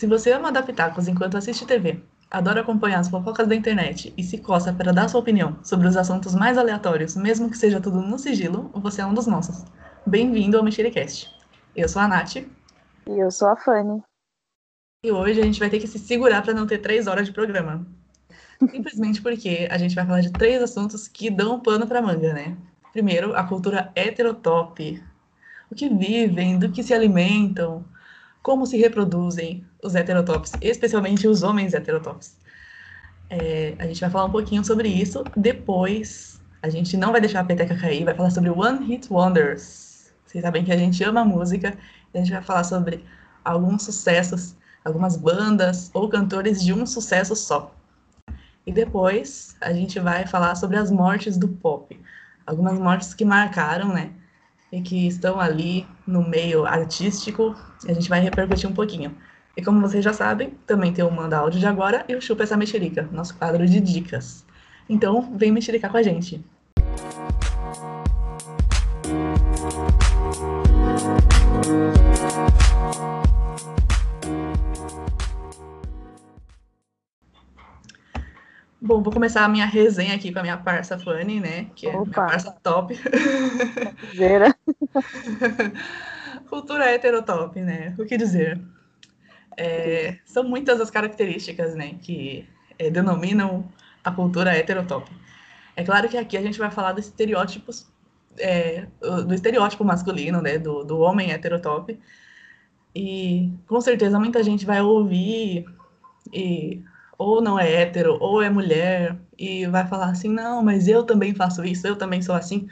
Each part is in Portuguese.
Se você ama dar pitacos enquanto assiste TV, adora acompanhar as fofocas da internet e se coça para dar sua opinião sobre os assuntos mais aleatórios, mesmo que seja tudo no sigilo, você é um dos nossos. Bem-vindo ao Mexericast. Eu sou a Nath. E eu sou a Fanny. E hoje a gente vai ter que se segurar para não ter três horas de programa. Simplesmente porque a gente vai falar de três assuntos que dão pano para manga, né? Primeiro, a cultura heterotop. O que vivem, do que se alimentam, como se reproduzem os heterotops, especialmente os homens heterotops. É, a gente vai falar um pouquinho sobre isso. Depois, a gente não vai deixar a peteca cair, vai falar sobre One Hit Wonders. Vocês sabem que a gente ama música, a gente vai falar sobre alguns sucessos, algumas bandas ou cantores de um sucesso só. E depois, a gente vai falar sobre as mortes do pop. Algumas mortes que marcaram, né? E que estão ali no meio artístico. A gente vai repercutir um pouquinho. E como vocês já sabem, também tem o Manda Áudio de Agora e o Chupa Essa Mexerica, nosso quadro de dicas. Então, vem mexericar com a gente. Bom, vou começar a minha resenha aqui com a minha parça Fanny, né? Que é Opa. minha parça top. Zera. Cultura heterotop, né? O que dizer? É, são muitas as características, né, que é, denominam a cultura heterotop. É claro que aqui a gente vai falar dos estereótipos, é, do estereótipo masculino, né, do, do homem heterotop. E com certeza muita gente vai ouvir e ou não é hétero, ou é mulher, e vai falar assim, não, mas eu também faço isso, eu também sou assim.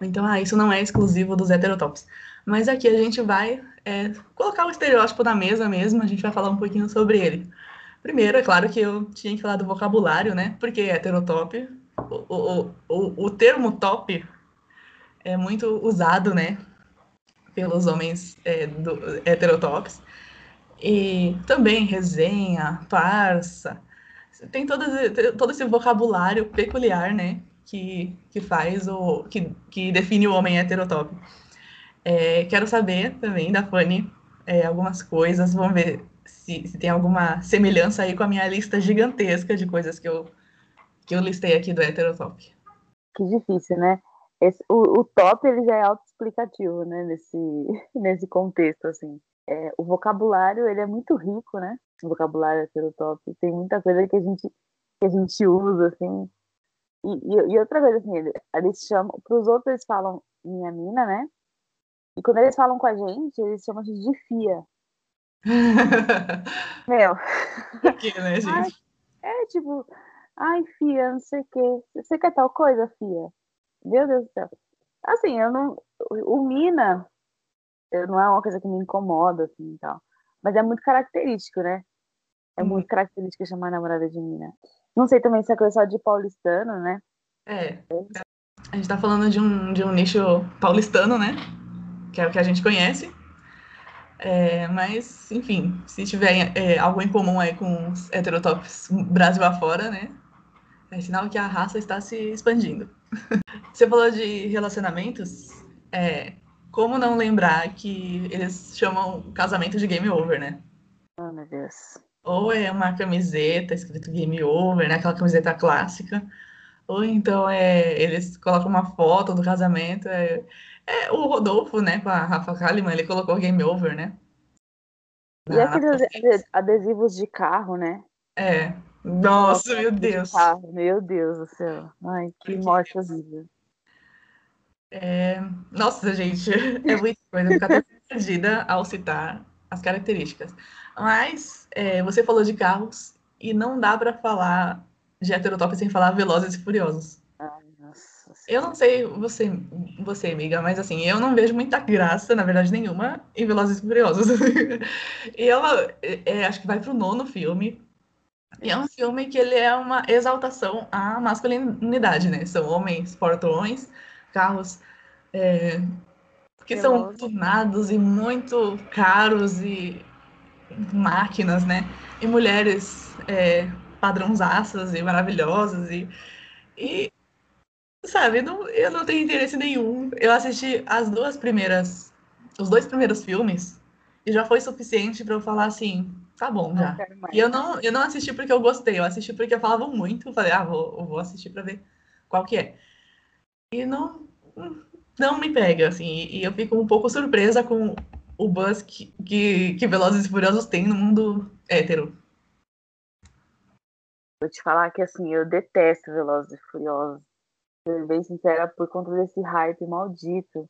Então, ah, isso não é exclusivo dos heterotops. Mas aqui a gente vai é, colocar o estereótipo na mesa mesmo, a gente vai falar um pouquinho sobre ele. Primeiro, é claro que eu tinha que falar do vocabulário, né? Porque heterotop, o, o, o, o termo top é muito usado, né? Pelos homens é, do, heterotops. E também resenha, parça, tem todo, todo esse vocabulário peculiar, né? Que, que faz o. Que, que define o homem heterotop. É, quero saber também da Fanny é, algumas coisas. Vamos ver se, se tem alguma semelhança aí com a minha lista gigantesca de coisas que eu, que eu listei aqui do heterotop. Que difícil, né? Esse, o, o top ele já é autoexplicativo, né? Nesse, nesse contexto, assim. É, o vocabulário ele é muito rico, né? Vocabulário heterotop. Tem muita coisa que a gente, que a gente usa, assim. E, e, e outra coisa, assim, eles chamam, para os outros eles falam minha mina, né? E quando eles falam com a gente, eles chamam a gente de fia. Meu. Por quê, né, gente? Ai, é tipo, ai, fia, não sei o quê. Você quer tal coisa, fia? Meu Deus do céu. Assim, eu não. O Mina não é uma coisa que me incomoda, assim tal. Mas é muito característico, né? É muito característica chamar a namorada de mina. Não sei também se é coisa só de paulistano, né? É. A gente tá falando de um, de um nicho paulistano, né? Que é o que a gente conhece. É, mas, enfim, se tiver é, algo em comum aí com os heterotops Brasil afora, né? É sinal que a raça está se expandindo. Você falou de relacionamentos. É, como não lembrar que eles chamam casamento de game over, né? Oh, meu Deus ou é uma camiseta escrito Game Over, né? Aquela camiseta clássica, ou então é, eles colocam uma foto do casamento. É, é o Rodolfo, né, com a Rafa Kalimann, ele colocou Game Over, né? E Na aqueles adesivos de carro, né? É. Nossa, meu Deus. De carro. Meu Deus do céu. Ai, que morte horrível. É... Nossa, gente, é muita coisa. Eu fico até perdida ao citar as características. Mas é, você falou de carros e não dá para falar de heterotop sem falar Velozes e Furiosos. Ai, nossa. Eu não sei você, você, amiga, mas assim, eu não vejo muita graça, na verdade, nenhuma, em Velozes e Furiosos. e ela, é, é, acho que vai pro nono filme. E é um filme que ele é uma exaltação à masculinidade, né? São homens portões, carros é, que são tunados e muito caros e máquinas, né? E mulheres é, padrãozaças e maravilhosas e, e sabe, não, eu não tenho interesse nenhum. Eu assisti as duas primeiras, os dois primeiros filmes e já foi suficiente para eu falar assim, tá bom já. E eu não, eu não assisti porque eu gostei, eu assisti porque falavam muito. Falei, ah, vou, vou assistir pra ver qual que é. E não, não me pega, assim. E eu fico um pouco surpresa com o buzz que, que, que Velozes e Furiosos tem no mundo hétero. Vou te falar que, assim, eu detesto Velozes e Furiosos. Ser bem sincera, por conta desse hype maldito.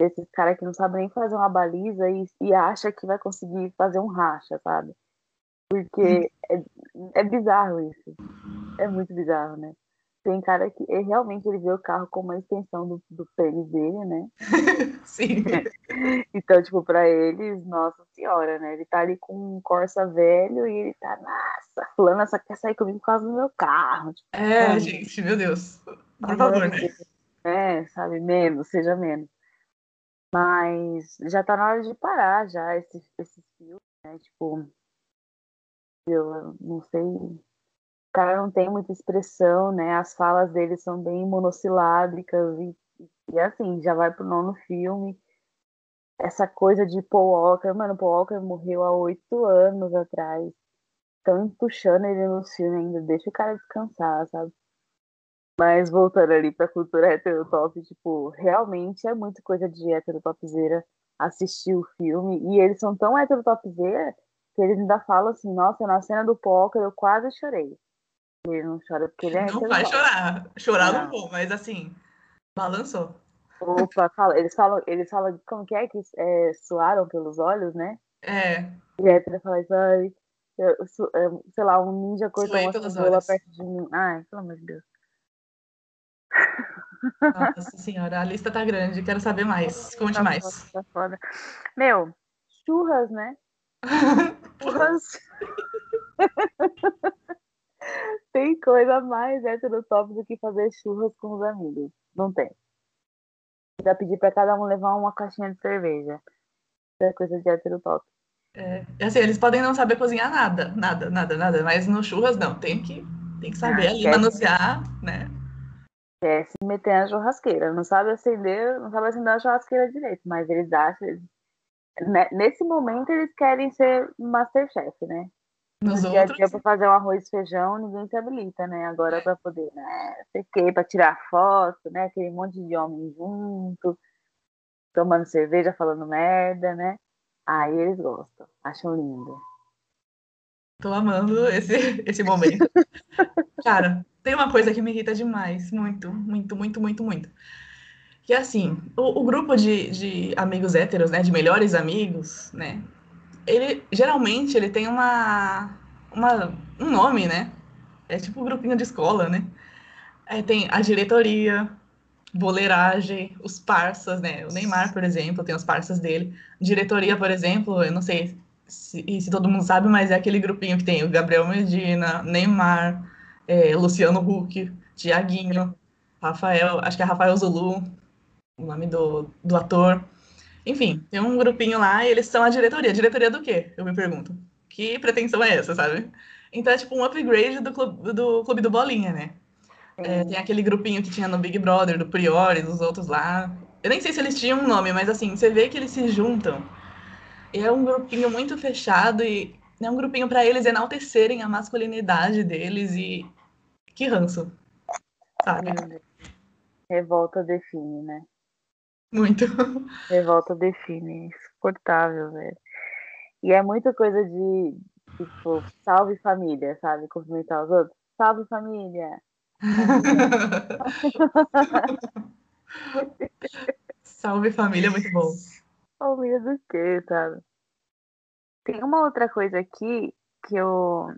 Esses caras que não sabem nem fazer uma baliza e, e acha que vai conseguir fazer um racha, sabe? Porque é, é bizarro isso. É muito bizarro, né? Tem cara que realmente ele vê o carro como uma extensão do, do pênis dele, né? Sim. então, tipo, pra eles, nossa senhora, né? Ele tá ali com um Corsa velho e ele tá, nossa, fulano só quer sair comigo por causa do meu carro. Tipo, é, sabe? gente, meu Deus. Por favor, né? É, sabe, menos, seja menos. Mas já tá na hora de parar já esse, esse filme, né? Tipo, eu não sei o cara não tem muita expressão, né? As falas dele são bem monossilábicas e, e assim, já vai pro nono filme. Essa coisa de Paul Walker, mano, Paul Walker morreu há oito anos atrás. Estão puxando ele no filme ainda, deixa o cara descansar, sabe? Mas voltando ali pra cultura heterotop, tipo, realmente é muito coisa de heterotopzeira assistir o filme. E eles são tão heterotopzeira que eles ainda falam assim, nossa, na cena do Walker eu quase chorei. Ele não chora porque ele é Não vai chorar. Chorar não. não vou, mas assim, balançou. Opa, fala, eles falam, eles falam, como que é que é, suaram pelos olhos, né? É. E aí ele fala isso, ai, eu, eu, sei lá, um ninja cortou uma cebola perto de mim. Ai, pelo amor de Deus. Nossa senhora, a lista tá grande, quero saber mais. Conte tá mais. Foda, tá foda. Meu, churras, né? churras. tem coisa mais top do que fazer churras com os amigos. Não tem. Já pedi para cada um levar uma caixinha de cerveja. Isso é coisa de top. É, assim, eles podem não saber cozinhar nada, nada, nada, nada, mas no churras não, tem que, tem que saber ah, ali manusear, né? Quer se meter na churrasqueira, não sabe acender, não sabe acender a churrasqueira direito, mas eles acham, né, nesse momento eles querem ser Masterchef, né? Nos no dia a dia para fazer um arroz e feijão, ninguém se habilita, né? Agora é. para poder, né? Sei que, para tirar foto, né? Aquele monte de homem junto, tomando cerveja, falando merda, né? Aí eles gostam, acham lindo. Tô amando esse, esse momento. Cara, tem uma coisa que me irrita demais, muito, muito, muito, muito, muito. Que é assim, o, o grupo de, de amigos héteros, né? De melhores amigos, né? Ele geralmente ele tem uma, uma um nome, né? É tipo um grupinho de escola, né? É, tem a diretoria, boleiragem, os parças, né? O Neymar, por exemplo, tem os parças dele. Diretoria, por exemplo, eu não sei se, se todo mundo sabe, mas é aquele grupinho que tem o Gabriel Medina, Neymar, é, Luciano Huck, Tiaguinho, Rafael, acho que é Rafael Zulu, o nome do, do ator. Enfim, tem um grupinho lá e eles são a diretoria. Diretoria do quê? Eu me pergunto. Que pretensão é essa, sabe? Então é tipo um upgrade do clube do, clube do Bolinha, né? É, tem aquele grupinho que tinha no Big Brother, do Priori, dos outros lá. Eu nem sei se eles tinham um nome, mas assim, você vê que eles se juntam. É um grupinho muito fechado e é um grupinho para eles enaltecerem a masculinidade deles e que ranço, sabe? Revolta define, né? Muito. Revolta define. Insuportável, velho. E é muita coisa de, tipo, salve família, sabe? Cumprimentar os outros. Salve família! salve família, é muito bom. Família do quê, sabe? Tem uma outra coisa aqui que eu.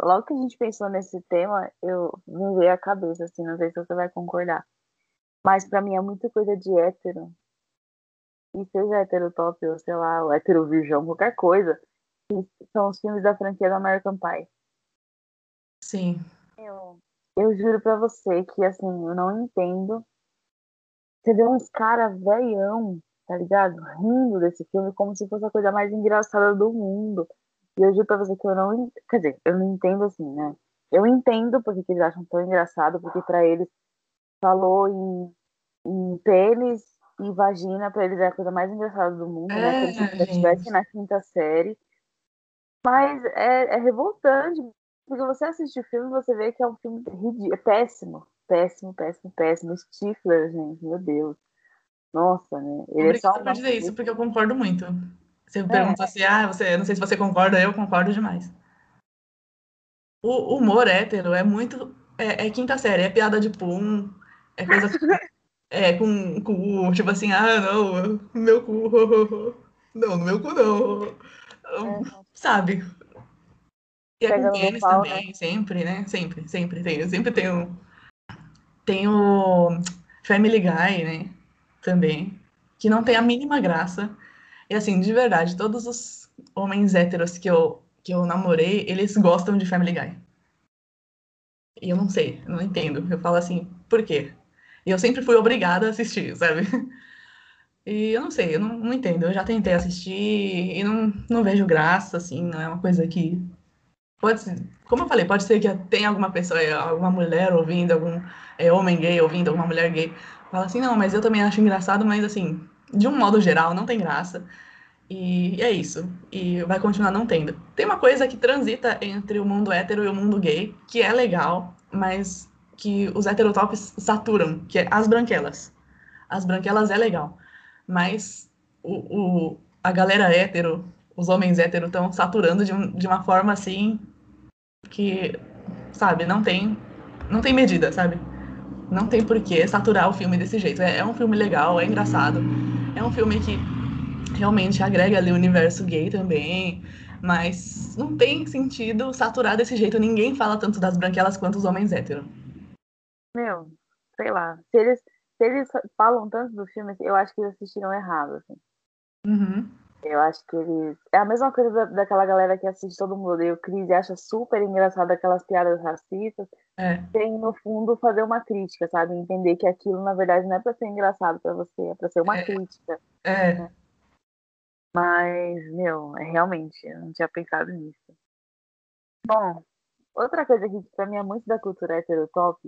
Logo que a gente pensou nesse tema, eu me veio a cabeça, assim, não sei se você vai concordar. Mas para mim é muita coisa de hétero. E seja hétero top ou sei lá, o hétero virgão, qualquer coisa. São os filmes da franquia do American Pie. Sim. Eu, eu juro pra você que assim, eu não entendo. Você vê uns caras velhão, tá ligado? Rindo desse filme como se fosse a coisa mais engraçada do mundo. E eu juro pra você que eu não. Quer dizer, eu não entendo assim, né? Eu entendo porque eles acham tão engraçado, porque para eles falou em, em pênis e vagina, pra eles é a coisa mais engraçada do mundo, é, né? Se eles estivessem na quinta série. Mas é, é revoltante, porque você assiste o filme você vê que é um filme ridículo, é péssimo. Péssimo, péssimo, péssimo. Stifler, gente, meu Deus. Nossa, né? Ele é só por dizer isso, porque eu concordo muito. Você é. pergunta assim, ah, você, não sei se você concorda, eu concordo demais. O humor hétero é muito. É, é quinta série, é piada de pum, é coisa. é, com, com tipo assim, ah, não, meu cu. Não, no meu cu não. É. Sabe? E é com pênis também, né? sempre, né? Sempre, sempre tem. sempre tenho. Tem o Family Guy, né? Também. Que não tem a mínima graça. E assim, de verdade, todos os homens héteros que eu, que eu namorei, eles gostam de Family Guy. E eu não sei, não entendo. Eu falo assim, por quê? E eu sempre fui obrigada a assistir, sabe? E eu não sei, eu não, não entendo. Eu já tentei assistir e não, não vejo graça, assim, não é uma coisa que pode ser, como eu falei, pode ser que tenha alguma pessoa, alguma mulher ouvindo, algum é, homem gay ouvindo, alguma mulher gay, fala assim, não, mas eu também acho engraçado, mas assim, de um modo geral, não tem graça. E é isso. E vai continuar não tendo. Tem uma coisa que transita entre o mundo hétero e o mundo gay, que é legal, mas que os heterotops saturam, que é as branquelas. As branquelas é legal. Mas o, o a galera hétero, os homens héteros estão saturando de, um, de uma forma assim que, sabe, não tem, não tem medida, sabe? Não tem por que saturar o filme desse jeito. É, é um filme legal, é engraçado. É um filme que realmente agrega ali o universo gay também. Mas não tem sentido saturar desse jeito. Ninguém fala tanto das branquelas quanto os homens héteros. Meu, sei lá. Se eles, se eles falam tanto do filme, eu acho que eles assistiram errado. Assim. Uhum. Eu acho que eles. É a mesma coisa da, daquela galera que assiste Todo Mundo Odeia o Cris e acha super engraçado aquelas piadas racistas. É. Tem, no fundo, fazer uma crítica, sabe? Entender que aquilo, na verdade, não é pra ser engraçado pra você, é pra ser uma é. crítica. É. Né? Mas, meu, é realmente, eu não tinha pensado nisso. Bom, outra coisa que pra mim é muito da cultura heterotop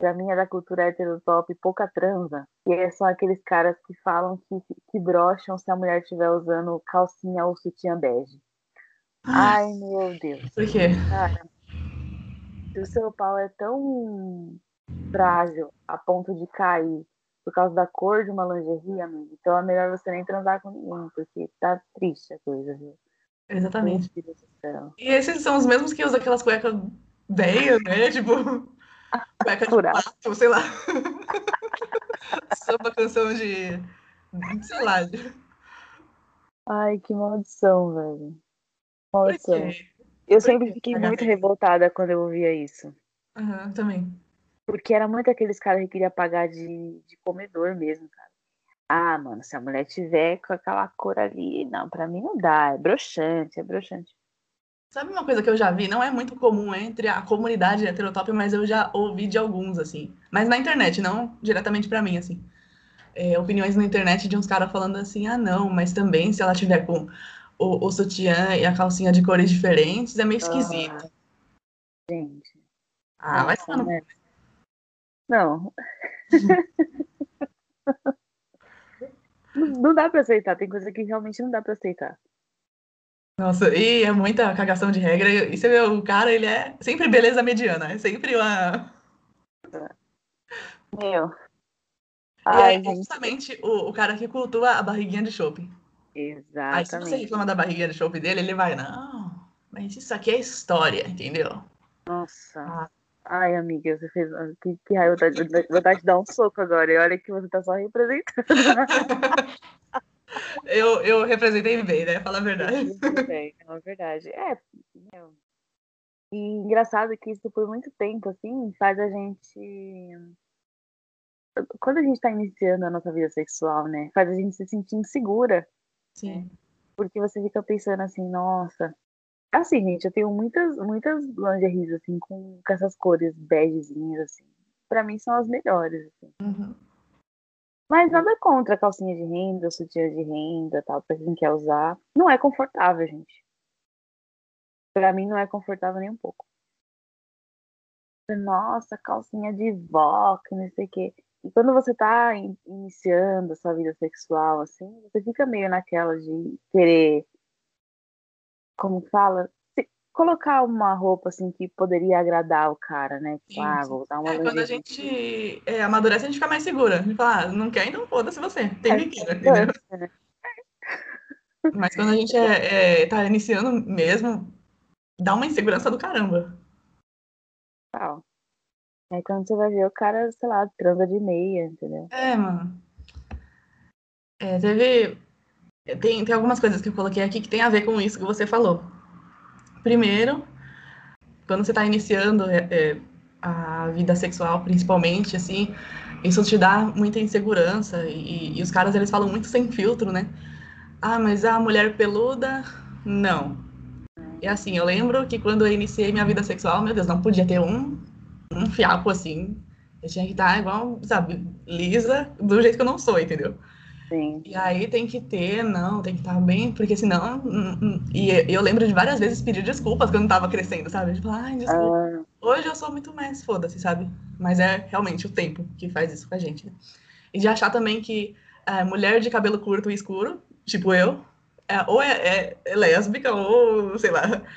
Pra mim é da cultura heterotop pouca transa. E são aqueles caras que falam que, que brocham se a mulher estiver usando calcinha ou sutiã bege. Ai, meu Deus. Por quê? Cara, se o seu pau é tão frágil a ponto de cair por causa da cor de uma lingerie, amigo, então é melhor você nem transar com ninguém, porque tá triste a coisa, viu? Exatamente. E esses são os mesmos que usam aquelas cuecas velhas, né? Tipo. Cueca de pato, sei lá. Samba canção de. sei lá. Ai, que maldição, velho. Maldição. Eu sempre fiquei muito revoltada quando eu ouvia isso. Aham, uhum, também. Porque era muito aqueles caras que queria pagar de, de comedor mesmo, cara. Ah, mano, se a mulher tiver com aquela cor ali, não, pra mim não dá. É broxante, é broxante. Sabe uma coisa que eu já vi? Não é muito comum entre a comunidade heterotop, mas eu já ouvi de alguns, assim. Mas na internet, não diretamente para mim, assim. É, opiniões na internet de uns caras falando assim, ah, não, mas também se ela tiver com o, o sutiã e a calcinha de cores diferentes, é meio esquisito. Ah, gente. Ah, vai no... Né? Não. não dá pra aceitar, tem coisa que realmente não dá pra aceitar. Nossa, e é muita cagação de regra. E você vê, o cara, ele é sempre beleza mediana. É sempre uma. Meu. Ai, e é justamente o, o cara que cultua a barriguinha de shopping. Exatamente. Aí se você reclama da barriguinha de shopping dele, ele vai, não, mas isso aqui é história, entendeu? Nossa. Ah. Ai, amiga, você fez. Que, que raiva, vontade de dar um soco agora. E olha que você tá só representando. eu, eu representei bem, né? Fala a verdade. Bem, é uma verdade. É, meu. E engraçado que isso por muito tempo, assim, faz a gente. Quando a gente tá iniciando a nossa vida sexual, né? Faz a gente se sentir insegura. Sim. Né? Porque você fica pensando assim, nossa. Assim, gente, eu tenho muitas, muitas lingeries, assim, com, com essas cores begezinhas, assim. Pra mim são as melhores, assim. Uhum. Mas nada contra calcinha de renda, sutiã de renda, tal, pra quem quer usar. Não é confortável, gente. Pra mim não é confortável nem um pouco. Nossa, calcinha de vó, que não sei o quê. E quando você tá iniciando a sua vida sexual, assim, você fica meio naquela de querer como fala? Colocar uma roupa assim que poderia agradar o cara, né? Tipo, ah, vou dar uma é, Quando a gente é, amadurece, a gente fica mais segura. A gente fala, ah, não quer, então foda-se você. Tem é, que entendeu? É. Mas quando a gente é, é, tá iniciando mesmo, dá uma insegurança do caramba. Tal. Aí quando você vai ver o cara, sei lá, transa de meia, entendeu? É, mano. É, teve. Tem, tem algumas coisas que eu coloquei aqui que tem a ver com isso que você falou. Primeiro, quando você está iniciando é, é, a vida sexual, principalmente, assim, isso te dá muita insegurança e, e, os caras eles falam muito sem filtro, né? Ah, mas a mulher peluda, não. E assim, eu lembro que quando eu iniciei minha vida sexual, meu Deus, não podia ter um, um fiapo assim. Eu tinha que estar igual, sabe, lisa, do jeito que eu não sou, entendeu? Sim. E aí tem que ter, não, tem que estar bem, porque senão. Hum, hum, e eu lembro de várias vezes pedir desculpas quando tava crescendo, sabe? Tipo, ai, desculpa. Ah. Hoje eu sou muito mais foda-se, sabe? Mas é realmente o tempo que faz isso com a gente. Né? E de achar também que é, mulher de cabelo curto e escuro, tipo eu, é, ou é, é, é, lésbica, ou sei lá.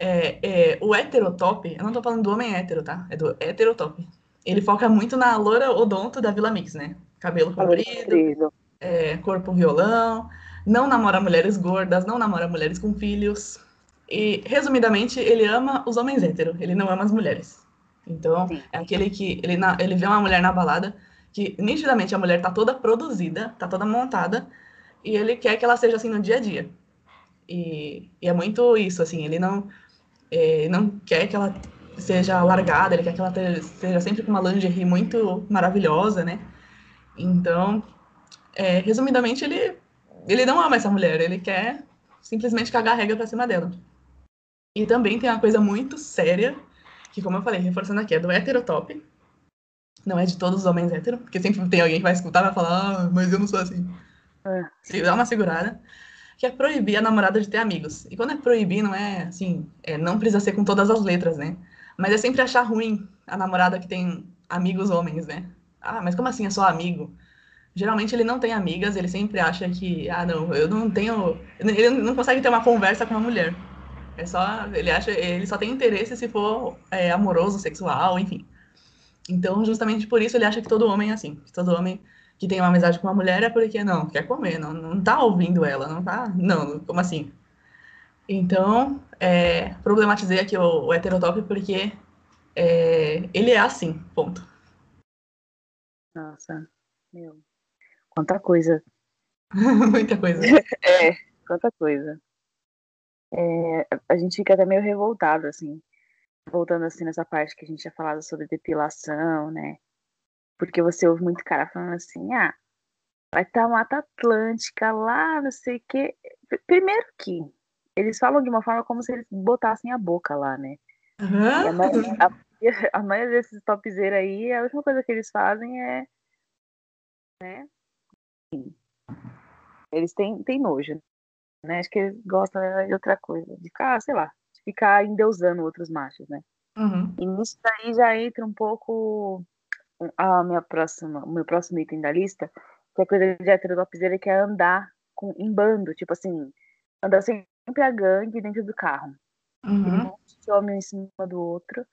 É, é, o heterotop, eu não tô falando do homem hétero, tá? É do heterotop. Ele foca muito na loura odonto da Vila Mix, né? Cabelo comprido é, corpo violão, não namora mulheres gordas, não namora mulheres com filhos. E, resumidamente, ele ama os homens héteros, ele não ama as mulheres. Então, Sim. é aquele que ele, na, ele vê uma mulher na balada que nitidamente a mulher tá toda produzida, tá toda montada, e ele quer que ela seja assim no dia a dia. E, e é muito isso, assim, ele não, é, não quer que ela seja largada, ele quer que ela seja sempre com uma lingerie muito maravilhosa, né? Então, é, resumidamente, ele, ele não ama essa mulher, ele quer simplesmente cagar a regra pra cima dela. E também tem uma coisa muito séria, que como eu falei, reforçando aqui, é do heterotop. Não é de todos os homens héteros, porque sempre tem alguém que vai escutar e vai falar, ah, mas eu não sou assim. É. Dá uma segurada. Que é proibir a namorada de ter amigos. E quando é proibir, não é assim, é, não precisa ser com todas as letras, né? Mas é sempre achar ruim a namorada que tem amigos homens, né? Ah, mas como assim é só amigo? Geralmente ele não tem amigas, ele sempre acha que, ah, não, eu não tenho. Ele não consegue ter uma conversa com uma mulher. É só. Ele acha. Ele só tem interesse se for é, amoroso, sexual, enfim. Então, justamente por isso ele acha que todo homem é assim. Que todo homem que tem uma amizade com uma mulher é porque não, quer comer, não, não tá ouvindo ela, não tá. Não, como assim? Então, é, problematizei aqui o, o porque é, ele é assim, ponto. Nossa, meu. Quanta coisa. Muita coisa. é, quanta coisa. É, a gente fica até meio revoltado, assim, voltando assim nessa parte que a gente tinha falado sobre depilação, né? Porque você ouve muito cara falando assim, ah, vai estar tá Mata Atlântica lá, não sei o quê. Primeiro que eles falam de uma forma como se eles botassem a boca lá, né? Uhum. A, maioria, a, a, maioria desses topzeiros aí, a última coisa que eles fazem é né, eles têm, têm nojo, né? Acho que eles gostam de outra coisa, de ficar, sei lá, de ficar endeusando outros machos, né? Uhum. E nisso daí já entra um pouco a minha próxima, o meu próximo item da lista, que é coisa de heterodopizeira, que é andar com, em bando, tipo assim, andar sempre a gangue dentro do carro. Uhum. Um monte de homem em cima do outro.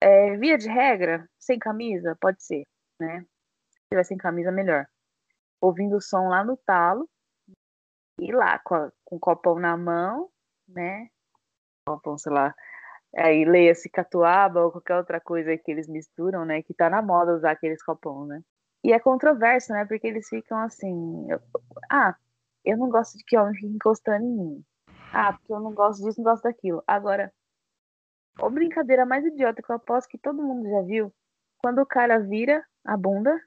É, via de regra, sem camisa, pode ser, né? Se tiver sem camisa, melhor ouvindo o som lá no talo, e lá com, a, com o copão na mão, né? Copão, sei lá. Aí leia-se catuaba ou qualquer outra coisa que eles misturam, né? Que tá na moda usar aqueles copões, né? E é controverso, né? Porque eles ficam assim. Eu, ah, eu não gosto de que homem fique encostando em mim. Ah, porque eu não gosto disso, não gosto daquilo. Agora, a brincadeira mais idiota que eu aposto que todo mundo já viu, quando o cara vira a bunda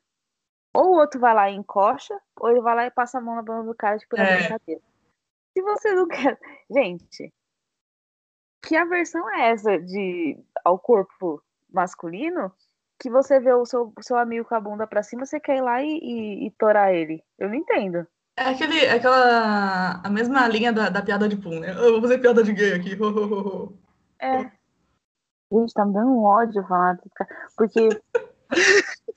ou o outro vai lá e encoxa, ou ele vai lá e passa a mão na bunda do cara, tipo, na é. brincadeira. Se você não quer. Gente, que aversão é essa de ao corpo masculino que você vê o seu, seu amigo com a bunda pra cima, você quer ir lá e, e, e torar ele? Eu não entendo. É aquele, aquela. a mesma linha da, da piada de pum, né? Eu vou fazer piada de gay aqui. é. Gente, tá me dando um ódio falar. Porque.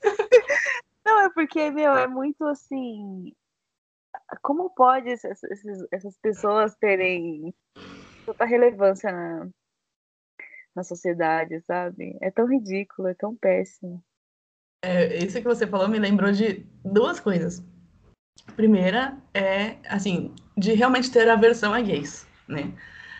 Não, é porque, meu, é muito assim. como pode essas, essas pessoas terem tanta relevância na, na sociedade, sabe? É tão ridículo, é tão péssimo. É, isso que você falou me lembrou de duas coisas. Primeira é, assim, de realmente ter aversão a gays, né?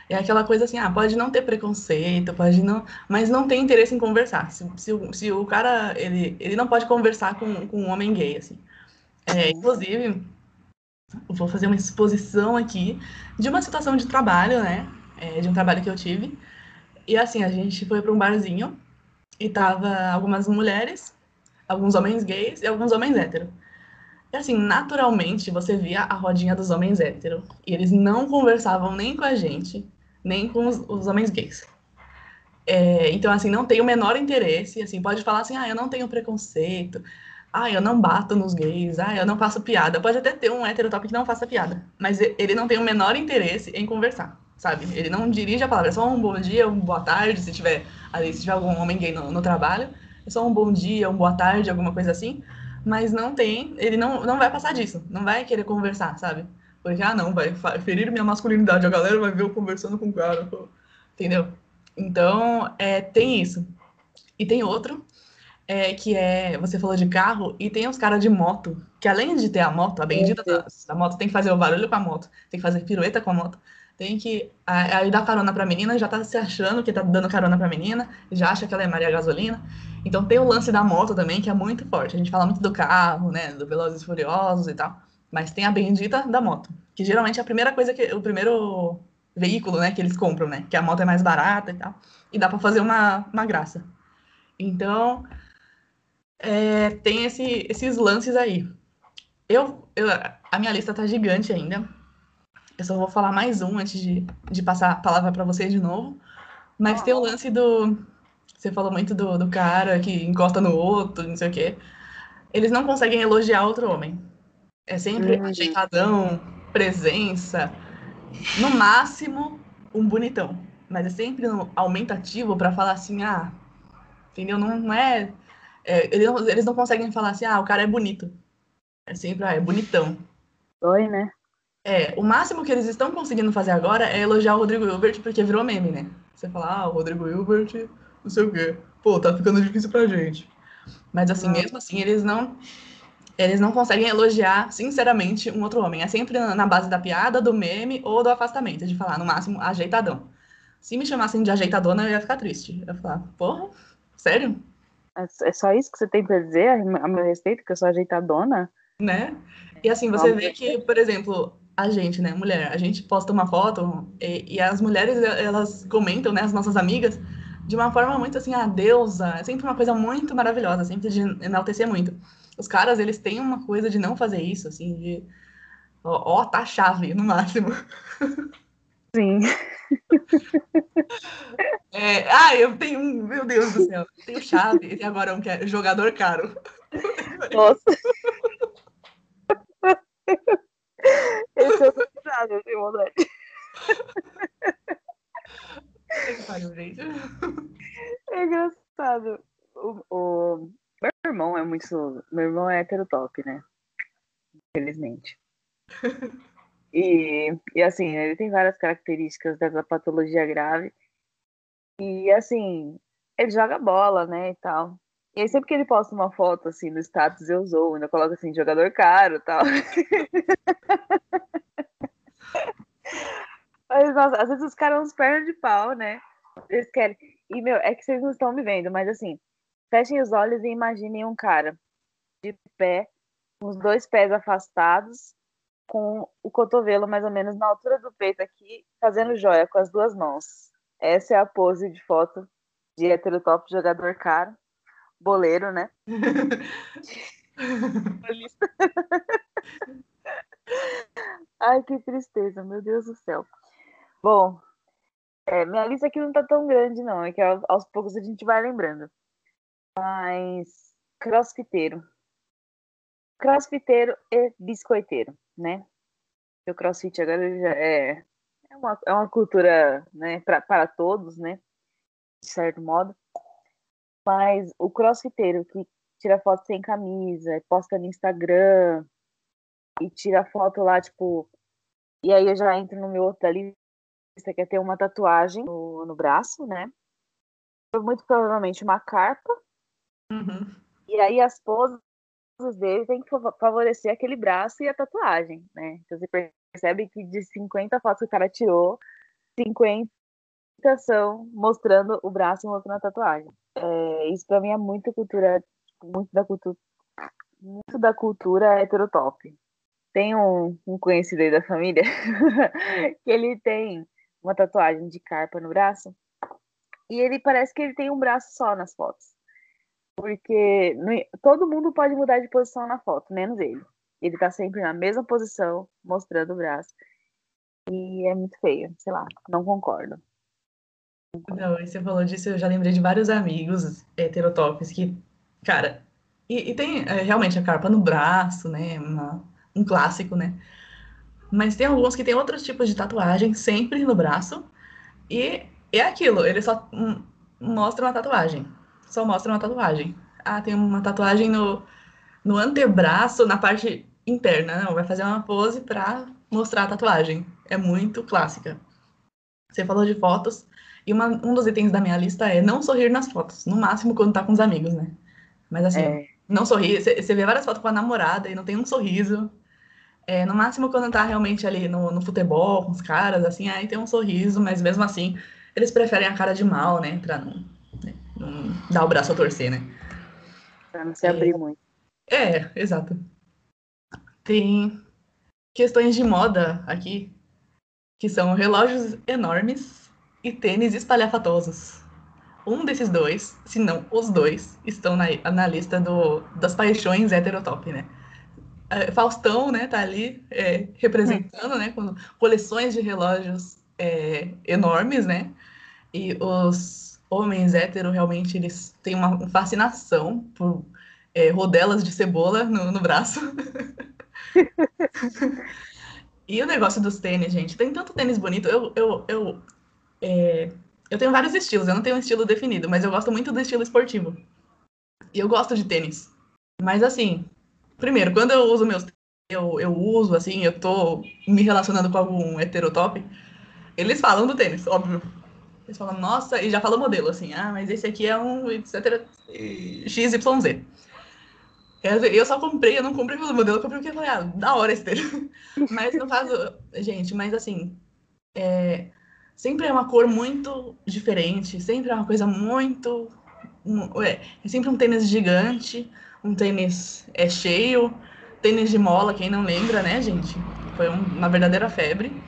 É aquela coisa assim, ah, pode não ter preconceito, pode não, mas não tem interesse em conversar. Se, se, se o cara, ele, ele não pode conversar com, com um homem gay, assim. É, inclusive, vou fazer uma exposição aqui de uma situação de trabalho, né? É, de um trabalho que eu tive. E assim, a gente foi para um barzinho e tava algumas mulheres, alguns homens gays e alguns homens héteros. E assim, naturalmente, você via a rodinha dos homens héteros. E eles não conversavam nem com a gente, nem com os, os homens gays. É, então, assim, não tem o menor interesse. Assim, pode falar assim, ah, eu não tenho preconceito. Ah, eu não bato nos gays. Ah, eu não faço piada. Pode até ter um hétero top que não faça piada. Mas ele não tem o menor interesse em conversar, sabe? Ele não dirige a palavra. É só um bom dia, uma boa tarde, se tiver ali, se tiver algum homem gay no, no trabalho. É só um bom dia, uma boa tarde, alguma coisa assim mas não tem, ele não, não vai passar disso, não vai querer conversar, sabe? Porque, ah, não, vai ferir minha masculinidade, a galera vai ver eu conversando com o cara, entendeu? Então, é, tem isso. E tem outro, é, que é, você falou de carro, e tem os caras de moto, que além de ter a moto, a bendita da, da, moto, tem que fazer o barulho com a moto, tem que fazer pirueta com a moto, tem que aí dar carona pra menina, já tá se achando que tá dando carona pra menina, já acha que ela é Maria Gasolina. Então tem o lance da moto também, que é muito forte. A gente fala muito do carro, né, do Velozes e Furiosos e tal, mas tem a bendita da moto, que geralmente é a primeira coisa que o primeiro veículo, né, que eles compram, né, que a moto é mais barata e tal, e dá para fazer uma, uma graça. Então, é, tem esse, esses lances aí. Eu, eu, a minha lista tá gigante ainda. Eu só vou falar mais um antes de, de passar a palavra para vocês de novo. Mas tem o lance do você falou muito do, do cara que encosta no outro, não sei o quê. Eles não conseguem elogiar outro homem. É sempre uhum. ajeitadão, presença. No máximo, um bonitão. Mas é sempre um aumentativo para falar assim, ah, entendeu? Não, não é, é eles, não, eles não conseguem falar assim, ah, o cara é bonito. É sempre, ah, é bonitão. Oi, né? É, o máximo que eles estão conseguindo fazer agora é elogiar o Rodrigo Hilbert, porque virou meme, né? Você fala, ah, o Rodrigo Hilbert não sei o quê. Pô, tá ficando difícil pra gente. Mas assim, mesmo assim, eles não eles não conseguem elogiar, sinceramente, um outro homem. É sempre na base da piada, do meme ou do afastamento, de falar, no máximo, ajeitadão. Se me chamassem de ajeitadona, eu ia ficar triste. Eu ia falar, porra, sério? É, é só isso que você tem pra dizer a meu respeito, que eu sou ajeitadona? Né? E assim, você vê que, por exemplo, a gente, né, mulher, a gente posta uma foto e, e as mulheres, elas comentam, né, as nossas amigas, de uma forma muito assim, a deusa, é sempre uma coisa muito maravilhosa, sempre de enaltecer muito. Os caras, eles têm uma coisa de não fazer isso, assim, de ó, ó tá chave, no máximo. Sim. É, ah, eu tenho um, meu Deus do céu, tenho chave, e agora um que é jogador caro. Nossa. Esse é o eu tenho vontade. É engraçado. O, o, Meu irmão é muito. Meu irmão é heterotop, né? Infelizmente. E, e assim, ele tem várias características dessa patologia grave. E assim, ele joga bola, né? E tal. E aí, sempre que ele posta uma foto assim no status, eu usou, ainda coloca assim, jogador caro e tal. Mas, nossa, às vezes os caras uns pernas de pau, né? Eles querem. E, meu, é que vocês não estão me vendo, mas assim, fechem os olhos e imaginem um cara de pé, com os dois pés afastados, com o cotovelo mais ou menos na altura do peito aqui, fazendo joia com as duas mãos. Essa é a pose de foto de heterotop jogador caro, boleiro, né? Ai, que tristeza, meu Deus do céu. Bom, é, minha lista aqui não tá tão grande, não. É que aos, poucos a gente vai lembrando. Mas crossfiteiro. Crossfiteiro e biscoiteiro, né? O crossfit agora já é, é, uma, é uma cultura né, para todos, né? De certo modo. Mas o crossfiteiro que tira foto sem camisa, posta no Instagram e tira foto lá, tipo. E aí eu já entro no meu outro lista, que é ter uma tatuagem no, no braço, né? Muito provavelmente uma carpa. Uhum. E aí as poses dele tem que favorecer aquele braço e a tatuagem, né? Então você percebe que de 50 fotos que o cara tirou, 50 mostrando o braço e mostrando a tatuagem. É, isso pra mim é muito cultura, muito da cultura, muito da cultura heterotop. Tem um, um conhecido aí da família que ele tem uma tatuagem de carpa no braço e ele parece que ele tem um braço só nas fotos. Porque todo mundo pode mudar de posição na foto, menos ele. Ele tá sempre na mesma posição, mostrando o braço. E é muito feio, sei lá, não concordo. Não, você falou disso, eu já lembrei de vários amigos heterotops que, cara, e, e tem é, realmente a carpa no braço, né? Uma, um clássico, né? Mas tem alguns que tem outros tipos de tatuagem sempre no braço. E é aquilo, ele só mostra uma tatuagem. Só mostra uma tatuagem. Ah, tem uma tatuagem no, no antebraço, na parte interna. Não, vai fazer uma pose pra mostrar a tatuagem. É muito clássica. Você falou de fotos. E uma, um dos itens da minha lista é não sorrir nas fotos. No máximo quando tá com os amigos, né? Mas assim, é. não sorrir. Você vê várias fotos com a namorada e não tem um sorriso. É, no máximo quando tá realmente ali no, no futebol, com os caras, assim, aí tem um sorriso, mas mesmo assim, eles preferem a cara de mal, né? Pra não, né, não dar o braço a torcer, né? Pra não se abrir muito. É, exato. Tem questões de moda aqui, que são relógios enormes e tênis espalhafatosos. Um desses dois, se não os dois, estão na, na lista do, das paixões heterotop, né? É, Faustão, né, tá ali é, representando, né, com coleções de relógios é, enormes, né? E os homens hétero realmente eles têm uma fascinação por é, rodelas de cebola no, no braço. e o negócio dos tênis, gente, tem tanto tênis bonito. Eu, eu, eu é, eu tenho vários estilos, eu não tenho um estilo definido, mas eu gosto muito do estilo esportivo. E eu gosto de tênis. Mas assim, primeiro, quando eu uso meus eu, eu uso, assim, eu tô me relacionando com algum heterotop, eles falam do tênis, óbvio. Eles falam, nossa, e já falam modelo, assim, ah, mas esse aqui é um, etc, XYZ. Eu só comprei, eu não comprei pelo modelo, eu comprei porque eu falei, ah, da hora esse tênis. mas no caso, gente, mas assim, é, sempre é uma cor muito diferente, sempre é uma coisa muito. É, é sempre um tênis gigante, um tênis é cheio, tênis de mola, quem não lembra, né, gente? Foi um, uma verdadeira febre.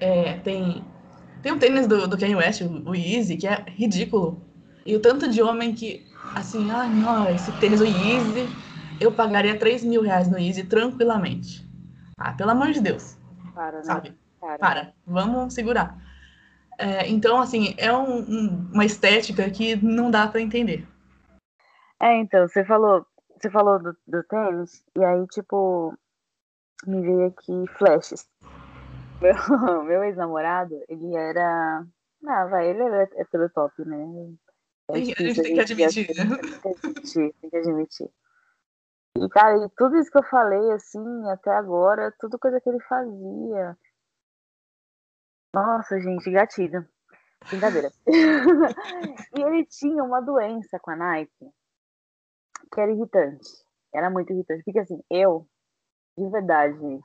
É, tem, tem um tênis do, do Kanye West, o, o Yeezy, que é ridículo. E o tanto de homem que, assim, ah, não, esse tênis, o Yeezy, eu pagaria 3 mil reais no Yeezy tranquilamente. Ah, pelo amor de Deus. Para, né? Sabe? Para. Para. Vamos segurar. É, então, assim, é um, um, uma estética que não dá para entender. É, então, você falou, você falou do, do tênis, e aí, tipo, me veio aqui flashes. Meu, meu ex-namorado, ele era. Ah, vai, ele era hétero top, né? É a gente tem que admitir, né? Tem que admitir, tem que admitir. E, cara, e tudo isso que eu falei, assim, até agora, tudo coisa que ele fazia. Nossa, gente, gatilho. Brincadeira. e ele tinha uma doença com a Nike que era irritante. Era muito irritante. Porque assim, eu, de verdade,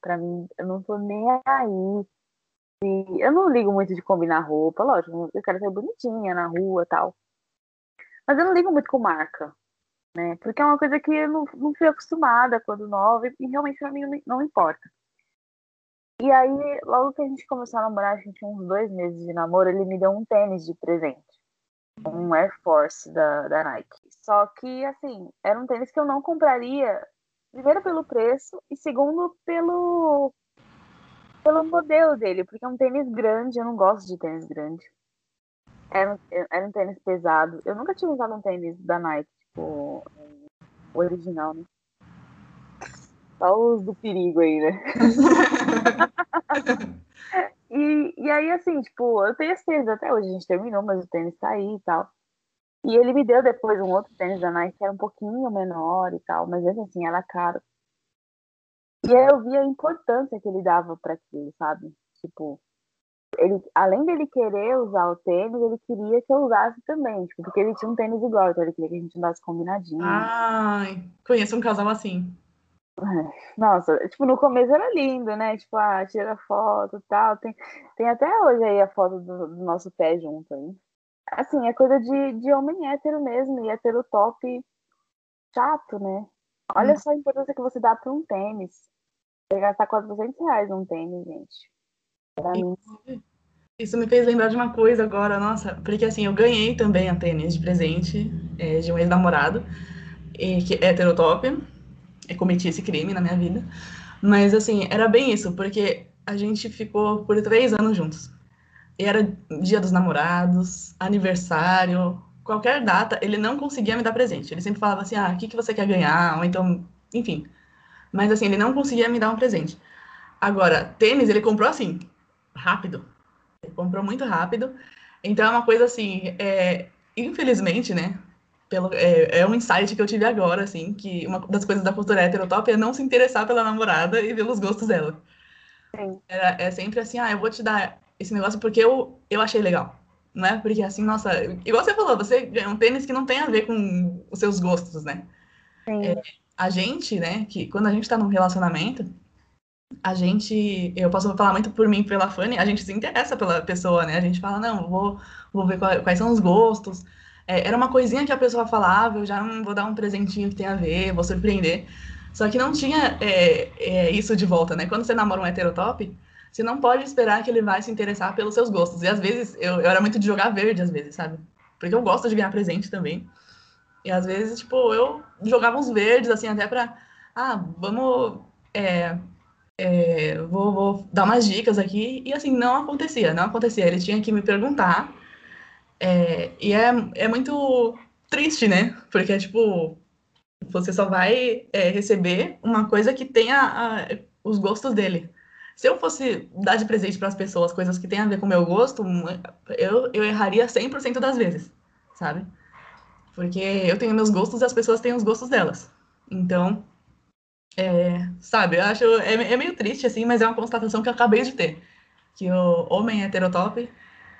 pra mim, eu não tô nem aí. E eu não ligo muito de combinar roupa, lógico, eu quero ser bonitinha na rua tal. Mas eu não ligo muito com marca, né? Porque é uma coisa que eu não, não fui acostumada quando nova e realmente pra mim não, não importa. E aí, logo que a gente começou a namorar, a gente tinha uns dois meses de namoro, ele me deu um tênis de presente. Um Air Force da, da Nike. Só que, assim, era um tênis que eu não compraria, primeiro pelo preço e segundo pelo, pelo modelo dele, porque é um tênis grande, eu não gosto de tênis grande. Era, era um tênis pesado. Eu nunca tinha usado um tênis da Nike, tipo, original, né? Só os do perigo aí, né? e, e aí, assim, tipo, eu tenho certeza, até hoje a gente terminou, mas o tênis tá aí e tal. E ele me deu depois um outro tênis da Nike que era um pouquinho menor e tal, mas esse assim, era caro. E aí eu vi a importância que ele dava para aquilo, sabe? Tipo, ele, além dele querer usar o tênis, ele queria que eu usasse também, tipo, porque ele tinha um tênis igual, então ele queria que a gente andasse combinadinho. Ai, conheço um casal assim. Nossa, tipo, no começo era lindo, né? Tipo, ah, tira foto e tal. Tem, tem até hoje aí a foto do, do nosso pé junto aí. Assim, é coisa de, de homem hétero mesmo, e hétero top chato, né? Olha hum. só a importância que você dá para um tênis. Você gastar 400 reais num tênis, gente. Pra mim. Isso me fez lembrar de uma coisa agora, nossa, porque assim, eu ganhei também a tênis de presente é, de um ex-namorado, que é heterotop, cometi esse crime na minha vida. Mas, assim, era bem isso, porque a gente ficou por três anos juntos. E era dia dos namorados, aniversário, qualquer data, ele não conseguia me dar presente. Ele sempre falava assim, ah, o que, que você quer ganhar? Ou então, enfim. Mas, assim, ele não conseguia me dar um presente. Agora, tênis, ele comprou assim, rápido. Ele comprou muito rápido. Então, é uma coisa assim, é, infelizmente, né? Pelo, é, é, um insight que eu tive agora, assim, que uma das coisas da cultura heterotop é não se interessar pela namorada e pelos gostos dela. É, é, sempre assim, ah, eu vou te dar esse negócio porque eu, eu achei legal. Não é porque assim, nossa, igual você falou, você é um tênis que não tem a ver com os seus gostos, né? É, a gente, né, que quando a gente tá num relacionamento, a gente, eu posso falar muito por mim pela Fanny, a gente se interessa pela pessoa, né? A gente fala, não, vou, vou ver quais são os gostos, é, era uma coisinha que a pessoa falava, eu já hum, vou dar um presentinho que tem a ver, vou surpreender. Só que não tinha é, é, isso de volta, né? Quando você namora um heterotop, você não pode esperar que ele vai se interessar pelos seus gostos. E às vezes, eu, eu era muito de jogar verde, às vezes, sabe? Porque eu gosto de ganhar presente também. E às vezes, tipo, eu jogava uns verdes, assim, até pra. Ah, vamos. É, é, vou, vou, dar umas dicas aqui. E assim, não acontecia, não acontecia. Ele tinha que me perguntar é, e é, é muito triste, né? Porque, tipo, você só vai é, receber uma coisa que tenha a, os gostos dele. Se eu fosse dar de presente para as pessoas coisas que têm a ver com o meu gosto, eu, eu erraria 100% das vezes, sabe? Porque eu tenho meus gostos e as pessoas têm os gostos delas. Então, é, sabe, eu acho. É, é meio triste, assim, mas é uma constatação que eu acabei de ter. Que o homem heterotop,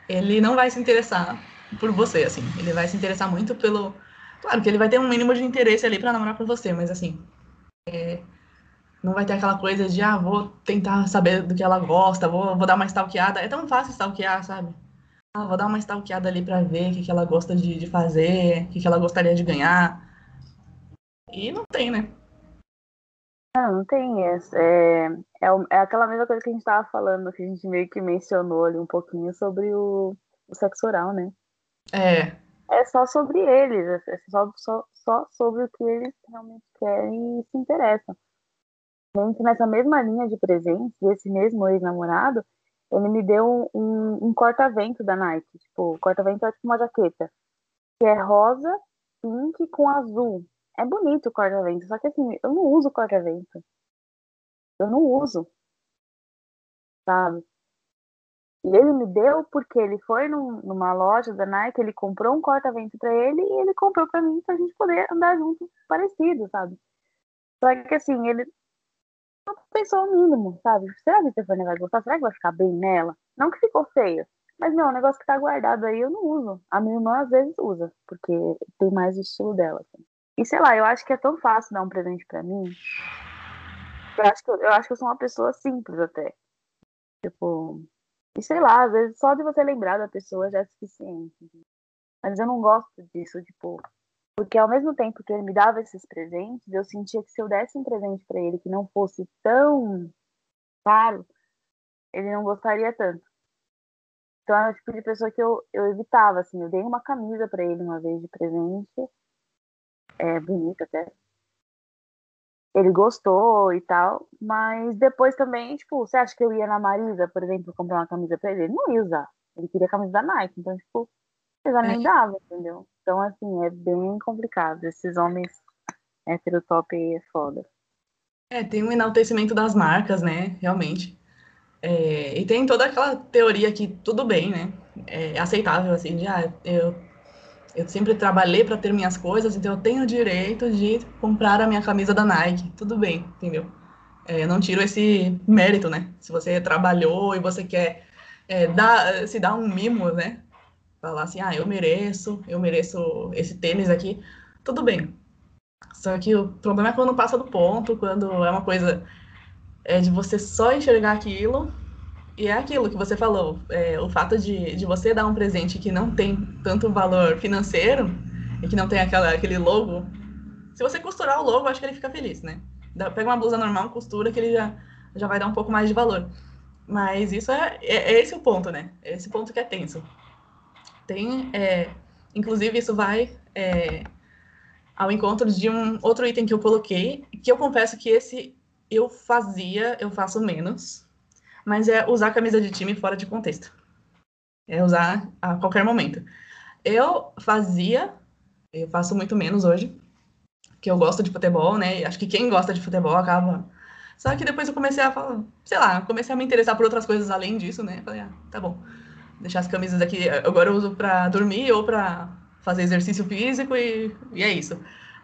ele não vai se interessar por você, assim. Ele vai se interessar muito pelo. Claro que ele vai ter um mínimo de interesse ali para namorar com você, mas assim. É... Não vai ter aquela coisa de, ah, vou tentar saber do que ela gosta, vou, vou dar uma stalkeada. É tão fácil stalkear, sabe? Ah, vou dar uma stalkeada ali para ver o que, que ela gosta de, de fazer, o que, que ela gostaria de ganhar. E não tem, né? Não, não tem. É, é, é aquela mesma coisa que a gente estava falando, que a gente meio que mencionou ali um pouquinho sobre o, o sexo oral, né? É. É só sobre eles, é só, só, só sobre o que eles realmente querem e se interessam. Gente, nessa mesma linha de presentes, desse mesmo ex-namorado, ele me deu um, um corta-vento da Nike. Tipo, corta-vento é tipo uma jaqueta. Que é rosa, pink com azul. É bonito o corta-vento, só que assim, eu não uso corta-vento. Eu não uso. Sabe? E ele me deu porque ele foi num, numa loja da Nike, ele comprou um corta-vento para ele e ele comprou para mim pra gente poder andar junto parecido, sabe? Só que assim, ele não pensou o mínimo, sabe? Será que a Stefania vai gostar? Será que vai ficar bem nela? Não que ficou feio. Mas não, o negócio que tá guardado aí eu não uso. A minha irmã às vezes usa, porque tem mais o estilo dela. Assim. E sei lá, eu acho que é tão fácil dar um presente para mim. Eu acho, que eu, eu acho que eu sou uma pessoa simples até. Tipo, e sei lá, às vezes só de você lembrar da pessoa já é suficiente. Mas eu não gosto disso, tipo. Porque ao mesmo tempo que ele me dava esses presentes, eu sentia que se eu desse um presente para ele que não fosse tão caro, ele não gostaria tanto. Então era o tipo de pessoa que eu, eu evitava, assim. Eu dei uma camisa para ele uma vez de presente. É bonita até ele gostou e tal, mas depois também, tipo, você acha que eu ia na Marisa, por exemplo, comprar uma camisa pra ele? Ele não ia usar. Ele queria a camisa da Nike, então, tipo, eu já nem é. dava, entendeu? Então, assim, é bem complicado. Esses homens heterotop aí é foda. É, tem um enaltecimento das marcas, né? Realmente. É, e tem toda aquela teoria que tudo bem, né? É aceitável, assim, de, ah, eu eu sempre trabalhei para ter minhas coisas, então eu tenho o direito de comprar a minha camisa da Nike. Tudo bem, entendeu? É, eu não tiro esse mérito, né? Se você trabalhou e você quer é, dar, se dar um mimo, né? Falar assim, ah, eu mereço, eu mereço esse tênis aqui, tudo bem. Só que o problema é quando passa do ponto, quando é uma coisa é, de você só enxergar aquilo e é aquilo que você falou, é, o fato de, de você dar um presente que não tem tanto valor financeiro e que não tem aquela, aquele logo, se você costurar o logo, acho que ele fica feliz, né? Pega uma blusa normal, costura, que ele já, já vai dar um pouco mais de valor. Mas isso é, é, é esse o ponto, né? É esse ponto que é tenso. Tem, é, inclusive, isso vai é, ao encontro de um outro item que eu coloquei, que eu confesso que esse eu fazia, eu faço menos, mas é usar a camisa de time fora de contexto. É usar a qualquer momento. Eu fazia, eu faço muito menos hoje, que eu gosto de futebol, né? E acho que quem gosta de futebol acaba. Só que depois eu comecei a falar, sei lá, comecei a me interessar por outras coisas além disso, né? Falei, ah, tá bom. Deixar as camisas aqui, agora eu uso para dormir ou para fazer exercício físico e, e é isso.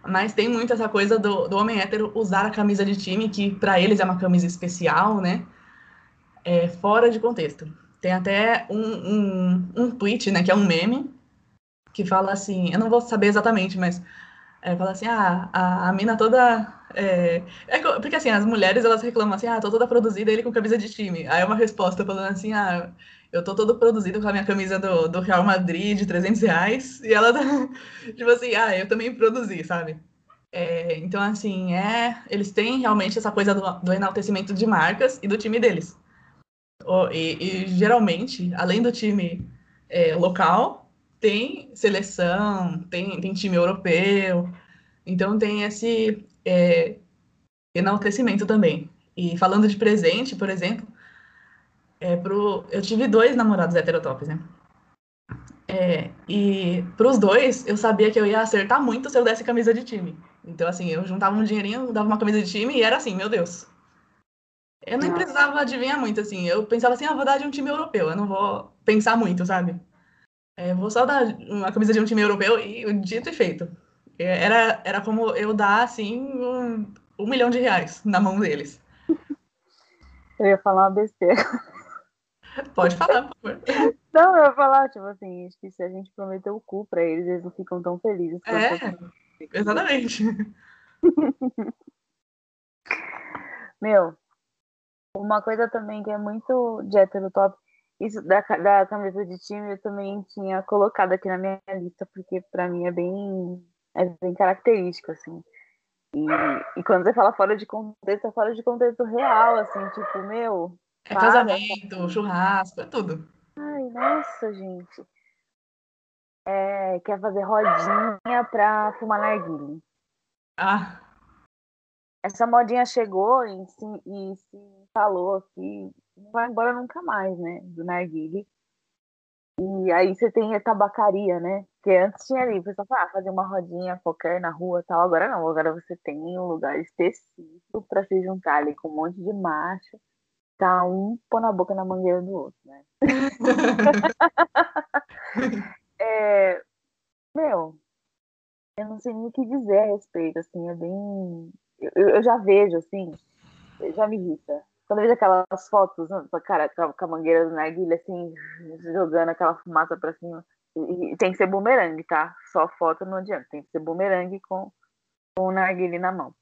Mas tem muito essa coisa do, do homem hétero usar a camisa de time, que para eles é uma camisa especial, né? É, fora de contexto. Tem até um, um, um tweet, né, que é um meme, que fala assim, eu não vou saber exatamente, mas é, fala assim, ah, a, a mina toda. É, é, porque assim, as mulheres elas reclamam assim, ah, tô toda produzida ele com camisa de time. Aí é uma resposta falando assim, ah, eu tô todo produzido com a minha camisa do, do Real Madrid de 300 reais, e ela tá, tipo assim, ah, eu também produzi, sabe? É, então, assim, é, eles têm realmente essa coisa do, do enaltecimento de marcas e do time deles. E, e, geralmente, além do time é, local, tem seleção, tem, tem time europeu, então tem esse é, enaltecimento também. E falando de presente, por exemplo, é, pro, eu tive dois namorados heterotops, né? É, e pros dois, eu sabia que eu ia acertar muito se eu desse camisa de time. Então, assim, eu juntava um dinheirinho, dava uma camisa de time e era assim, meu Deus. Eu nem Nossa. precisava adivinhar muito, assim. Eu pensava assim, ah, vou dar de um time europeu, eu não vou pensar muito, sabe? É, vou só dar uma camisa de um time europeu e o dito e feito. Era, era como eu dar, assim, um, um milhão de reais na mão deles. Eu ia falar uma besteira. Pode falar, por favor. Não, eu ia falar, tipo assim, acho que se a gente prometer o cu pra eles, eles não ficam tão felizes. É, exatamente. Meu, uma coisa também que é muito de top, isso da, da camisa de time eu também tinha colocado aqui na minha lista, porque pra mim é bem, é bem característico, assim. E, e quando você fala fora de contexto, é fora de contexto real, assim, tipo, meu, é para, casamento, churrasco, é tudo. Ai, nossa, gente. É, quer fazer rodinha pra fumar narguile. Ah. Essa modinha chegou e se, e se falou que não vai embora nunca mais, né? Do narguile. E aí você tem a tabacaria, né? Porque antes tinha ali, o pessoal falava, ah, fazer uma rodinha qualquer na rua tal. Agora não, agora você tem um lugar específico para se juntar ali com um monte de macho tá um pôr na boca na mangueira do outro, né? é, meu, eu não sei nem o que dizer a respeito, assim, é bem. Eu, já vejo, assim, já me irrita. Quando eu vejo aquelas fotos, né, cara, com a mangueira do narguilha, assim, jogando aquela fumaça pra cima. E, tem que ser bumerangue, tá? Só foto não adianta. Tem que ser bumerangue com, com o narguilha na mão.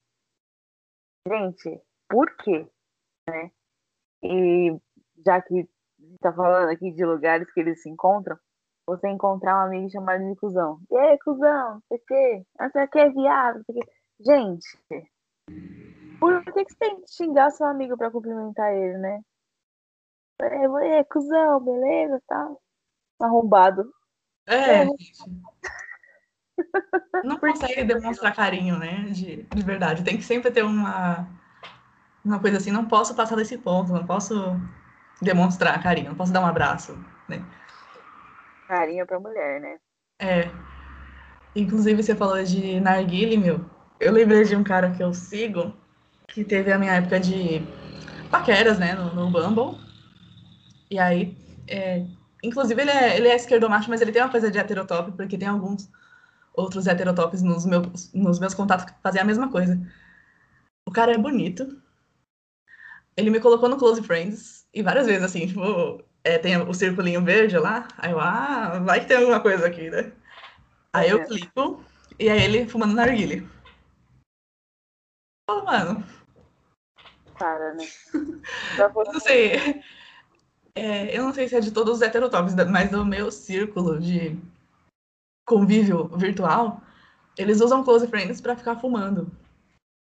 Gente, por quê? Né? E já que está falando aqui de lugares que eles se encontram, você encontrar um amigo chamado de cuzão. E aí, cuzão, não sei o que, viado, não sei. Gente, por que, que você tem que xingar seu amigo para cumprimentar ele, né? É, é, cuzão, beleza, tá? Arrombado. É, é. Não consegue demonstrar carinho, né? De, de verdade. Tem que sempre ter uma uma coisa assim, não posso passar desse ponto, não posso demonstrar carinho, não posso dar um abraço, né? Carinho pra mulher, né? É. Inclusive, você falou de narguile, meu. Eu lembrei de um cara que eu sigo, que teve a minha época de paqueras, né, no, no Bumble. E aí, é, inclusive, ele é, ele é esquerdomacho, mas ele tem uma coisa de heterotop, porque tem alguns outros heterotops nos meus, nos meus contatos que fazem a mesma coisa. O cara é bonito, ele me colocou no Close Friends e várias vezes, assim, tipo, é, tem o circulinho verde lá, aí eu, ah, vai que tem alguma coisa aqui, né? Aí eu é. clico e aí ele fumando narguile. Oh, mano. Para, né? eu não sei. É, eu não sei se é de todos os heterotops, mas do meu círculo de convívio virtual, eles usam close friends para ficar fumando.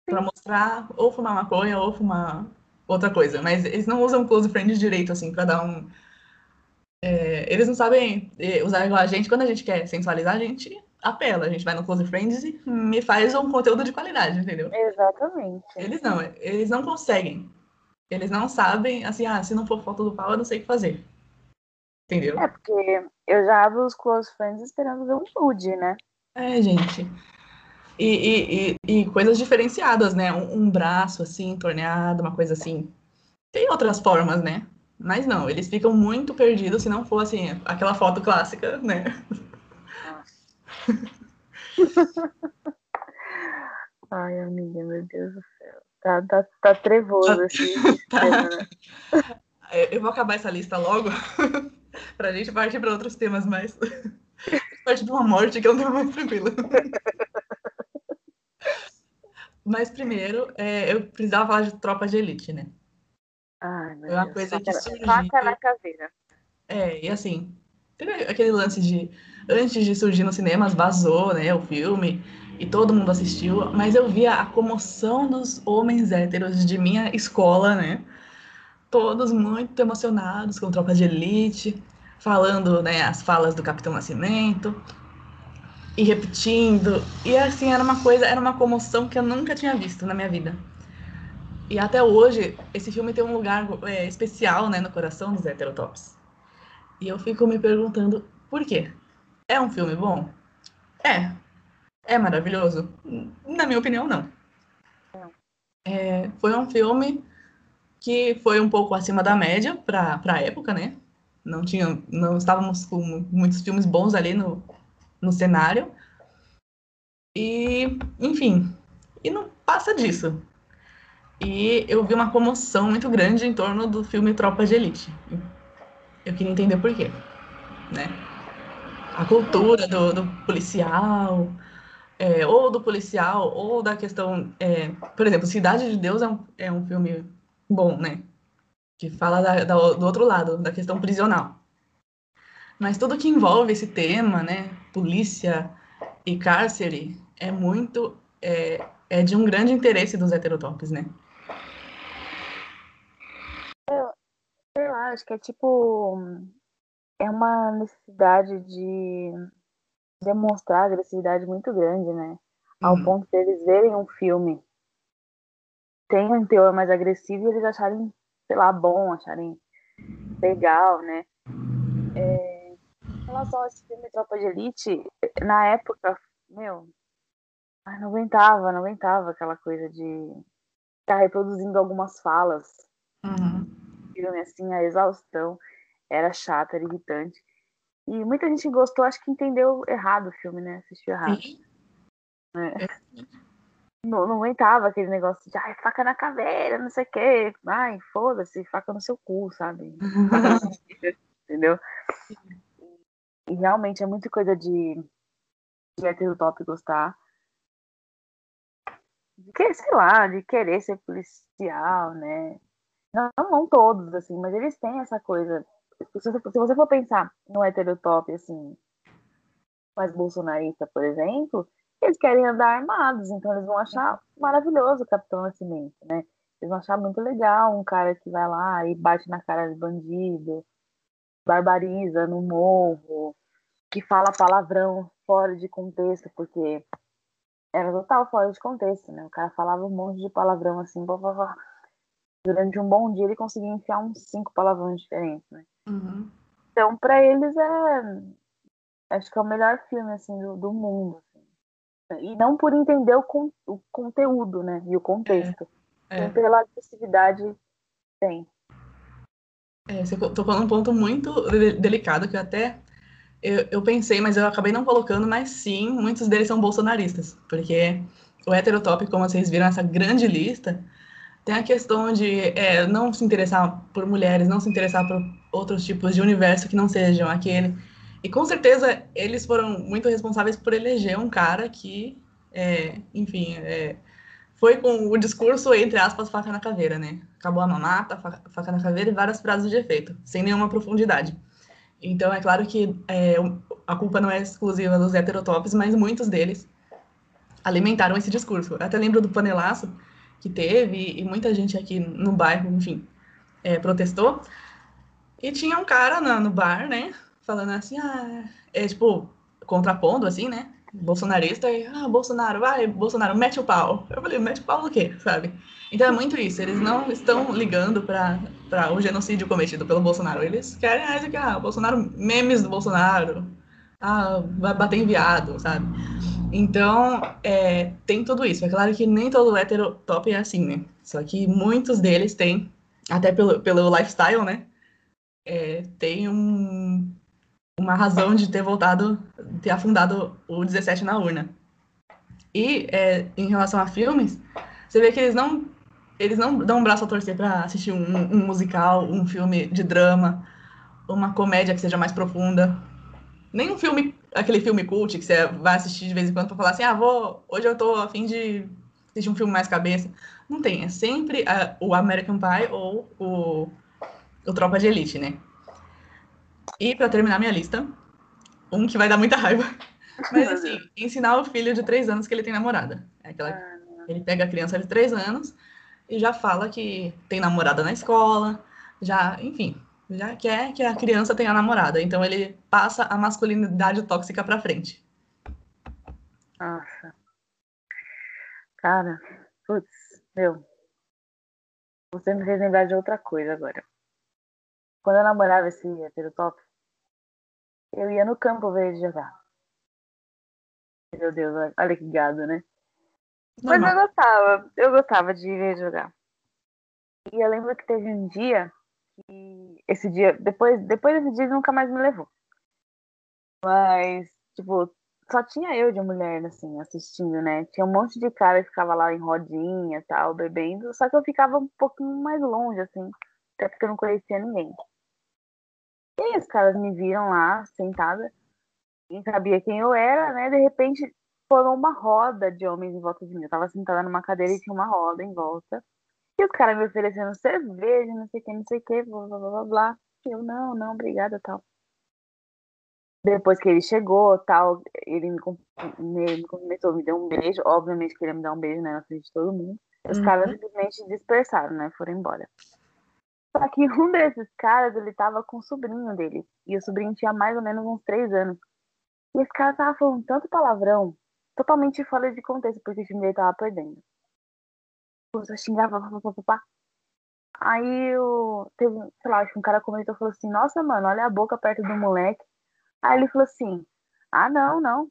para mostrar ou fumar maconha ou fumar outra coisa. Mas eles não usam close friends direito, assim, para dar um. É, eles não sabem é, usar igual a gente. Quando a gente quer sensualizar, a gente apela. A gente vai no Close Friends e me faz um conteúdo de qualidade, entendeu? Exatamente. Eles não, eles não conseguem. Eles não sabem, assim, ah, se não for foto do pau, eu não sei o que fazer. Entendeu? É, porque eu já abro os Close Friends esperando ver um nude, né? É, gente. E, e, e, e coisas diferenciadas, né? Um, um, braço, assim, torneado, uma coisa assim. Tem outras formas, né? Mas não, eles ficam muito perdidos se não for, assim, aquela foto clássica, né? Ai, amiga, meu Deus do céu. Tá, tá, tá trevoso esse tema, né? Eu vou acabar essa lista logo pra gente partir para outros temas mais. Parte de uma morte que é um tema mais tranquilo. Mas primeiro, é, eu precisava falar de tropa de elite, né? Ai, meu é uma coisa que surgiu. Faca na caveira. É, e assim, teve aquele lance de antes de surgir nos cinemas, vazou, né, o filme, e todo mundo assistiu, mas eu via a comoção dos homens héteros de minha escola, né, todos muito emocionados com Tropa de Elite, falando, né, as falas do Capitão Nascimento, e repetindo, e assim, era uma coisa, era uma comoção que eu nunca tinha visto na minha vida. E até hoje, esse filme tem um lugar é, especial, né, no coração dos heterotops. E eu fico me perguntando, por quê? É um filme bom? É. É maravilhoso? Na minha opinião, não. É, foi um filme que foi um pouco acima da média para a época, né? Não tinha, não estávamos com muitos filmes bons ali no, no cenário. E, enfim, e não passa disso. E eu vi uma comoção muito grande em torno do filme Tropa de Elite. Eu queria entender por quê, né? a cultura do, do policial, é, ou do policial, ou da questão. É, por exemplo, Cidade de Deus é um, é um filme bom, né? Que fala da, da, do outro lado, da questão prisional. Mas tudo que envolve esse tema, né? Polícia e cárcere, é muito. É, é de um grande interesse dos heterotops, né? Eu, eu acho que é tipo é uma necessidade de demonstrar agressividade muito grande, né? Ao uhum. ponto de eles verem um filme tem um teor mais agressivo e eles acharem, sei lá, bom, acharem legal, né? É, em relação a esse filme Tropa de Elite, na época, meu, não aguentava, não aguentava aquela coisa de estar reproduzindo algumas falas. Uhum. Filme assim, a exaustão era chato, era irritante. E muita gente gostou, acho que entendeu errado o filme, né? Assistiu errado. É. Não, não aguentava aquele negócio de ai, faca na caveira, não sei o quê. Ai, foda-se, faca no seu cu, sabe? Entendeu? E realmente é muita coisa de, de hétero top gostar. De que, sei lá, de querer ser policial, né? Não, não todos, assim, mas eles têm essa coisa se você for pensar no heterotop, assim, mais bolsonarista, por exemplo, eles querem andar armados, então eles vão achar maravilhoso o Capitão Nascimento, né? Eles vão achar muito legal um cara que vai lá e bate na cara de bandido, barbariza no morro, que fala palavrão fora de contexto, porque era total fora de contexto, né? O cara falava um monte de palavrão assim, blá, blá, blá. Durante um bom dia ele conseguia enfiar uns cinco palavrões diferentes, né? Uhum. Então, para eles é. Acho que é o melhor filme assim, do, do mundo. Assim. E não por entender o, con o conteúdo, né? E o contexto. É. É. pela agressividade tem. É, você tocou num ponto muito delicado que eu até eu, eu, pensei, mas eu acabei não colocando, mas sim, muitos deles são bolsonaristas, porque o heterotop, como vocês viram essa grande lista, Tem a questão de é, não se interessar por mulheres, não se interessar por outros tipos de universo que não sejam aquele. E com certeza eles foram muito responsáveis por eleger um cara que, é, enfim, é, foi com o discurso, entre aspas, faca na caveira, né? Acabou a mamata, faca na caveira e várias frases de efeito, sem nenhuma profundidade. Então, é claro que é, a culpa não é exclusiva dos heterotops, mas muitos deles alimentaram esse discurso. Eu até lembro do panelaço que teve, e muita gente aqui no bairro, enfim, é, protestou. E tinha um cara no, no bar, né, falando assim, ah, é tipo, contrapondo, assim, né, bolsonarista, e, ah, Bolsonaro, vai, Bolsonaro, mete o pau. Eu falei, mete o pau no quê, sabe? Então é muito isso, eles não estão ligando para o genocídio cometido pelo Bolsonaro, eles querem, ah, que, ah, Bolsonaro, memes do Bolsonaro, ah, vai bater enviado, sabe? Então, é, tem tudo isso. É claro que nem todo hétero top é assim, né? Só que muitos deles têm, até pelo, pelo lifestyle, né? É, tem um, uma razão de ter voltado, ter afundado o 17 na urna. E é, em relação a filmes, você vê que eles não eles não dão um braço a torcer para assistir um, um, musical, um filme de drama, uma comédia que seja mais profunda. Nem um filme aquele filme cult que você vai assistir de vez em quando para falar assim, ah, vou, hoje eu tô a fim de assistir um filme mais cabeça. Não tem, é sempre a, o American Pie ou o, o Tropa de Elite, né? E para terminar minha lista, um que vai dar muita raiva. Mas assim, ensinar o filho de três anos que ele tem namorada. É aquela, ah, ele pega a criança de três anos e já fala que tem namorada na escola, já, enfim, já quer que a criança tenha namorada. Então ele passa a masculinidade tóxica para frente. Nossa. Cara, putz, meu. Você me fez lembrar de outra coisa agora. Quando eu namorava esse top, eu ia no campo ver ele jogar. Meu Deus, olha que gado, né? Mas eu gostava, eu gostava de ver ele jogar. E eu lembro que teve um dia que esse dia, depois, depois desse dia ele nunca mais me levou. Mas, tipo, só tinha eu de mulher, assim, assistindo, né? Tinha um monte de cara que ficava lá em rodinha e tal, bebendo, só que eu ficava um pouquinho mais longe, assim, até porque eu não conhecia ninguém. E aí os caras me viram lá, sentada, ninguém sabia quem eu era, né? De repente formou uma roda de homens em volta de mim. Eu tava sentada numa cadeira e tinha uma roda em volta. E os caras me oferecendo cerveja, não sei o que, não sei o que, blá blá blá blá. Eu, não, não, obrigada, tal. Depois que ele chegou, tal, ele me, me cumprimentou, me deu um beijo. Obviamente queria me dar um beijo, né, na frente de todo mundo. Os uhum. caras simplesmente dispersaram, né, foram embora. Só que um desses caras, ele tava com o sobrinho dele. E o sobrinho tinha mais ou menos uns três anos. E esse cara tava falando tanto palavrão, totalmente fora de contexto, porque o time dele tava perdendo começou a xingar, papapá. Aí eu teve, sei lá, acho que um cara comentou falou assim, nossa, mano, olha a boca perto do moleque. Aí ele falou assim, ah não, não.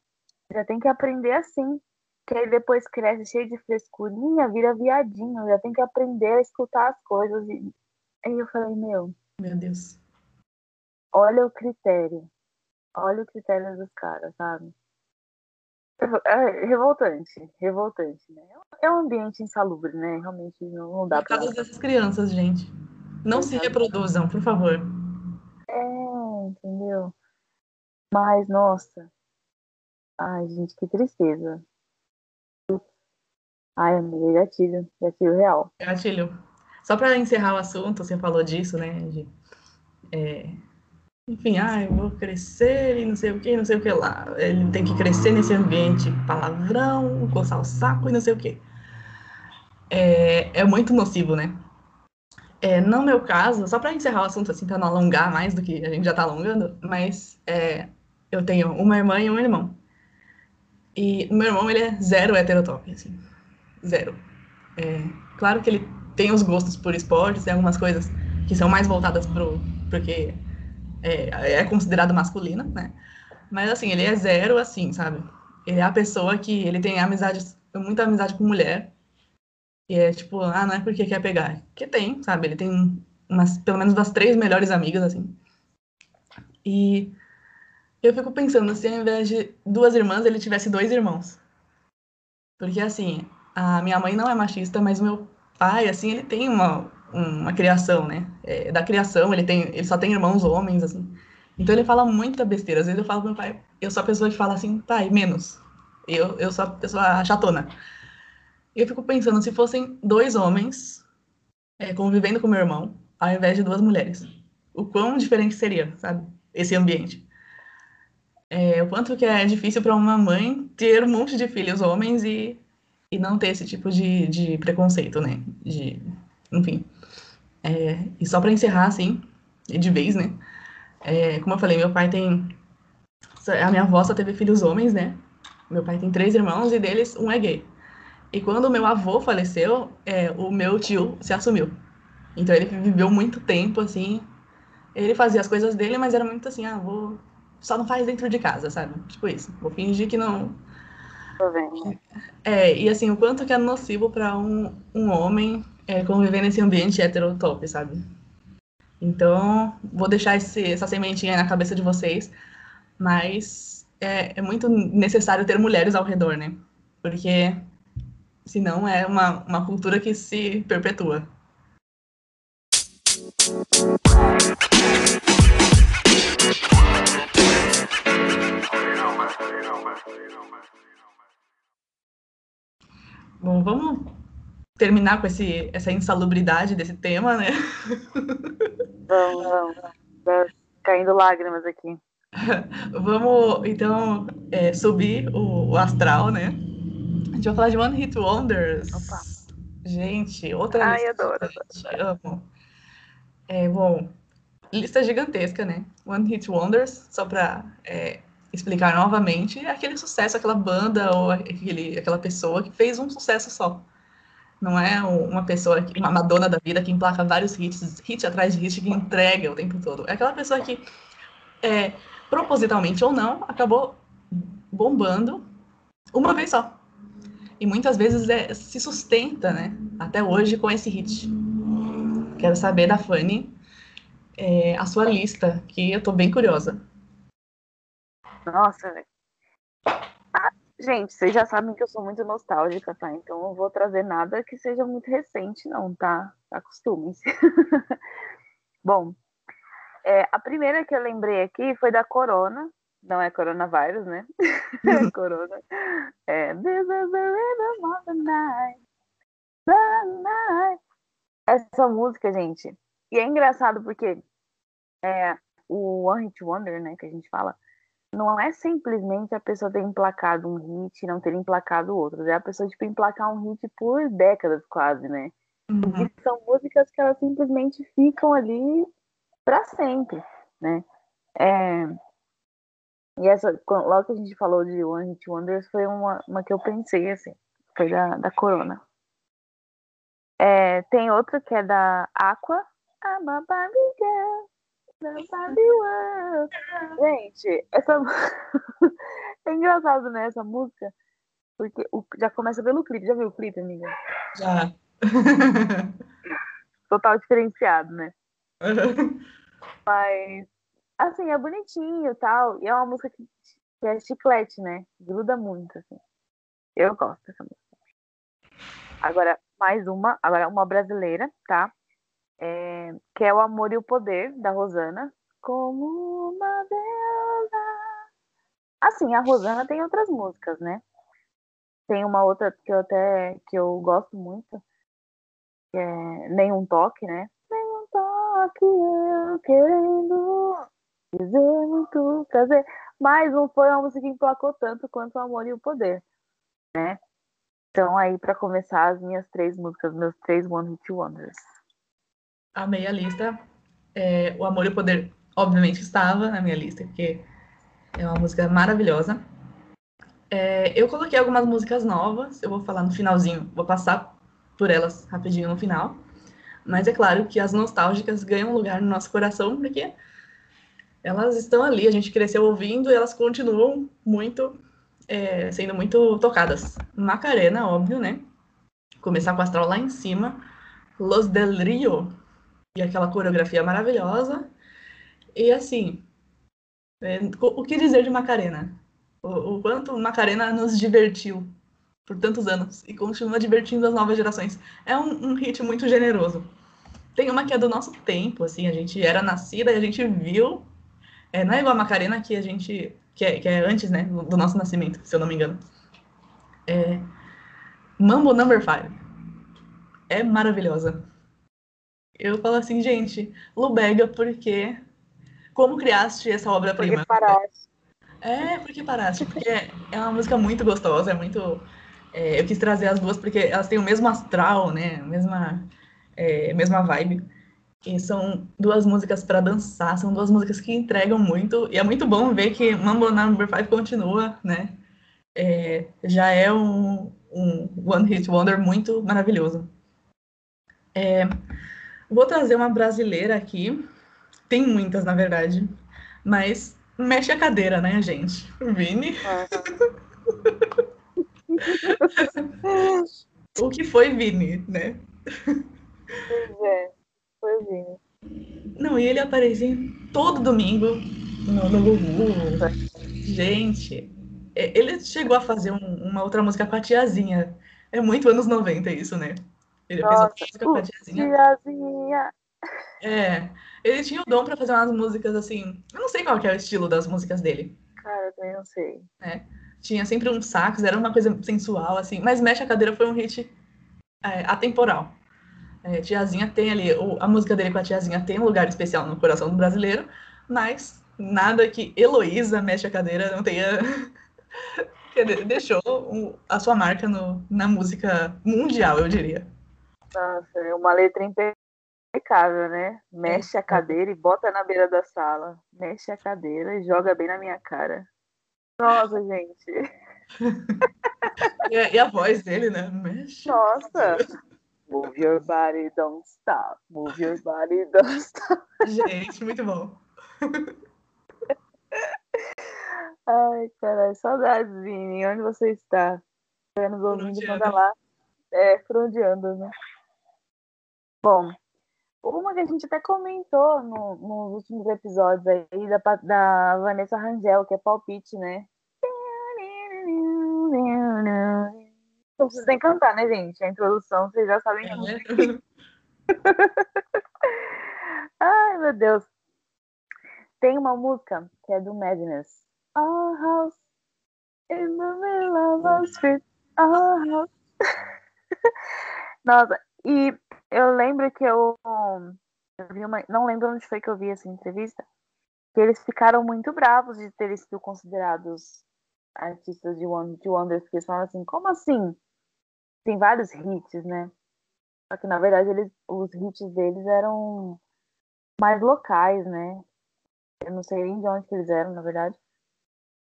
Já tem que aprender assim. Que aí depois cresce cheio de frescurinha, vira viadinho, já tem que aprender a escutar as coisas. E aí eu falei, meu. Meu Deus. Olha o critério. Olha o critério dos caras, sabe? É revoltante, revoltante, né? É um ambiente insalubre, né? Realmente não, não dá para. Por causa dessas crianças, gente. Não se reproduzam, por favor. É, entendeu? Mas, nossa. Ai, gente, que tristeza. Ai, amiga, gatilho. Gatilho real. Gatilho. Só para encerrar o assunto, você falou disso, né? De, é, enfim, ah, eu vou crescer e não sei o que, não sei o que lá. Ele tem que crescer nesse ambiente palavrão, coçar o saco e não sei o que. É, é muito nocivo, né? É, no meu caso, só para encerrar o assunto, assim, para não alongar mais do que a gente já está alongando, mas é, eu tenho uma irmã e um irmão. E o meu irmão, ele é zero heterotop, assim, zero. É, claro que ele tem os gostos por esportes, tem algumas coisas que são mais voltadas pro, porque é, é considerado masculino, né? Mas assim, ele é zero, assim, sabe? Ele é a pessoa que ele tem amizade, muita amizade com mulher. E é tipo, ah, não é porque quer pegar. Que tem, sabe? Ele tem umas, pelo menos das três melhores amigas, assim. E eu fico pensando se ao invés de duas irmãs, ele tivesse dois irmãos. Porque assim, a minha mãe não é machista, mas o meu pai, assim, ele tem uma, uma criação, né? É, da criação, ele tem, ele só tem irmãos homens, assim. Então ele fala muita besteira. Às vezes eu falo pro meu pai, eu sou a pessoa que fala assim, pai, menos. Eu, eu sou a pessoa chatona. Eu fico pensando, se fossem dois homens é, convivendo com meu irmão, ao invés de duas mulheres, o quão diferente seria, sabe? Esse ambiente. É, o quanto que é difícil para uma mãe ter um monte de filhos homens e, e não ter esse tipo de, de preconceito, né? De, enfim. É, e só para encerrar, assim, de vez, né? É, como eu falei, meu pai tem. A minha avó só teve filhos homens, né? Meu pai tem três irmãos e deles um é gay. E quando meu avô faleceu, é, o meu tio se assumiu. Então ele viveu muito tempo, assim. Ele fazia as coisas dele, mas era muito assim, ah, vou. Só não faz dentro de casa, sabe? Tipo isso. Vou fingir que não. Tô vendo. É, e assim, o quanto que é nocivo para um, um homem é, conviver nesse ambiente heterotop, sabe? Então, vou deixar esse, essa sementinha na cabeça de vocês, mas é, é, muito necessário ter mulheres ao redor, né? Porque senão é uma, uma cultura que se perpetua. Bom, vamos terminar com esse, essa insalubridade desse tema, né? Vamos, vamos. Caindo lágrimas aqui. vamos, então, é, subir o, o, astral, né? A gente vai falar de One Hit Wonders. Opa. Gente, outra Ai, lista. adoro. Gente, amo. É, bom, lista gigantesca, né? One Hit Wonders, só para é, explicar novamente, é aquele sucesso, aquela banda ou aquele, aquela pessoa que fez um sucesso só. Não é uma pessoa, uma Madonna da vida que emplaca vários hits, hit atrás de hit, que entrega o tempo todo. É aquela pessoa que, é, propositalmente ou não, acabou bombando uma vez só. E muitas vezes é, se sustenta, né? Até hoje com esse hit. Quero saber da Fanny é, a sua lista, que eu tô bem curiosa. Nossa. Gente, vocês já sabem que eu sou muito nostálgica, tá? Então eu vou trazer nada que seja muito recente, não, tá? Acostumem-se. Bom, é, a primeira que eu lembrei aqui foi da Corona. Não é coronavírus, né? é corona. É, This is the rhythm of the night. The night. Essa música, gente. E é engraçado porque é, o One Hit Wonder, né, que a gente fala, não é simplesmente a pessoa ter emplacado um hit e não ter emplacado outros. É a pessoa, tipo, emplacar um hit por décadas quase, né? Uhum. Porque são músicas que elas simplesmente ficam ali para sempre, né? É... E essa, logo que a gente falou de One Hit Wonders, foi uma, uma que eu pensei, assim, foi da, da Corona. É, tem outra que é da Aqua, I'm a Barbie Girl. Gente, essa é engraçado, né? Essa música, porque o... já começa pelo clipe. Já viu o clipe, amiga? Já. Total diferenciado, né? Mas, assim, é bonitinho e tal. E é uma música que, que é chiclete, né? Gruda muito, assim. Eu gosto dessa música. Agora, mais uma, agora uma brasileira, tá? É, que é o Amor e o Poder, da Rosana. Como uma deusa. Assim, a Rosana tem outras músicas, né? Tem uma outra que eu até que eu gosto muito, que é Nenhum Toque, né? Nenhum toque, eu querendo dizer muito prazer. Mas não foi uma música que emplacou tanto quanto o Amor e o Poder, né? Então aí para começar as minhas três músicas, meus três One Hit Wonders amei a lista. É, o Amor e o Poder, obviamente, estava na minha lista, porque é uma música maravilhosa. É, eu coloquei algumas músicas novas, eu vou falar no finalzinho, vou passar por elas rapidinho no final. Mas é claro que as nostálgicas ganham lugar no nosso coração, porque elas estão ali, a gente cresceu ouvindo e elas continuam muito, é, sendo muito tocadas. Macarena, óbvio, né? Começar com o astral lá em cima. Los del Rio, e aquela coreografia maravilhosa. E assim, é, o que dizer de Macarena? O, o, quanto Macarena nos divertiu por tantos anos e continua divertindo as novas gerações. É um, um hit muito generoso. Tem uma que é do nosso tempo, assim, a gente era nascida e a gente viu. É, não é igual a Macarena que a gente. que é, que é antes, né, do nosso nascimento, se eu não me engano. É, Mambo Number 5. É maravilhosa. Eu falo assim, gente, Lubega, porque. Como criaste essa obra-prima? Porque paraste. É, porque paraste. Porque é uma música muito gostosa, é muito. É, eu quis trazer as duas porque elas têm o mesmo astral, né? Mesma, é, mesma vibe. E são duas músicas para dançar, são duas músicas que entregam muito. E é muito bom ver que Mambo Number 5 continua, né? É, já é um, um One Hit Wonder muito maravilhoso. É, vou trazer uma brasileira aqui. Tem muitas, na verdade. Mas mexe a cadeira, né, gente? Vini. o que foi Vini, né? Pois é, foi o Vini. Não, e ele aparecia todo domingo no, no Gugu. Gente, é, ele chegou a fazer um, uma outra música com a tiazinha. É muito anos 90 isso, né? Ele Nossa, fez outra música com a tiazinha. Tiazinha. É, ele tinha o dom pra fazer umas músicas assim. Eu não sei qual que é o estilo das músicas dele. Cara, eu também não sei. né? Tinha sempre um sax, era uma coisa sensual, assim. Mas Mexe a Cadeira foi um hit é, atemporal. É, tiazinha tem ali, a música dele com a Tiazinha tem um lugar especial no coração do brasileiro, mas nada que Heloísa Mexe a Cadeira não tenha. deixou a sua marca no- na música mundial, eu diria. Nossa, é uma letra impecável, né? Mexe a cadeira e bota na beira da sala. Mexe a cadeira e joga bem na minha cara. Nossa, gente. E, a- voz dele, né? Mexe. Nossa. Move your body, don't stop. Move your body, don't stop. Gente, muito bom. Ai, caralho, saudades, Vini. Onde você está? Tá nos ouvindo, manda lá. É, frondeando, né? Bom, uma que a gente até comentou no- nos últimos episódios aí da, da Vanessa Rangel, que é palpite, né? Não precisa nem cantar, né, gente? A introdução, vocês já sabem É. Ai, meu Deus. Tem uma música que é do Madness. Our house in the middle of a street. Our house. Nossa, e eu lembro que eu, eu vi uma. Não lembro onde foi que eu vi essa entrevista. Que eles ficaram muito bravos de terem sido considerados artistas de One de Wonders, porque eles falaram assim, como assim? Tem vários hits, né? Só que na verdade eles, os hits deles eram mais locais, né? Eu não sei nem de onde eles eram, na verdade.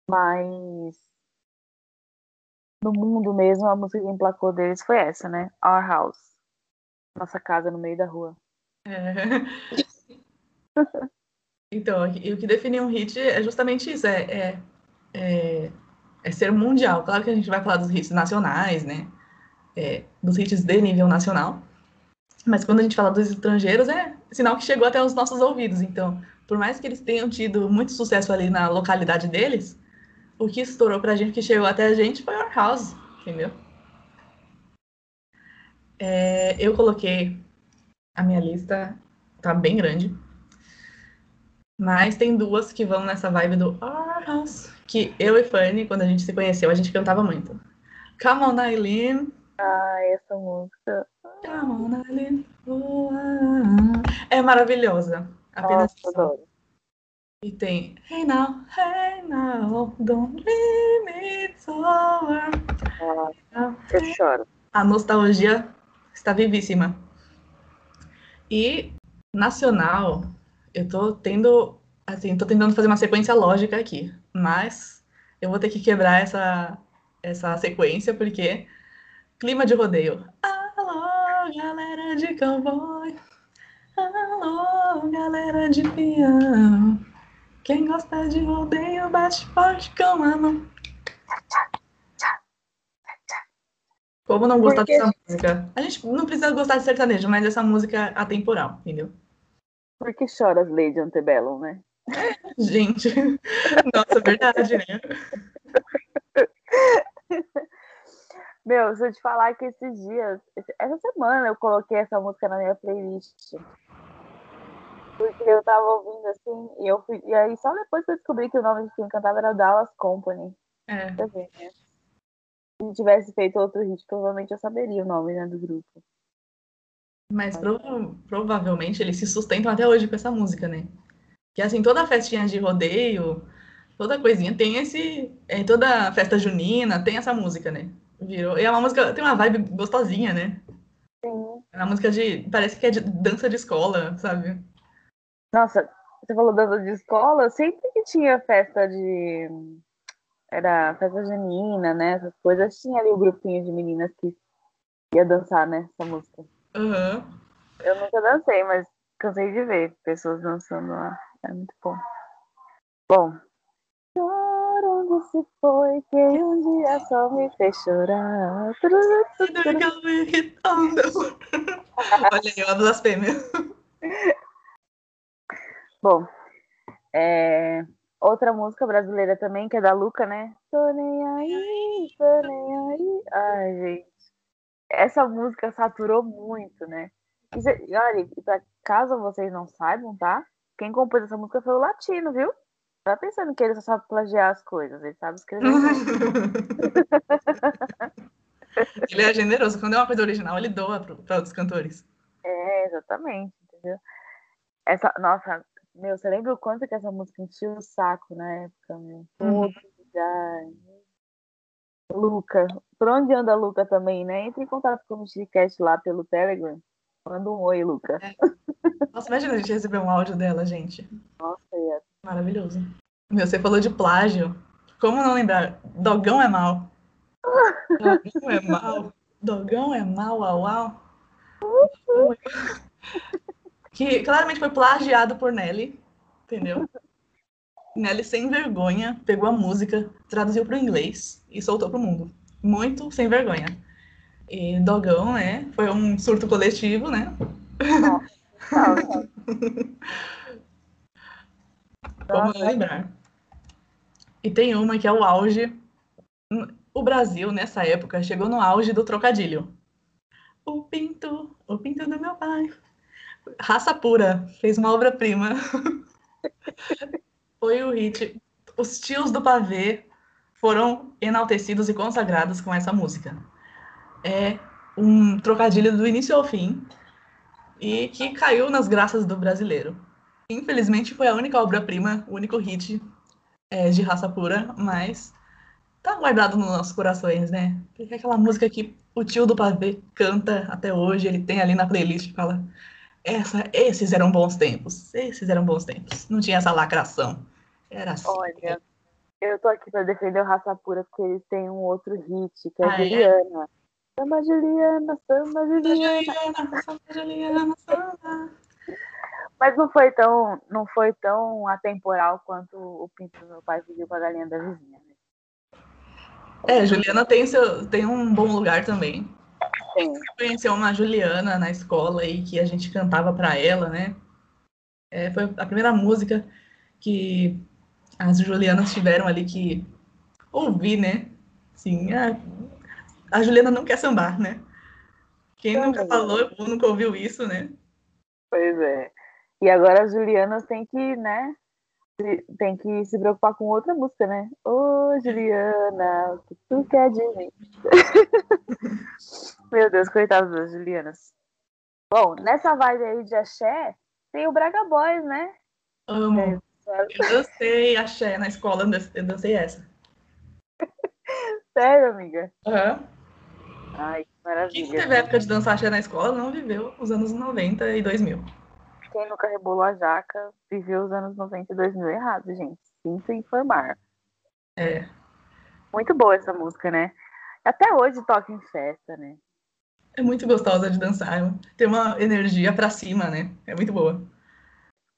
Mas no mundo mesmo, a música que emplacou deles foi essa, né? Our House. Nossa casa no meio da rua. É. Então, e o que define um hit é justamente isso, é, é, é, é ser mundial. Claro que a gente vai falar dos hits nacionais, né? É, dos hits de nível nacional. Mas quando a gente fala dos estrangeiros, é sinal que chegou até os nossos ouvidos. Então, por mais que eles tenham tido muito sucesso ali na localidade deles, o que estourou pra gente, que chegou até a gente, foi Our House, entendeu? É, eu coloquei a minha lista, tá bem grande. Mas tem duas que vão nessa vibe do Our House, que eu e Fanny, quando a gente se conheceu, a gente cantava muito. Come on, Eileen. Ah, essa música. Come on, Eileen. Oh, ah, ah. É maravilhosa. Apenas Nossa, adoro. E tem Hey now, hey now, don't leave me, it's over. Ah, eu choro. A nostalgia está vivíssima. E nacional, eu tô tendo, assim, tô tentando fazer uma sequência lógica aqui, mas eu vou ter que quebrar essa essa sequência porque clima de rodeio. Alô, galera de cowboy. Alô, galera de peão. Quem gosta de rodeio bate forte com a mão. Como não gostar Porque- dessa música? A gente não precisa gostar de sertanejo, mas essa música é atemporal, entendeu? Por que choras, Lady Antebellum, né? Gente, nossa, verdade, né? Meu, se eu te falar que esses dias, essa semana eu coloquei essa música na minha playlist. Porque eu tava ouvindo assim, e eu fui. E aí só depois que eu descobri que o nome de quem cantava era Dallas Company. É. Ver, né? Se tivesse feito outro hit, provavelmente eu saberia o nome né, do grupo. Mas prova provavelmente eles se sustentam até hoje com essa música, né? Que assim, toda festinha de rodeio, toda coisinha tem esse. É, toda festa junina tem essa música, né? Virou. E é uma música, tem uma vibe gostosinha, né? Sim. É uma música de. Parece que é de dança de escola, sabe? Nossa, você falou dança de escola, sempre que tinha festa de. Era festa junina, né? Essas coisas, tinha ali o um grupinho de meninas que ia dançar, né? Essa música. Uhum. Eu nunca dancei, mas cansei de ver pessoas dançando lá. É muito bom. Bom, Chorando se foi, que um dia só me fez chorar. Olha aí, uma blasfêmia. Bom, é... outra música brasileira também, que é da Luca, né? Tô nem aí, tô nem aí. Ai, gente. Essa música saturou muito, né? E, olha, caso vocês não saibam, tá? Quem compôs essa música foi o Latino, viu? tá pensando que ele só sabe plagiar as coisas, ele sabe escrever. ele é generoso. Quando é uma coisa original, ele doa para outros cantores. É, exatamente, entendeu? Essa, nossa, meu, você lembra o quanto que essa música encheu o saco na época, meu? Uhum. Luca. Por onde anda a Luca também, né? Entre em contato com o Mexicast lá pelo Telegram. Manda um oi, Luca. É. Nossa, imagina a gente receber um áudio dela, gente. Nossa, ia Maravilhoso. Meu, você falou de plágio. Como não lembrar? Dogão é mal. Dogão é mal. Dogão é mal, au, au. Que claramente foi plagiado por Nelly, entendeu? Nelly, sem vergonha, pegou a música, traduziu para o inglês e soltou para o mundo. Muito sem vergonha. E Dogão, né? Foi um surto coletivo, né? Vamos lembrar. E tem uma que é o auge. O Brasil, nessa época, chegou no auge do trocadilho. O pinto, o pinto do meu pai. Raça pura, fez uma obra-prima. Foi o hit. Os tios do pavê foram enaltecidos e consagrados com essa música. É um trocadilho do início ao fim e que caiu nas graças do brasileiro. Infelizmente foi a única obra-prima, o único hit é, de raça pura, mas tá guardado nos nossos corações, né? Porque é aquela música que o tio do pavê canta até hoje, ele tem ali na playlist e fala: essa, esses eram bons tempos, esses eram bons tempos. Não tinha essa lacração. Era assim. Olha, eu tô aqui para defender o Raça Pura porque eles têm um outro hit, que é ah, Juliana. É? Samba Juliana, samba Juliana. Juliana, samba Juliana, samba. Mas não foi tão, não foi tão atemporal quanto o pinto do meu pai pediu com a galinha da vizinha. Né? É, Juliana tem, seu, tem um bom lugar também. Sim. Conheceu uma Juliana na escola aí que a gente cantava para ela, né? É, foi a primeira música que as Julianas tiveram ali que ouvir, né? Sim, a, a Juliana não quer sambar, né? Quem nunca falou ou nunca ouviu isso, né? Pois é. E agora as Julianas têm que, né? Tem que se preocupar com outra música, né? Ô, Juliana, o que tu quer de mim? Meu Deus, coitadas das Julianas. Bom, nessa vibe aí de axé, tem o Braga Boys, né? Amo. É, eu dancei axé na escola, eu dancei essa. Sério, amiga? Aham. Uhum. Ai, que maravilha. Quem teve época de dançar axé na escola não viveu os anos 90 e 2000 quem nunca rebolou a jaca viveu os anos 90 e 2000 errado, gente. Sinto informar. É. Muito boa essa música, né? Até hoje toca em festa, né? É muito gostosa de dançar. Tem uma energia pra cima, né? É muito boa.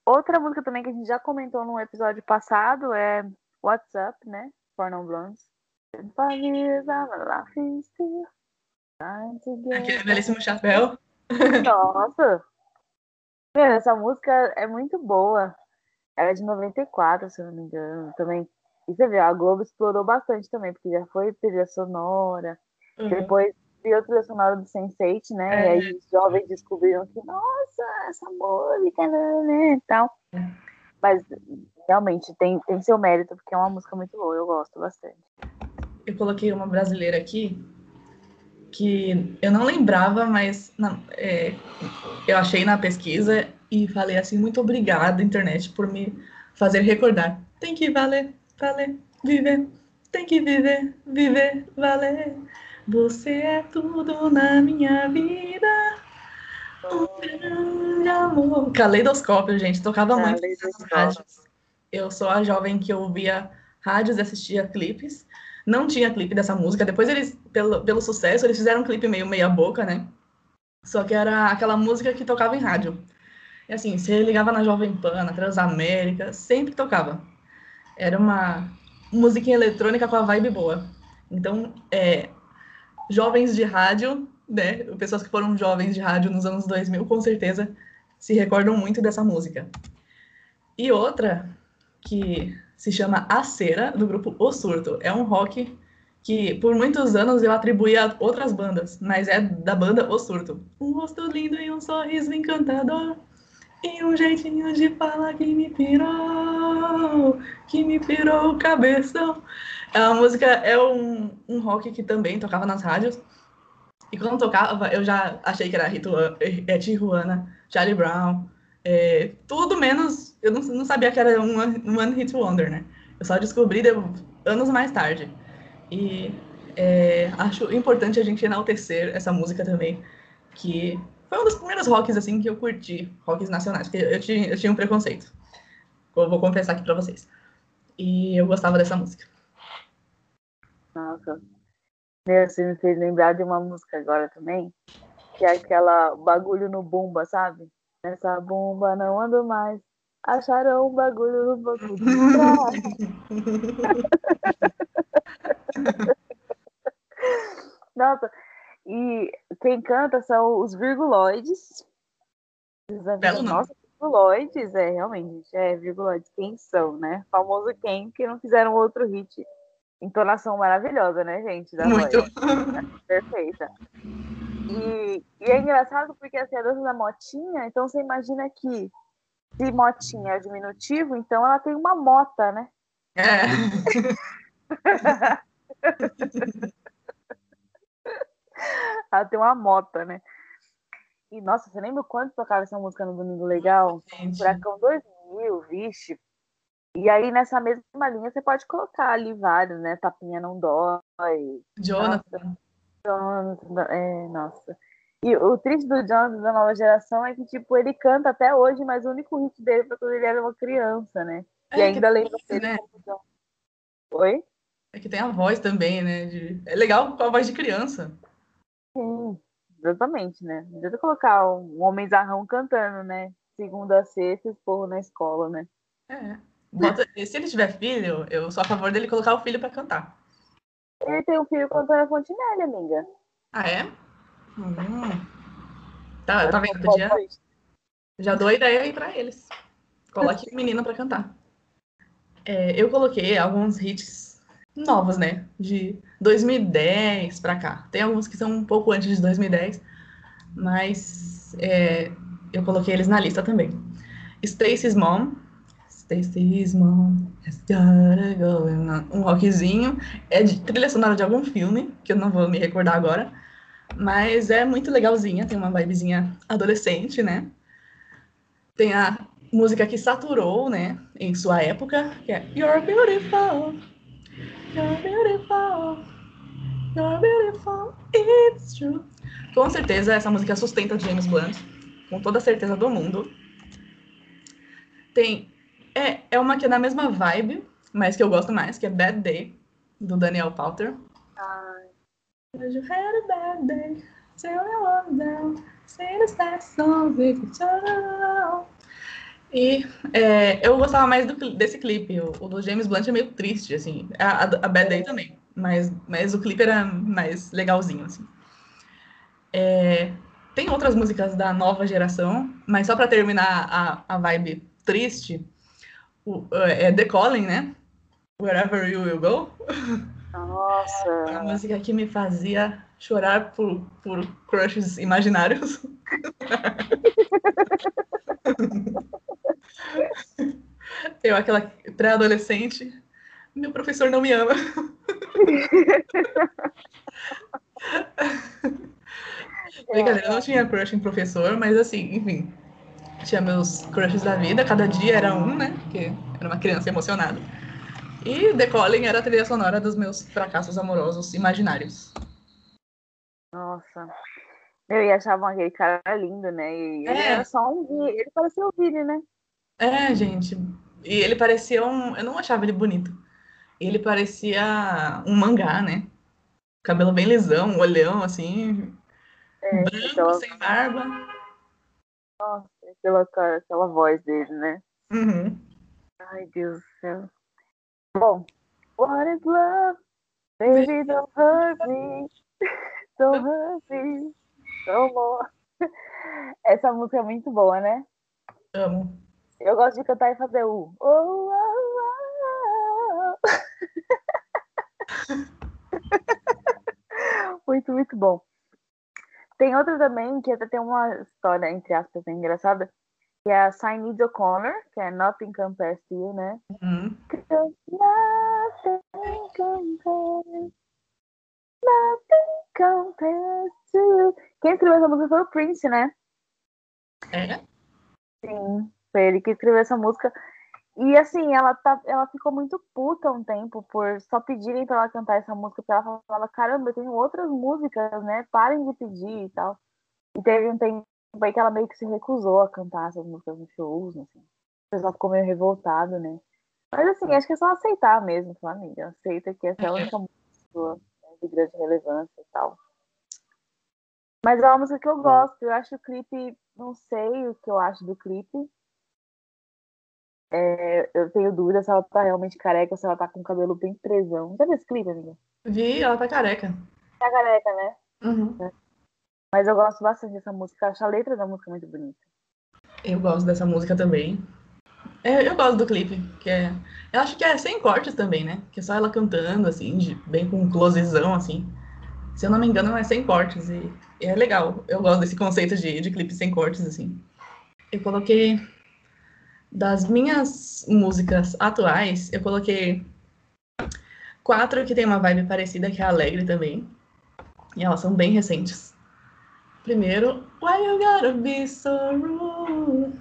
Outra música também que a gente já comentou no episódio passado é What's Up, né? For Non Blondes. Aquele belíssimo chapéu. Nossa! Meu, essa música é muito boa. Ela é de 94, se eu não me engano. Também. E você vê, a Globo explorou bastante também, porque já foi trilha sonora. Uhum. Depois vi o trilha sonora do Sense8, né? É. E aí os jovens descobriram que, nossa, essa música, né, né, tal. É. Mas realmente tem, tem seu mérito, porque é uma música muito boa, eu gosto bastante. Eu coloquei uma brasileira aqui que eu não lembrava, mas é, eu achei na pesquisa e falei assim, muito obrigada, internet, por me fazer recordar. Tem que valer, valer, viver. Tem que viver, viver, valer. Você é tudo na minha vida. Um grande amor. Caleidoscópio, gente. Tocava muito nas rádios. Eu sou a jovem que ouvia rádios e assistia clipes. Não tinha clipe dessa música. Depois eles, pelo, pelo sucesso, eles fizeram um clipe meio meia boca, né? Só que era aquela música que tocava em rádio. E assim, você ligava na Jovem Pan, na Transamérica, sempre tocava. Era uma musiquinha eletrônica com a vibe boa. Então, é, jovens de rádio, né? Pessoas que foram jovens de rádio nos anos 2000, com certeza se recordam muito dessa música. E outra que se chama A Cera, do grupo O Surto. É um rock que por muitos anos eu atribuía a outras bandas, mas é da banda O Surto. Um rosto lindo e um sorriso encantador. E um jeitinho de falar que me pirou, que me pirou o cabeção. A música é um, um rock que também tocava nas rádios. E quando tocava, eu já achei que era é, Tijuana, Charlie Brown, é, tudo menos. Eu não, não, sabia que era um One Hit Wonder, né? Eu só descobri de, anos mais tarde. E é, acho importante a gente enaltecer essa música também, que foi um dos primeiros rocks assim que eu curti, rocks nacionais, porque eu tinha, eu tinha um preconceito. Eu vou confessar aqui para vocês. E eu gostava dessa música. Nossa. Meu, você me fez lembrar de uma música agora também, que é aquela bagulho no bumba, sabe? Nessa bomba não ando mais. Acharam um bagulho no trás. Nossa, e quem canta são os virguloides. Belo Nossa, virguloides, é, realmente, é, virguloides, quem são, né? Famoso quem, que não fizeram outro hit. Entonação maravilhosa, né, gente? Da Muito. Perfeita. E, e, é engraçado porque assim, a dança da motinha, então você imagina que se motinha é diminutivo, então ela tem uma mota, né? É. ela tem uma mota, né? E nossa, você lembra quanto tocava essa música no Domingo Legal? Gente. Furacão 2000, vixe. E aí, nessa mesma linha, você pode colocar ali vários, né? Tapinha não dói. Jonathan. Jonathan, é, nossa. E o triste do Jonathan da nova geração é que, tipo, ele canta até hoje, mas o único hit dele foi quando ele era uma criança, né? É, e ainda lembra dele né? Oi? É que tem a voz também, né? De... É legal com a voz de criança. Sim, exatamente, né? Não adianta colocar um homem zarrão cantando, né? Segunda a sexta, esporro na escola, né? É. Bota, se ele tiver filho, eu sou a favor dele colocar o filho para cantar. Ele tem um filho com a Antônia Fontinelli, amiga. Ah, é? Hum. Tá, tá vendo? Podia... Já dou a ideia aí pra eles. Coloque o menino pra cantar. É, eu coloquei alguns hits novos, né? De 2010 pra cá. Tem alguns que são um pouco antes de 2010, mas é, eu coloquei eles na lista também. Stacy's Mom, Stacy's Mom has gotta go. Um rockzinho. É de trilha sonora de algum filme, que eu não vou me recordar agora. Mas é muito legalzinha, tem uma vibezinha adolescente, né? Tem a música que saturou, né, em sua época, que é You're Beautiful, You're Beautiful, You're Beautiful, It's True. Com certeza essa música sustenta James Blunt, com toda a certeza do mundo. Tem é, é uma que é na mesma vibe, mas que eu gosto mais, que é Bad Day, do Daniel Powter. Ai. You had a bad day, tell me one down, say the with each other. E é, eu gostava mais do, desse clipe. O, o, do James Blunt é meio triste, assim. A, a, Bad Day também. Mas, mas o clipe era mais legalzinho, assim. É, tem outras músicas da nova geração, mas só para terminar a, a vibe triste, o, é The Calling, né? Wherever You Will Go. Nossa! A música que me fazia chorar por, por crushes imaginários. Eu, aquela pré-adolescente, meu professor não me ama. Brincadeira, eu não tinha crush em professor, mas assim, enfim, tinha meus crushes da vida, cada dia era um, né? Porque era uma criança emocionada. E The Calling era a trilha sonora dos meus fracassos amorosos imaginários. Nossa. Eu ia achava aquele cara lindo, né? E ele é. era só um. Ele parecia o Vini, né? É, gente. E ele parecia um. Eu não achava ele bonito. Ele parecia um mangá, né? Cabelo bem lisão, um olhão assim. É, branco, aquela... sem barba. Nossa, aquela, aquela voz dele, né? Uhum. Ai, Deus do céu. Bom, what is love? Baby, don't hurt me. Don't hurt me. More. Essa música é muito boa, né? Amo. Eu gosto de cantar e fazer o. Oh, oh, oh. muito, muito bom. Tem outra também que até tem uma história, entre aspas, engraçada, que é a Sinead O'Connor, que é Nothing Compares to You, né? Uhum. Nothing compares, nothing compares to you. Quem escreveu essa música foi o Prince, né? É? Sim, foi ele que escreveu essa música. E assim, ela, tá, ela ficou muito puta um tempo por só pedirem pra ela cantar essa música, porque ela falava, caramba, eu tenho outras músicas, né? Parem de pedir e tal. E teve um tempo aí que ela meio que se recusou a cantar essas músicas nos shows, assim. O pessoal ficou meio revoltado, né? Mas assim, acho que é só aceitar mesmo, sua amiga. Aceita que essa é a única música né, de grande relevância e tal. Mas é uma música que eu gosto. Eu acho o clipe, não sei o que eu acho do clipe. É, eu tenho dúvida se ela tá realmente careca ou se ela tá com o cabelo bem presão. Já viu esse clipe, amiga? Vi, ela tá careca. Tá careca, né? Uhum. É. Mas eu gosto bastante dessa música, acho a letra da música muito bonita. Eu gosto dessa música também. É, eu gosto do clipe, que é. Eu acho que é sem cortes também, né? Que é só ela cantando, assim, de, bem com um closezão, assim. Se eu não me engano, é sem cortes. E, e é legal. Eu gosto desse conceito de, de clipe sem cortes, assim. Eu coloquei. Das minhas músicas atuais, eu coloquei quatro que tem uma vibe parecida, que é Alegre também. E elas são bem recentes. Primeiro, Why you gotta be so rude?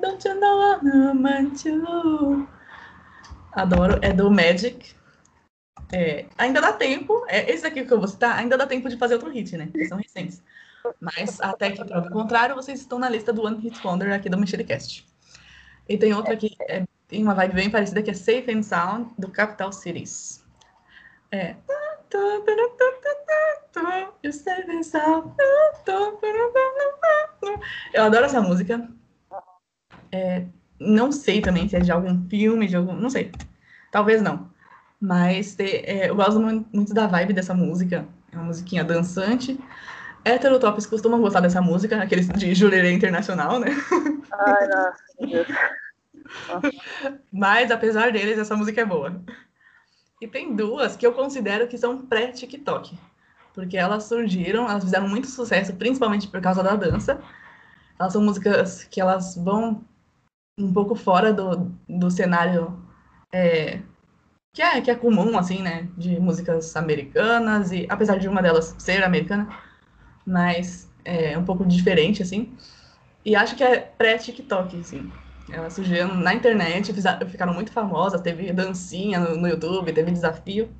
Don't you know I'm you? Adoro, é do Magic. É, ainda dá tempo, é, esse aqui que eu vou citar, ainda dá tempo de fazer outro hit, né? Que são recentes. Mas até que prova o contrário, vocês estão na lista do One Hit Wonder aqui do Mexericast. E tem outra que é, tem uma vibe bem parecida, que é Safe and Sound, do Capital Cities. É. Eu adoro essa música. É, não sei também se é de algum filme, de algum. Não sei. Talvez não. Mas é, eu gosto muito da vibe dessa música. É uma musiquinha dançante. Heterotops costumam gostar dessa música, aqueles de jurerê internacional, né? Ai, nossa, meu Deus. Mas, apesar deles, essa música é boa. E tem duas que eu considero que são pré-TikTok. Porque elas surgiram, elas fizeram muito sucesso, principalmente por causa da dança. Elas são músicas que elas vão um pouco fora do, do cenário é, que, é, que é comum, assim, né? De músicas americanas, e apesar de uma delas ser americana, mas é um pouco diferente, assim. E acho que é pré-TikTok, assim. Elas surgiram na internet, ficaram muito famosas, teve dancinha no, no YouTube, teve desafio.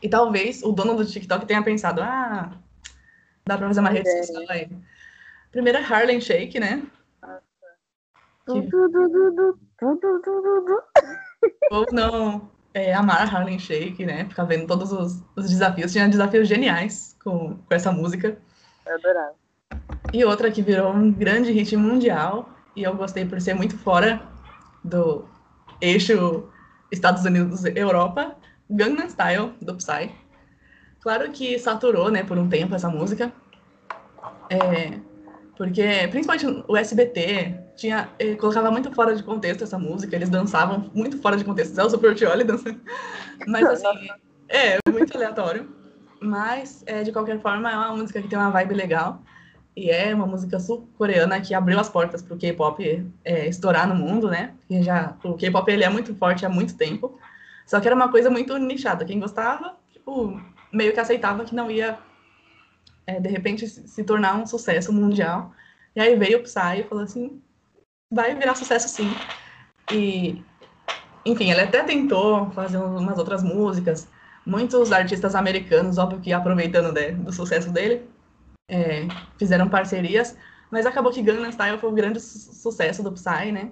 E talvez o dono do TikTok tenha pensado, ah, dá pra fazer uma rede social aí. Primeiro é Harlem Shake, né? Que... Ou não, é, amar Harlem Shake, né? Ficar vendo todos os, os desafios. Tinha desafios geniais com, com essa música. Eu adorava. E outra que virou um grande hit mundial e eu gostei por ser muito fora do eixo Estados Unidos-Europa, Gangnam Style, do Psy. Claro que saturou, né, por um tempo essa música, é, porque principalmente o SBT tinha, eh, colocava muito fora de contexto essa música, eles dançavam muito fora de contexto, Celso Portioli dançando, mas assim, é, muito aleatório. Mas, é, de qualquer forma, é uma música que tem uma vibe legal. E é uma música sul-coreana que abriu as portas para o K-pop é, estourar no mundo, né? Porque já, o K-pop ele é muito forte há muito tempo. Só que era uma coisa muito nichada. Quem gostava, tipo, meio que aceitava que não ia, é, de repente, se tornar um sucesso mundial. E aí veio o Psy e falou assim, vai virar sucesso sim. E, enfim, ele até tentou fazer umas outras músicas. Muitos artistas americanos, óbvio que aproveitando né, do sucesso dele, é, fizeram parcerias, mas acabou que Gangnam Style foi um grande su sucesso do Psy, né?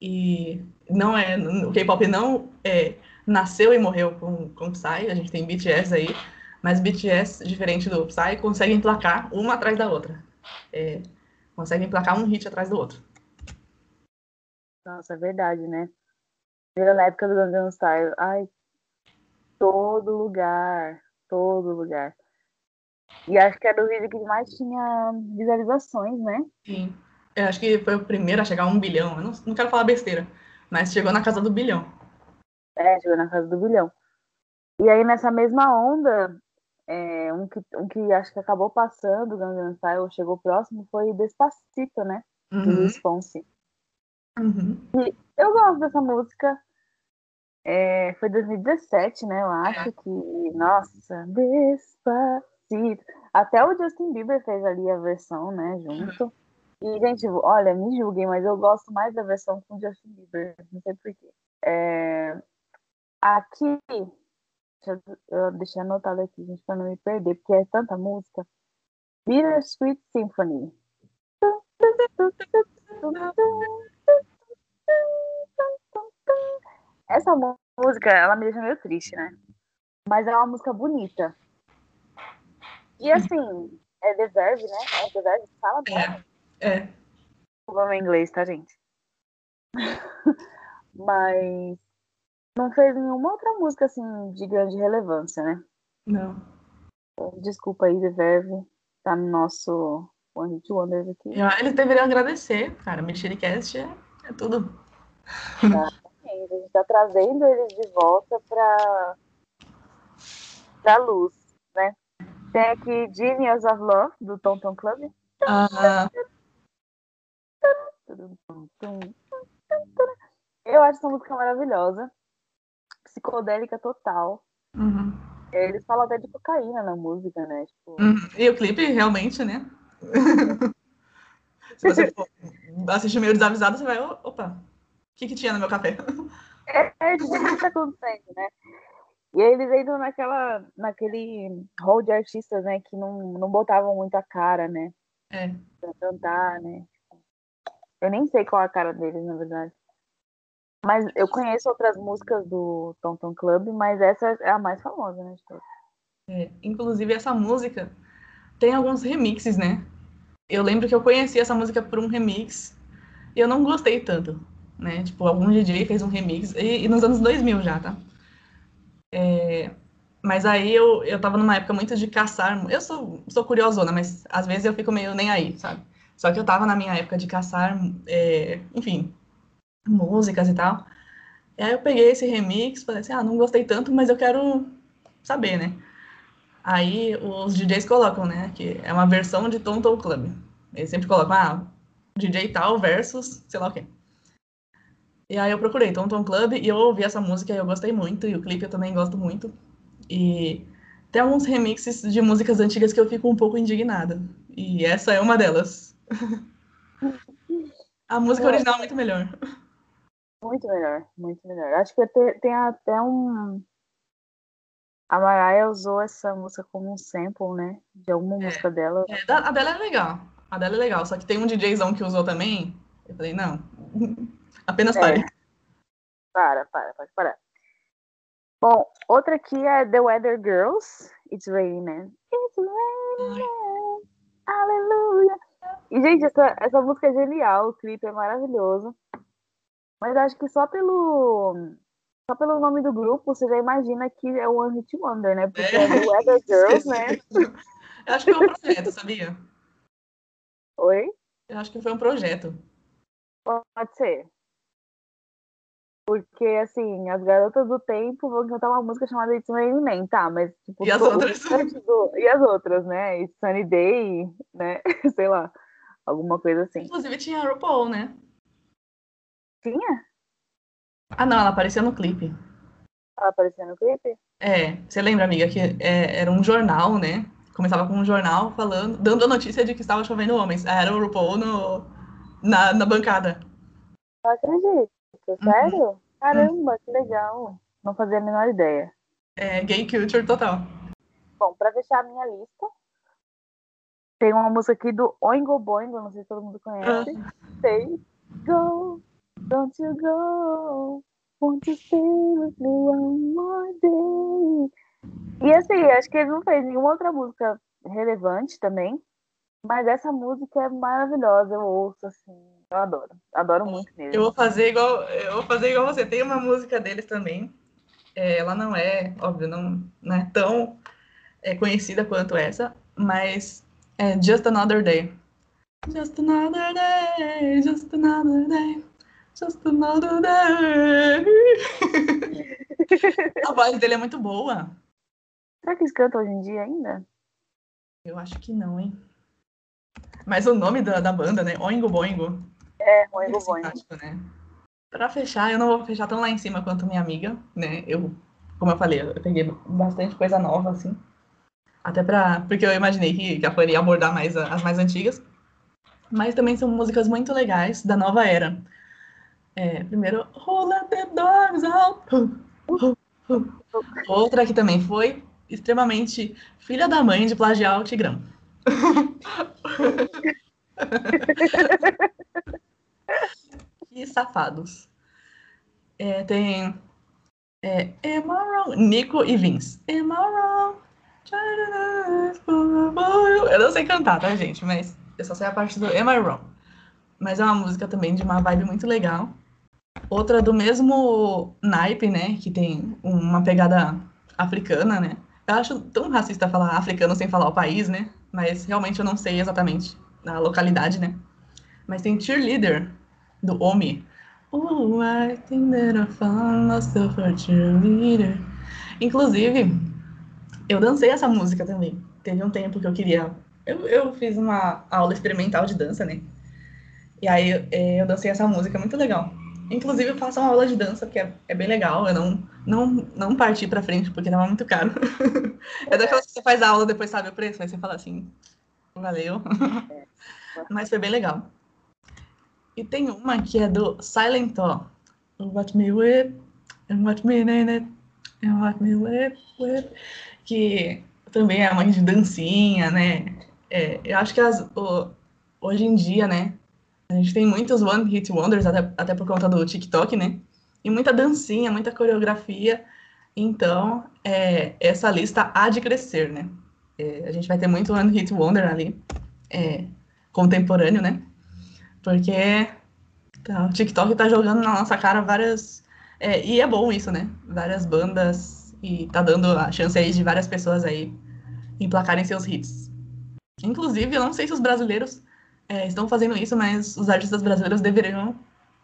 E não é, o K-pop não é, nasceu e morreu com, com o Psy, a gente tem BTS aí, mas BTS, diferente do Psy, consegue emplacar uma atrás da outra. É, consegue emplacar um hit atrás do outro. Nossa, é verdade, né? Na época do Gangnam Style, ai, todo lugar, todo lugar. E acho que era o vídeo que mais tinha visualizações, né? Sim. Eu acho que foi o primeiro a chegar a um bilhão. Eu não, não quero falar besteira, mas chegou na casa do bilhão. É, chegou na casa do bilhão. E aí, nessa mesma onda, é, um, que, um que acho que acabou passando, Gangnam Style chegou próximo, foi Despacito, né? Uhum. Do Luiz Fonsi. Uhum. E eu gosto dessa música. É, foi 2017, né? Eu acho é. que, nossa, Despacito. Até o Justin Bieber fez ali a versão, né? Junto. E, gente, olha, me julguem, mas eu gosto mais da versão com o Justin Bieber. Não sei porquê. É, aqui, deixa eu deixar anotado aqui, gente, pra não me perder, porque é tanta música. Bittersweet Symphony. Essa música, ela me deixa meio triste, né? Mas é uma música bonita. E assim, é The Verve, né? É The Verve que fala? É. é. Vamos em inglês, tá, gente? Mas não fez nenhuma outra música assim de grande relevância, né? Não. Desculpa aí, The Verve. Tá no nosso One Hit Wonders aqui. Eles deveriam agradecer, cara. Mexericast é, é tudo. A gente tá trazendo eles de volta pra, pra luz, né? Tem aqui Genius of Love, do Tom Tom Club. Ah. Eu acho essa música maravilhosa. Psicodélica total. Uhum. Eles falam até de cocaína na música, né? Tipo... Uhum. E o clipe, realmente, né? Se você for assistir meio desavisado, você vai, opa, que, que tinha no meu café? É, é o que tá acontecendo, né? E aí eles entram naquela, naquele hall de artistas, né, que não, não botavam muito a cara, né? É. Pra cantar, né? Eu nem sei qual é a cara deles, na verdade. Mas eu conheço outras músicas do Tom Tom Club, mas essa é a mais famosa, né, de todas. É, inclusive, essa música tem alguns remixes, né? Eu lembro que eu conheci essa música por um remix e eu não gostei tanto, né? Tipo, algum DJ fez um remix, e, e nos anos 2000 já, tá? É, mas aí eu, eu tava numa época muito de caçar. Eu sou, sou curiosona, mas às vezes eu fico meio nem aí, sabe? Só que eu tava na minha época de caçar, é, enfim, músicas e tal. E aí eu peguei esse remix, falei assim, ah, não gostei tanto, mas eu quero saber, né? Aí os DJs colocam, né, que é uma versão de Tom Club. Eles sempre colocam, ah, DJ tal versus sei lá o quê. E aí eu procurei Tom Tom Club e eu ouvi essa música e eu gostei muito, e o clipe eu também gosto muito. E tem alguns remixes de músicas antigas que eu fico um pouco indignada. E essa é uma delas. A música original é muito melhor. Muito melhor, muito melhor. Acho que tem até um. A Mariah usou essa música como um sample, né? De alguma é, música dela. É, a dela é legal. A dela é legal. Só que tem um DJzão que usou também. Eu falei, não. Apenas é. pare. Para, para, pode parar. Bom, outra aqui é The Weather Girls. It's raining. It's raining. Aleluia. E, gente, essa, essa música é genial. O clipe é maravilhoso. Mas acho que só pelo só pelo nome do grupo você já imagina que é o One Hit Wonder, né? Porque é, é Weather Girls, né? Eu acho que foi um projeto, sabia? Oi? Eu acho que foi um projeto. Pode ser. Porque, assim, as garotas do tempo vão cantar uma música chamada It's Raining Men, tá? Mas, tipo, e as outras? Do... E as outras, né? It's Sunny Day, né? Sei lá, alguma coisa assim. Inclusive tinha a RuPaul, né? Tinha? Ah, não, ela aparecia no clipe. Ela aparecia no clipe? É, você lembra, amiga, que é, era um jornal, né? Começava com um jornal falando, dando a notícia de que estava chovendo homens. Era o RuPaul no, na, na bancada. Não acredito. Sério? Uhum. Caramba, que legal. Não fazia a menor ideia. É, gay culture total. Bom, pra fechar a minha lista, tem uma música aqui do Oingo Boingo, não sei se todo mundo conhece. Ah. Say, go, don't you go, won't you stay with me one more day. E assim, acho que ele não fez nenhuma outra música relevante também, mas essa música é maravilhosa, eu ouço assim, eu adoro. Adoro muito mesmo. Eu vou fazer igual, eu vou fazer igual você. Tem uma música deles também. É, ela não é, óbvio, não, não é tão é, conhecida quanto essa, mas é Just Another Day. Just another day, just another day, just another day. A voz dele é muito boa. Será que eles cantam hoje em dia ainda? Eu acho que não, hein? Mas o nome da, da banda, né? Oingo Boingo. É, Boingo. Né? Pra fechar, eu não vou fechar tão lá em cima quanto minha amiga, né? Eu, como eu falei, eu peguei bastante coisa nova, assim. Até pra. Porque eu imaginei que, que a Fanny ia abordar mais as mais antigas. Mas também são músicas muito legais da nova era. É, primeiro, Let the Dogs Out? Outra que também foi extremamente filha da mãe de plagiar o Tigrão. que safados. É, tem é, Am I wrong? Nico e Vince. Am I wrong? Eu não sei cantar, tá, gente? Mas eu só sei a parte do Am I wrong? Mas é uma música também de uma vibe muito legal. Outra do mesmo naipe, né? Que tem uma pegada africana, né? Eu acho tão racista falar africano sem falar o país, né? Mas realmente eu não sei exatamente a localidade, né? Mas tem Cheerleader, do Omi. Oh, I think that I found myself a cheerleader. Inclusive, eu dancei essa música também. Teve um tempo que eu queria. Eu, eu fiz uma aula experimental de dança, né? E aí é, eu dancei essa música, muito legal. Inclusive, eu faço uma aula de dança, que é, é bem legal. Eu não, não, não parti pra frente, porque tava muito caro. é daquelas que você faz a aula, depois sabe o preço, aí você fala assim, valeu. Mas foi bem legal. E tem uma que é do Silent Thought. What me whip, and what me in it, and what me whip, whip. Que também é mãe de dancinha, né? É, eu acho que as, o, hoje em dia, né? A gente tem muitos One Hit Wonders, até, até por conta do TikTok, né? E muita dancinha, muita coreografia. Então, é, essa lista há de crescer, né? É, a gente vai ter muito One Hit Wonder ali, é, contemporâneo, né? Porque tá, o TikTok tá jogando na nossa cara várias. É, e é bom isso, né? Várias bandas. E tá dando a chance aí de várias pessoas aí emplacarem seus hits. Inclusive, eu não sei se os brasileiros é, estão fazendo isso, mas os artistas brasileiros deveriam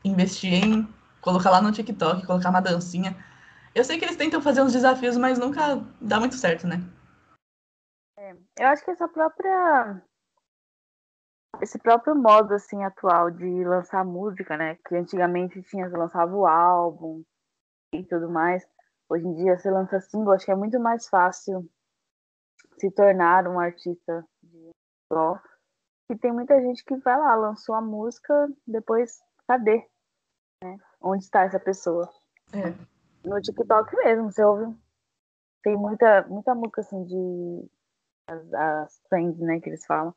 investir em colocar lá no TikTok, colocar uma dancinha. Eu sei que eles tentam fazer uns desafios, mas nunca dá muito certo, né? É, eu acho que essa própria esse próprio modo assim atual de lançar música, né, que antigamente tinha você lançava o álbum e tudo mais. Hoje em dia você lança single, acho que é muito mais fácil se tornar um artista de só e tem muita gente que vai lá, lançou a música, depois, cadê? Né? Onde está essa pessoa? É. No TikTok mesmo, você ouve. Tem muita, muita música assim de. As, as trends, né, que eles falam.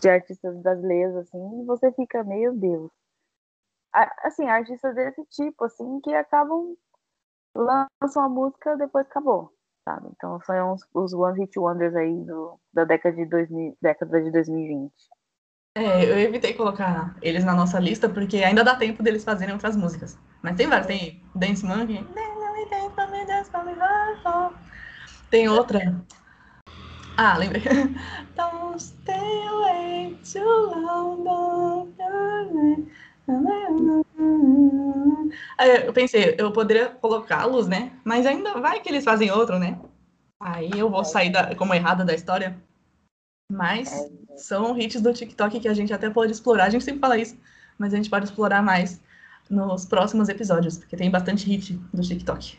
De artistas brasileiros, assim, e você fica, meu Deus. Assim, artistas desse tipo, assim, que acabam. lançam a música, depois acabou sabe? Então são os, os One Hit Wonders aí do, da década de, 2000, década de 2020. É, eu evitei colocar eles na nossa lista porque ainda dá tempo deles fazerem outras músicas. Mas tem vários, tem Dance Monkey. Tem outra. Ah, lembrei. Don't stay too long. Eu pensei, eu poderia colocá-los, né? Mas ainda vai que eles fazem outro, né? Aí eu vou sair da, como errada da história. Mas são hits do TikTok que a gente até pode explorar. A gente sempre fala isso, mas a gente pode explorar mais nos próximos episódios, porque tem bastante hit do TikTok.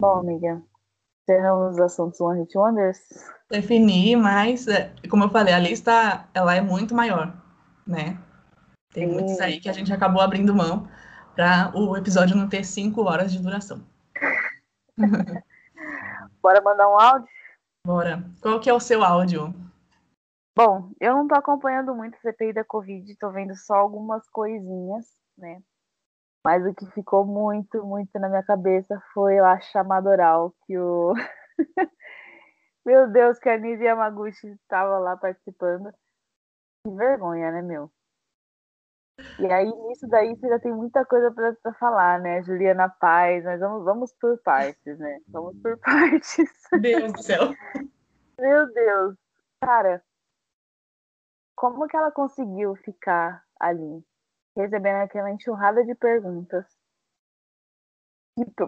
Bom, amiga, encerramos os assuntos One Hit Wonders. Definir, mas, é, como eu falei, a lista ela é muito maior, né? Tem Sim. muitos aí que a gente acabou abrindo mão para o episódio não ter cinco horas de duração. Bora mandar um áudio? Bora. Qual que é o seu áudio? Bom, eu não tô acompanhando muito o CPI da Covid, tô vendo só algumas coisinhas, né? Mas o que ficou muito, muito na minha cabeça foi a chamada oral que o. meu Deus, que a Nise Yamaguchi estava lá participando. Que vergonha, né, meu? E aí, nisso daí, você já tem muita coisa para falar, né? Juliana Paz, mas vamos, vamos por partes, né? Vamos por partes. Deus do céu. Meu Deus. Cara, como que ela conseguiu ficar ali? Recebendo aquela enxurrada de perguntas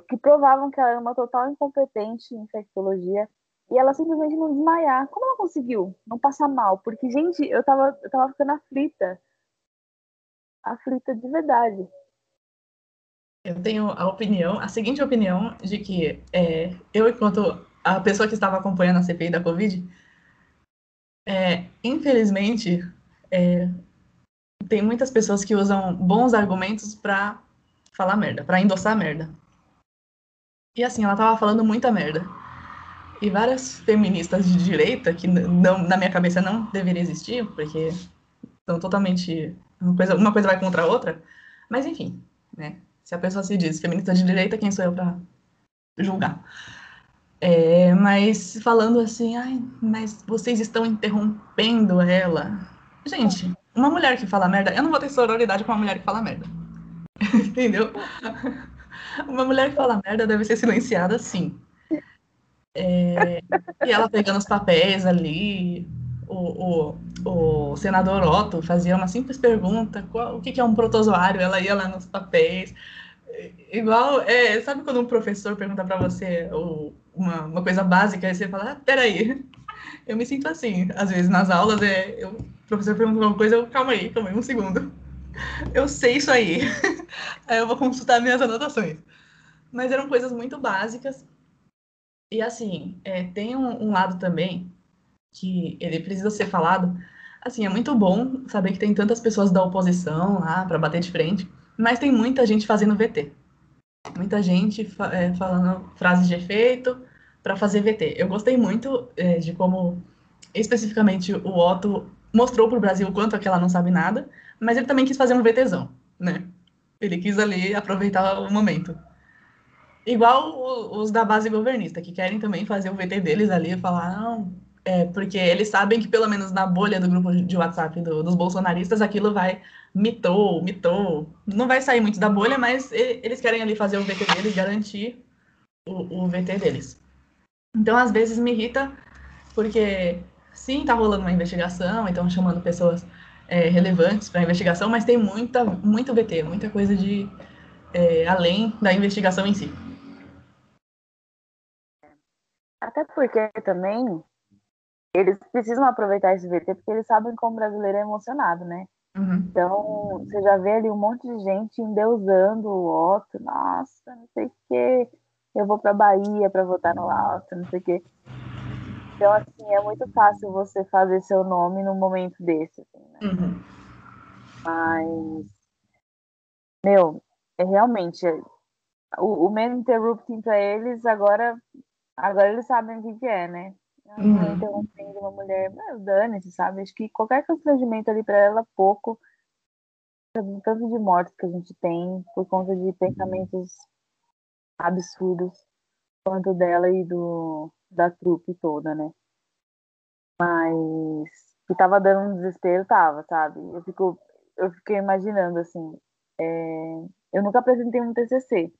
que, provavam que ela era uma total incompetente em infectologia e ela simplesmente não desmaiar. Como ela conseguiu não passar mal? Porque, gente, eu tava, eu tava ficando aflita. Aflita de verdade. Eu tenho a opinião, a seguinte opinião, de que é, eu, enquanto a pessoa que estava acompanhando a CPI da Covid, é, infelizmente, é, tem muitas pessoas que usam bons argumentos para falar merda, para endossar merda. E assim, ela tava falando muita merda. E várias feministas de direita, que não, na minha cabeça não deveria existir, porque são totalmente. Uma coisa, uma coisa vai contra a outra. Mas enfim, né? Se a pessoa se diz feminista de direita, quem sou eu para julgar? É, mas falando assim, ai, mas vocês estão interrompendo ela. Gente, uma mulher que fala merda, eu não vou ter sororidade com uma mulher que fala merda. Entendeu? Uma mulher que fala merda deve ser silenciada, sim. É, e ela pegando os papéis ali, o, o, o senador Otto fazia uma simples pergunta: qual, o que, que é um protozoário? Ela ia lá nos papéis. Igual, é, sabe quando um professor pergunta para você uma, uma coisa básica e você fala: ah, peraí, eu me sinto assim, às vezes nas aulas, é, eu professor pergunta uma coisa, eu, calma aí, calma aí, um segundo. Eu sei isso aí. aí eu vou consultar minhas anotações. Mas eram coisas muito básicas. E assim, é, tem um, um lado também que ele precisa ser falado. Assim, é muito bom saber que tem tantas pessoas da oposição lá para bater de frente, mas tem muita gente fazendo VT. Muita gente fa é, falando frases de efeito para fazer VT. Eu gostei muito é, de como, especificamente, o Otto mostrou para o Brasil o quanto é que ela não sabe nada, mas ele também quis fazer um VTzão, né? Ele quis ali aproveitar o momento. Igual os da base governista, que querem também fazer o VT deles ali e falar, não, é, porque eles sabem que pelo menos na bolha do grupo de WhatsApp do, dos bolsonaristas aquilo vai mitou, mitou. Não vai sair muito da bolha, mas eles querem ali fazer o VT deles, garantir o, o VT deles. Então, às vezes me irrita, porque sim, está rolando uma investigação, então chamando pessoas é, relevantes para a investigação, mas tem muita, muito VT, muita coisa de é, além da investigação em si. Até porque também eles precisam aproveitar esse VT porque eles sabem como o brasileiro é emocionado, né? Uhum. Então, você já vê ali um monte de gente endeusando o Otto, nossa, não sei o quê, eu vou para Bahia para votar no Otto, não sei o quê. Então, assim, é muito fácil você fazer seu nome num momento desse, assim, né? Uhum. Mas, meu, é realmente o, o Man Interrupting para eles agora, agora eles sabem o que, que é, né? Uhum. Interrompendo uma mulher, dane-se, sabe? Acho que qualquer constrangimento ali para ela, pouco, tanto de mortes que a gente tem por conta de pensamentos absurdos quanto dela e do da trupe toda, né? Mas que tava dando um desespero, tava, sabe? Eu, fico, eu fiquei imaginando, assim, é... eu nunca apresentei um TCC,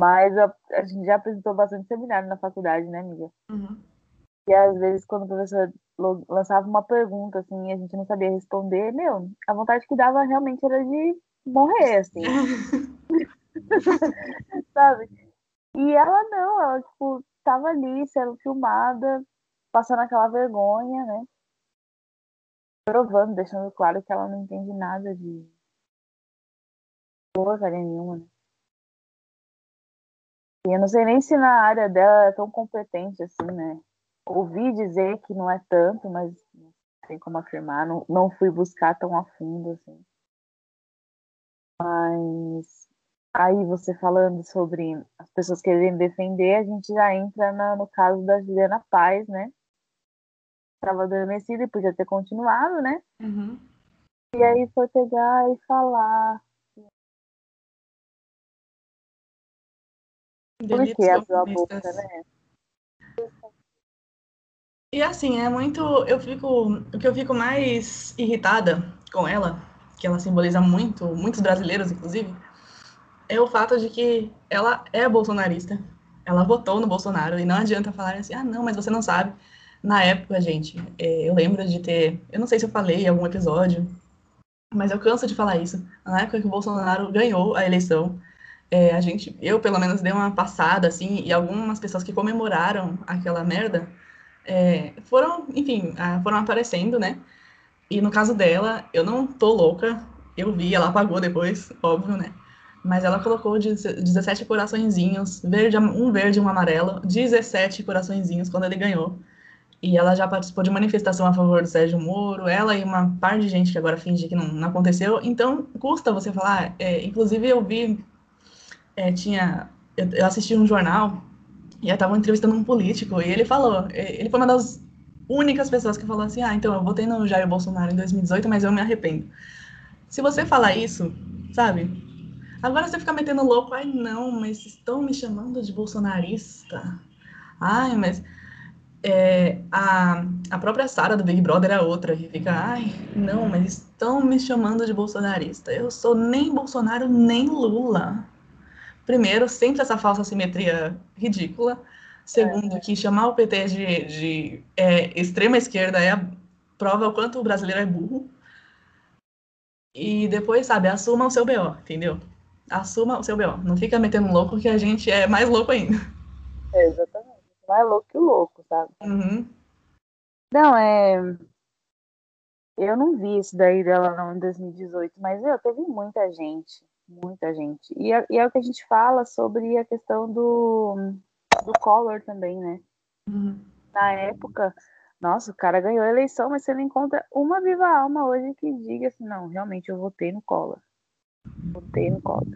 mas a, a, gente já apresentou bastante seminário na faculdade, né, amiga? Uhum. E às vezes, quando o professor lançava uma pergunta, assim, e a gente não sabia responder, meu, a vontade que dava realmente era de morrer, assim. Sabe? E ela não, ela, tipo, tava ali, sendo filmada, passando aquela vergonha, né? Provando, deixando claro que ela não entende nada de porcaria nenhuma, né? E eu não sei nem se na área dela é tão competente assim, né? Ouvi dizer que não é tanto, mas não tem como afirmar. Não, não fui buscar tão a fundo, assim. Mas aí você falando sobre as pessoas querendo defender, a gente já entra na, no caso da Juliana Paz, né? Estava adormecida e podia ter continuado, né? Uhum. E aí foi pegar e falar Por que abriu a boca, né? E assim, é muito. Eu fico. O que eu fico mais irritada com ela, que ela simboliza muito, muitos brasileiros, inclusive, é o fato de que ela é bolsonarista. Ela votou no Bolsonaro e não adianta falar assim, ah, não, mas você não sabe. Na época, gente, é, eu lembro de ter. Eu não sei se eu falei em algum episódio, mas eu canso de falar isso. Na época que o Bolsonaro ganhou a eleição, é, a gente, eu pelo menos dei uma passada, assim, e algumas pessoas que comemoraram aquela merda é, foram, enfim, foram aparecendo, né? E no caso dela, eu não tô louca, eu vi, ela apagou depois, óbvio, né? Mas ela colocou 17 coraçõezinhos, verde, um verde e um amarelo, 17 coraçõezinhos quando ele ganhou. E ela já participou de manifestação a favor do Sérgio Moro, ela e uma par de gente que agora finge que não, não aconteceu. Então, custa você falar. É, inclusive, eu vi é, tinha. Eu, eu, assisti um jornal e eu estava entrevistando um político e ele falou. Ele foi uma das únicas pessoas que falou assim: ah, então eu votei no Jair Bolsonaro em 2018, mas eu me arrependo. Se você falar isso, sabe? Agora você fica metendo louco, ai não, mas estão me chamando de bolsonarista. Ai, mas é, a, a própria Sara do Big Brother é outra que fica, ai, não, mas estão me chamando de bolsonarista. Eu sou nem Bolsonaro nem Lula. Primeiro, sempre essa falsa simetria ridícula. Segundo, é. que chamar o PT de, de é, extrema esquerda é a prova o quanto o brasileiro é burro. E depois, sabe, assuma o seu BO, entendeu? Assuma o seu BO. Não fica metendo louco que a gente é mais louco ainda. É, exatamente. Mais louco que o louco, sabe? Uhum. Não, é. Eu não vi isso daí dela não em 2018, mas eu teve muita gente Muita gente. E é, e é, o que a gente fala sobre a questão do, do Collor também, né? Uhum. Na época, nossa, o cara ganhou a eleição, mas você não encontra uma viva alma hoje que diga assim, não, realmente eu votei no Collor. Votei no Collor.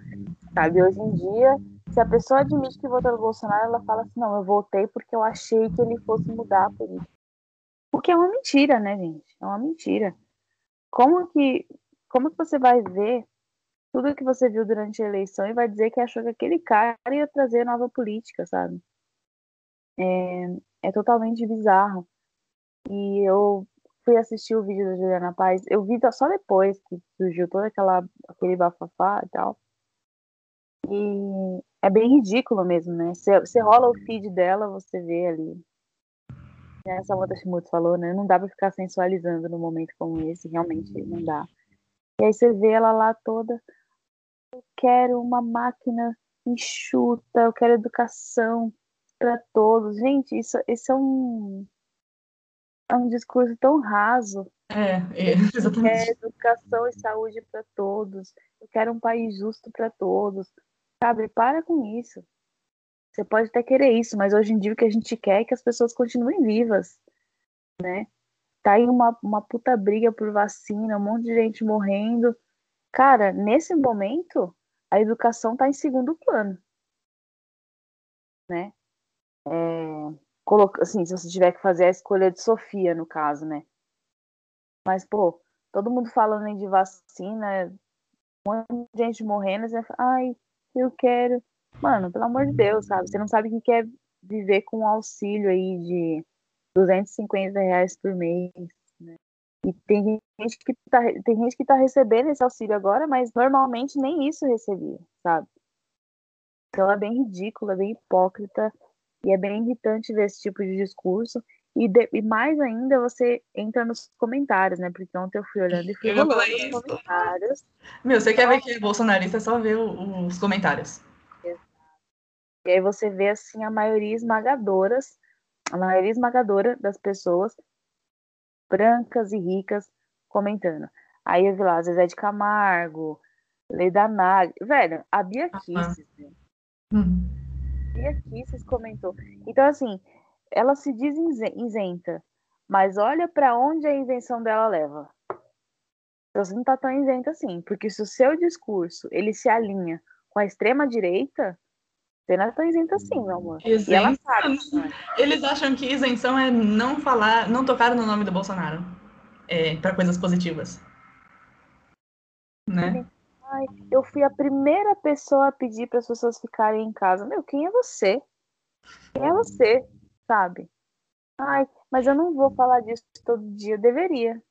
Sabe, hoje em dia, se a pessoa admite que votou no Bolsonaro, ela fala assim, não, eu votei porque eu achei que ele fosse mudar a política. O que é uma mentira, né, gente? É uma mentira. Como que, como que você vai ver tudo que você viu durante a eleição e vai dizer que achou que aquele cara ia trazer nova política, sabe? É, é totalmente bizarro. E eu fui assistir o vídeo da Juliana Paz, eu vi só depois que surgiu todo aquela, aquele bafafá e tal. E é bem ridículo mesmo, né? Você, rola o feed dela, você vê ali. Essa Samantha Shimoto falou, né? Não dá pra ficar sensualizando num momento como esse, realmente não dá. E aí você vê ela lá toda eu quero uma máquina enxuta, eu quero educação para todos. Gente, isso, isso é um é um discurso tão raso. É, é exatamente. Educação e saúde para todos. Eu quero um país justo para todos. Sabe, para com isso. Você pode até querer isso, mas hoje em dia o que a gente quer é que as pessoas continuem vivas, né? Tá aí uma, uma puta briga por vacina, um monte de gente morrendo. Cara, nesse momento, a educação está em segundo plano. Né? É, coloca, assim, se você tiver que fazer a escolha de Sofia, no caso, né? Mas, pô, todo mundo falando de vacina, um monte de gente morrendo, você fala, ai, eu quero. Mano, pelo amor de Deus, sabe? Você não sabe o que é viver com um auxílio aí de 250 reais por mês, né? E tem gente que tá, tem gente que tá recebendo esse auxílio agora, mas normalmente nem isso recebia, sabe? Então é bem ridículo, é bem hipócrita e é bem irritante ver esse tipo de discurso. E, de, e, mais ainda você entra nos comentários, né? Porque ontem eu fui olhando e fui eu os comentários. Meu, você quer ver que é bolsonarista, é só ver os comentários. E aí você vê, assim, a maioria esmagadoras, a maioria esmagadora das pessoas brancas e ricas comentando. Aí eu vi lá, Zezé de Camargo, Leda Nag. Velho, a Bia Kisses, né? Uhum. Bia Kisses comentou. Então, assim, ela se diz isenta, mas olha para onde a invenção dela leva. Você não tá tão isenta assim, porque se o seu discurso ele se alinha com a extrema direita, você não é tão isenta assim, meu amor. E ela sabe. Eles acham que isenção é não falar, não tocar no nome do Bolsonaro é, para coisas positivas. Né? Ai, eu fui a primeira pessoa a pedir para as pessoas ficarem em casa. Meu, quem é você? Quem é você? sabe? Ai, mas eu não vou falar disso todo dia. Eu deveria.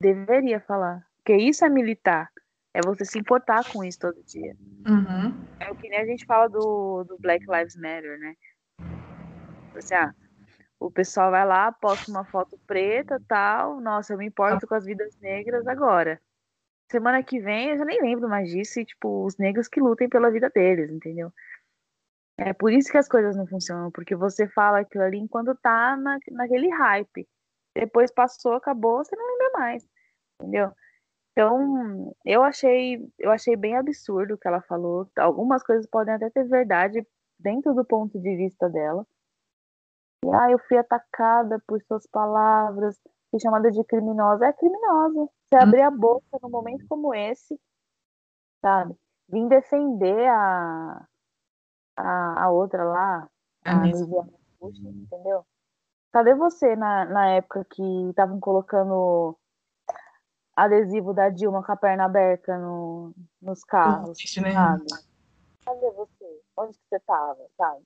Deveria falar. Porque isso é militar. É você se importar com isso todo dia. Uhum. É o que nem a gente fala do, do Black Lives Matter, né? Assim, ah, o pessoal vai lá, posta uma foto preta tal. Nossa, eu me importo com as vidas negras agora. Semana que vem eu já nem lembro mais disso. E, tipo, os negros que lutem pela vida deles, entendeu? É por isso que as coisas não funcionam, porque você fala aquilo ali enquanto tá na, naquele hype. Depois passou, acabou, você não lembra mais. Entendeu? Então, eu achei, eu achei bem absurdo o que ela falou. Algumas coisas podem até ter verdade dentro do ponto de vista dela. E, ah, eu fui atacada por suas palavras, fui chamada de criminosa. É criminosa. Você hum. abrir a boca num momento como esse, sabe? Vim defender a, a, a outra lá, a, a entendeu? Cadê você na, na época que estavam colocando adesivo da Dilma com a perna aberta no, nos carros? né? Cadê você? Onde que você tava, sabe?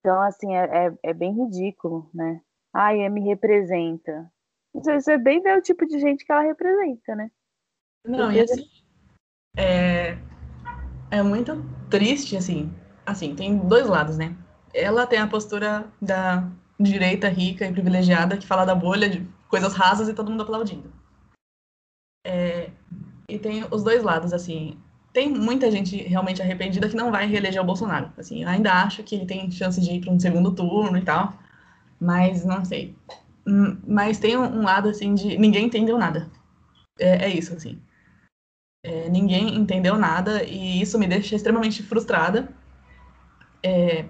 Então, assim, é, é, é bem ridículo, né? Ai, me representa. Você bem ver o tipo de gente que ela representa, né? Não, e assim, é, é muito triste, assim. Assim, tem dois lados, né? Ela tem a postura da direita rica e privilegiada que fala da bolha de coisas rasas e todo mundo aplaudindo. É, e tem os dois lados, assim. Tem muita gente realmente arrependida que não vai reeleger o Bolsonaro. Assim, ainda acho que ele tem chance de ir para um segundo turno e tal, mas não sei. Hum, mas tem um lado, assim, de ninguém entendeu nada. É, é isso, assim. É, ninguém entendeu nada e isso me deixa extremamente frustrada. É,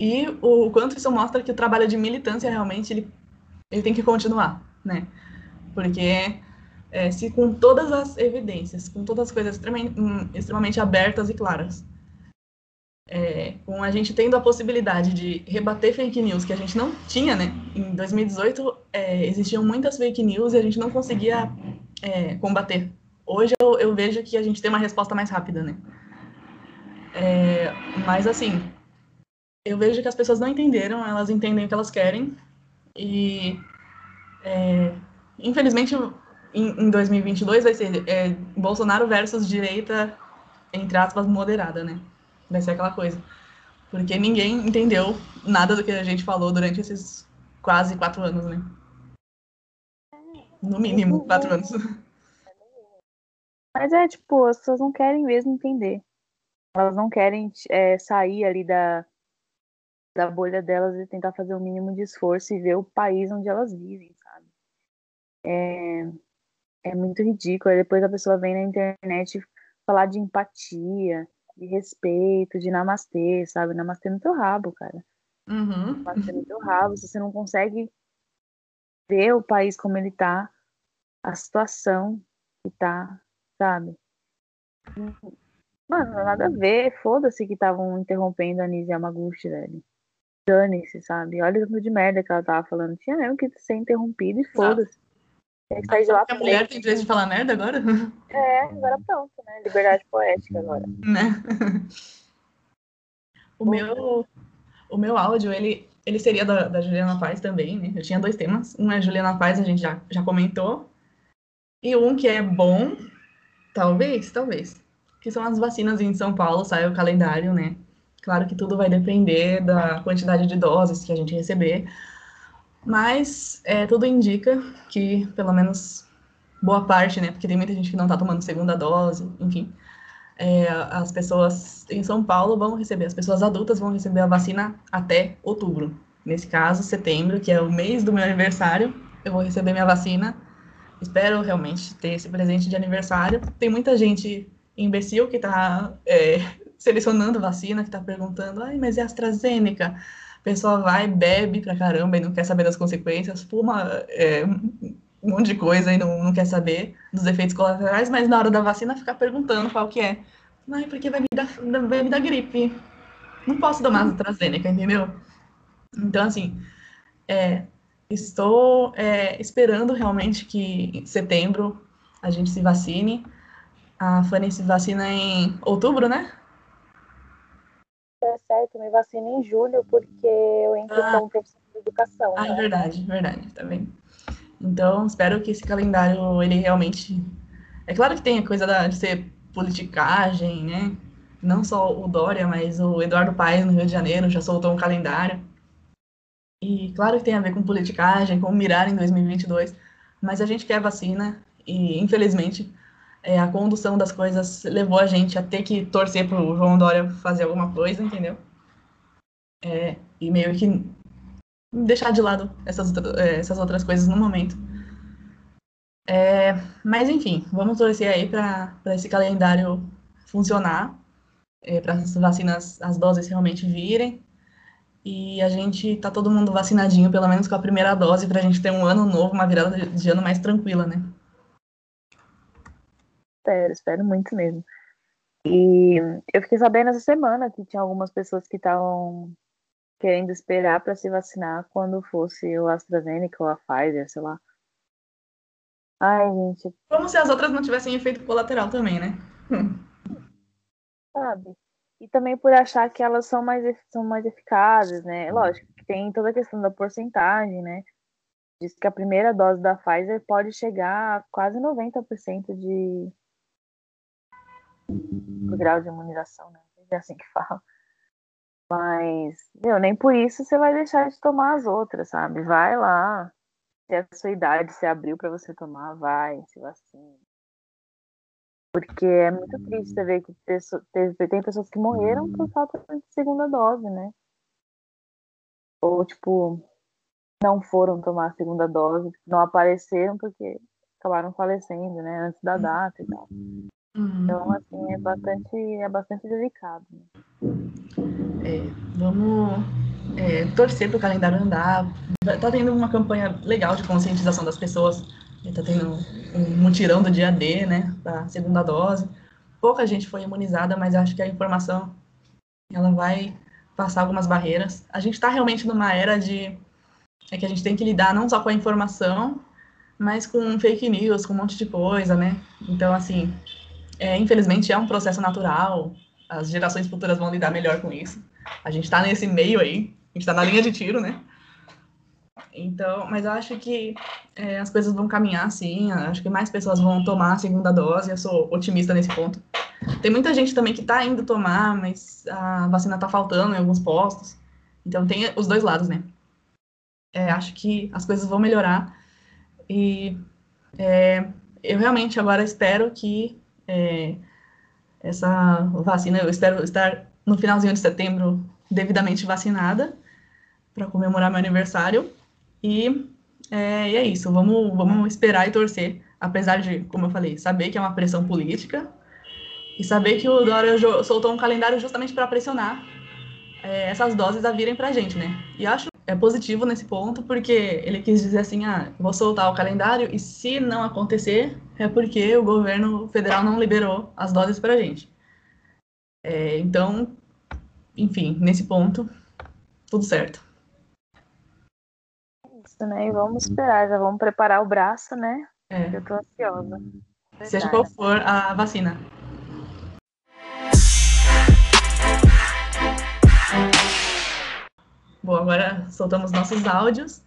e o, o, quanto isso mostra que o trabalho de militância realmente ele, ele tem que continuar, né? Porque é, se com todas as evidências, com todas as coisas extremamente, hum, extremamente abertas e claras, é, com a gente tendo a possibilidade de rebater fake news que a gente não tinha, né? Em 2018 é, existiam muitas fake news e a gente não conseguia é, combater Hoje eu, eu, vejo que a gente tem uma resposta mais rápida, né? É, mas assim, eu vejo que as pessoas não entenderam, elas entendem o que elas querem e é, infelizmente em, em, 2022 vai ser é, Bolsonaro versus direita entre aspas moderada, né? Vai ser aquela coisa, porque ninguém entendeu nada do que a gente falou durante esses quase quatro anos, né? No mínimo quatro anos. Mas é tipo, as pessoas não querem mesmo entender. Elas não querem é, sair ali da, da bolha delas e tentar fazer o mínimo de esforço e ver o país onde elas vivem, sabe? É, é muito ridículo. Aí depois a pessoa vem na internet falar de empatia, de respeito, de namastê, sabe? Namastê no teu rabo, cara. Uhum. Namastê no teu rabo. Se você não consegue ver o país como ele tá, a situação que tá, sabe? Mano, nada a ver. Foda-se que estavam interrompendo a Nise Yamaguchi, velho. Dane-se, sabe? Olha o tanto de merda que ela tava falando. Tinha mesmo que ser interrompido e foda-se. Sair de lá a mulher tem direito de falar merda agora? É, agora pronto, né? Liberdade poética agora. Né? O meu, o meu áudio, ele, ele seria da, da Juliana Paz também, né? Eu tinha dois temas. Um é Juliana Paz, a gente já, já comentou. E um que é bom, Talvez, talvez. Que são as vacinas em São Paulo, sai o calendário, né? Claro que tudo vai depender da quantidade de doses que a gente receber, mas é, tudo indica que, pelo menos boa parte, né? Porque tem muita gente que não está tomando segunda dose, enfim. É, as pessoas em São Paulo vão receber, as pessoas adultas vão receber a vacina até outubro. Nesse caso, setembro, que é o mês do meu aniversário, eu vou receber minha vacina. Espero realmente ter esse presente de aniversário. Tem muita gente imbecil que está é, selecionando vacina, que está perguntando, ai, mas é AstraZeneca? A pessoa vai, bebe pra caramba e não quer saber das consequências, fuma é, um monte de coisa e não, não quer saber dos efeitos colaterais, mas na hora da vacina fica perguntando qual que é. Ai, porque vai me dar, vai me dar gripe. Não posso tomar AstraZeneca, entendeu? Então, assim, é, estou é, esperando realmente que em setembro a gente se vacine. A Fanny se vacina em outubro, né? É certo, me vacina em julho, porque eu entro ah. como professor de educação. Ah, é né? verdade, verdade, tá bem. Então, espero que esse calendário, ele realmente... É claro que tem a coisa da, de ser politicagem, né? Não só o Dória, mas o Eduardo Paes, no Rio de Janeiro, já soltou um calendário. E claro que tem a ver com politicagem, com mirar em 2022, mas a gente quer vacina e, infelizmente, é, a condução das coisas levou a gente a ter que torcer para o João Dória fazer alguma coisa, entendeu? É, e meio que deixar de lado essas, é, essas outras coisas no momento. É, mas enfim, vamos torcer aí para esse calendário funcionar, é, para as vacinas, as doses realmente virem. E a gente tá todo mundo vacinadinho, pelo menos com a primeira dose, para a gente ter um ano novo, uma virada de ano mais tranquila, né? Espero, espero muito mesmo. E eu fiquei sabendo essa semana que tinha algumas pessoas que estavam querendo esperar para se vacinar quando fosse o AstraZeneca ou a Pfizer, sei lá. Ai, gente. Como se as outras não tivessem efeito colateral também, né? Sabe? E também por achar que elas são mais, são mais eficazes, né? Lógico que tem toda a questão da porcentagem, né? Diz que a primeira dose da Pfizer pode chegar a quase 90% de, o grau de imunização, né? É assim que fala. Mas, meu, nem por isso você vai deixar de tomar as outras, sabe? Vai lá. Se a sua idade se abriu para você tomar, vai, se vacina. Porque é muito triste você ver que tem pessoas que morreram por falta de segunda dose, né? Ou, tipo, não foram tomar a segunda dose, não apareceram porque acabaram falecendo, né? Antes da data e tal. Uhum. Então, assim, é bastante, é bastante delicado. É, vamos é, torcer para o calendário andar. Tá tendo uma campanha legal de conscientização das pessoas. Tá tendo um mutirão do dia D, né, da segunda dose. Pouca gente foi imunizada, mas acho que a informação ela vai passar algumas barreiras. A gente está realmente numa era de é que a gente tem que lidar não só com a informação, mas com fake news, com um monte de coisa, né? Então, assim, é, infelizmente é um processo natural, as gerações futuras vão lidar melhor com isso. A gente está nesse meio aí, a gente está na linha de tiro, né? Então, mas eu acho que é, as coisas vão caminhar sim, acho que mais pessoas vão tomar a segunda dose, eu sou otimista nesse ponto. Tem muita gente também que está indo tomar, mas a vacina está faltando em alguns postos. Então tem os dois lados, né? É, acho que as coisas vão melhorar e é, eu realmente agora espero que é, essa vacina. Eu espero estar no finalzinho de setembro devidamente vacinada para comemorar meu aniversário. E é, e é, isso, vamos, vamos esperar e torcer, apesar de, como eu falei, saber que é uma pressão política e saber que o Dória soltou um calendário justamente para pressionar é, essas doses a virem para a gente, né? E acho é positivo nesse ponto, porque ele quis dizer assim, ah, vou soltar o calendário e se não acontecer, é porque o governo federal não liberou as doses para a gente. É, então, enfim, nesse ponto, tudo certo. Isso, né? E vamos esperar, já vamos preparar o braço, né? É. Eu tô ansiosa. Seja qual for a vacina. Bom, agora soltamos nossos áudios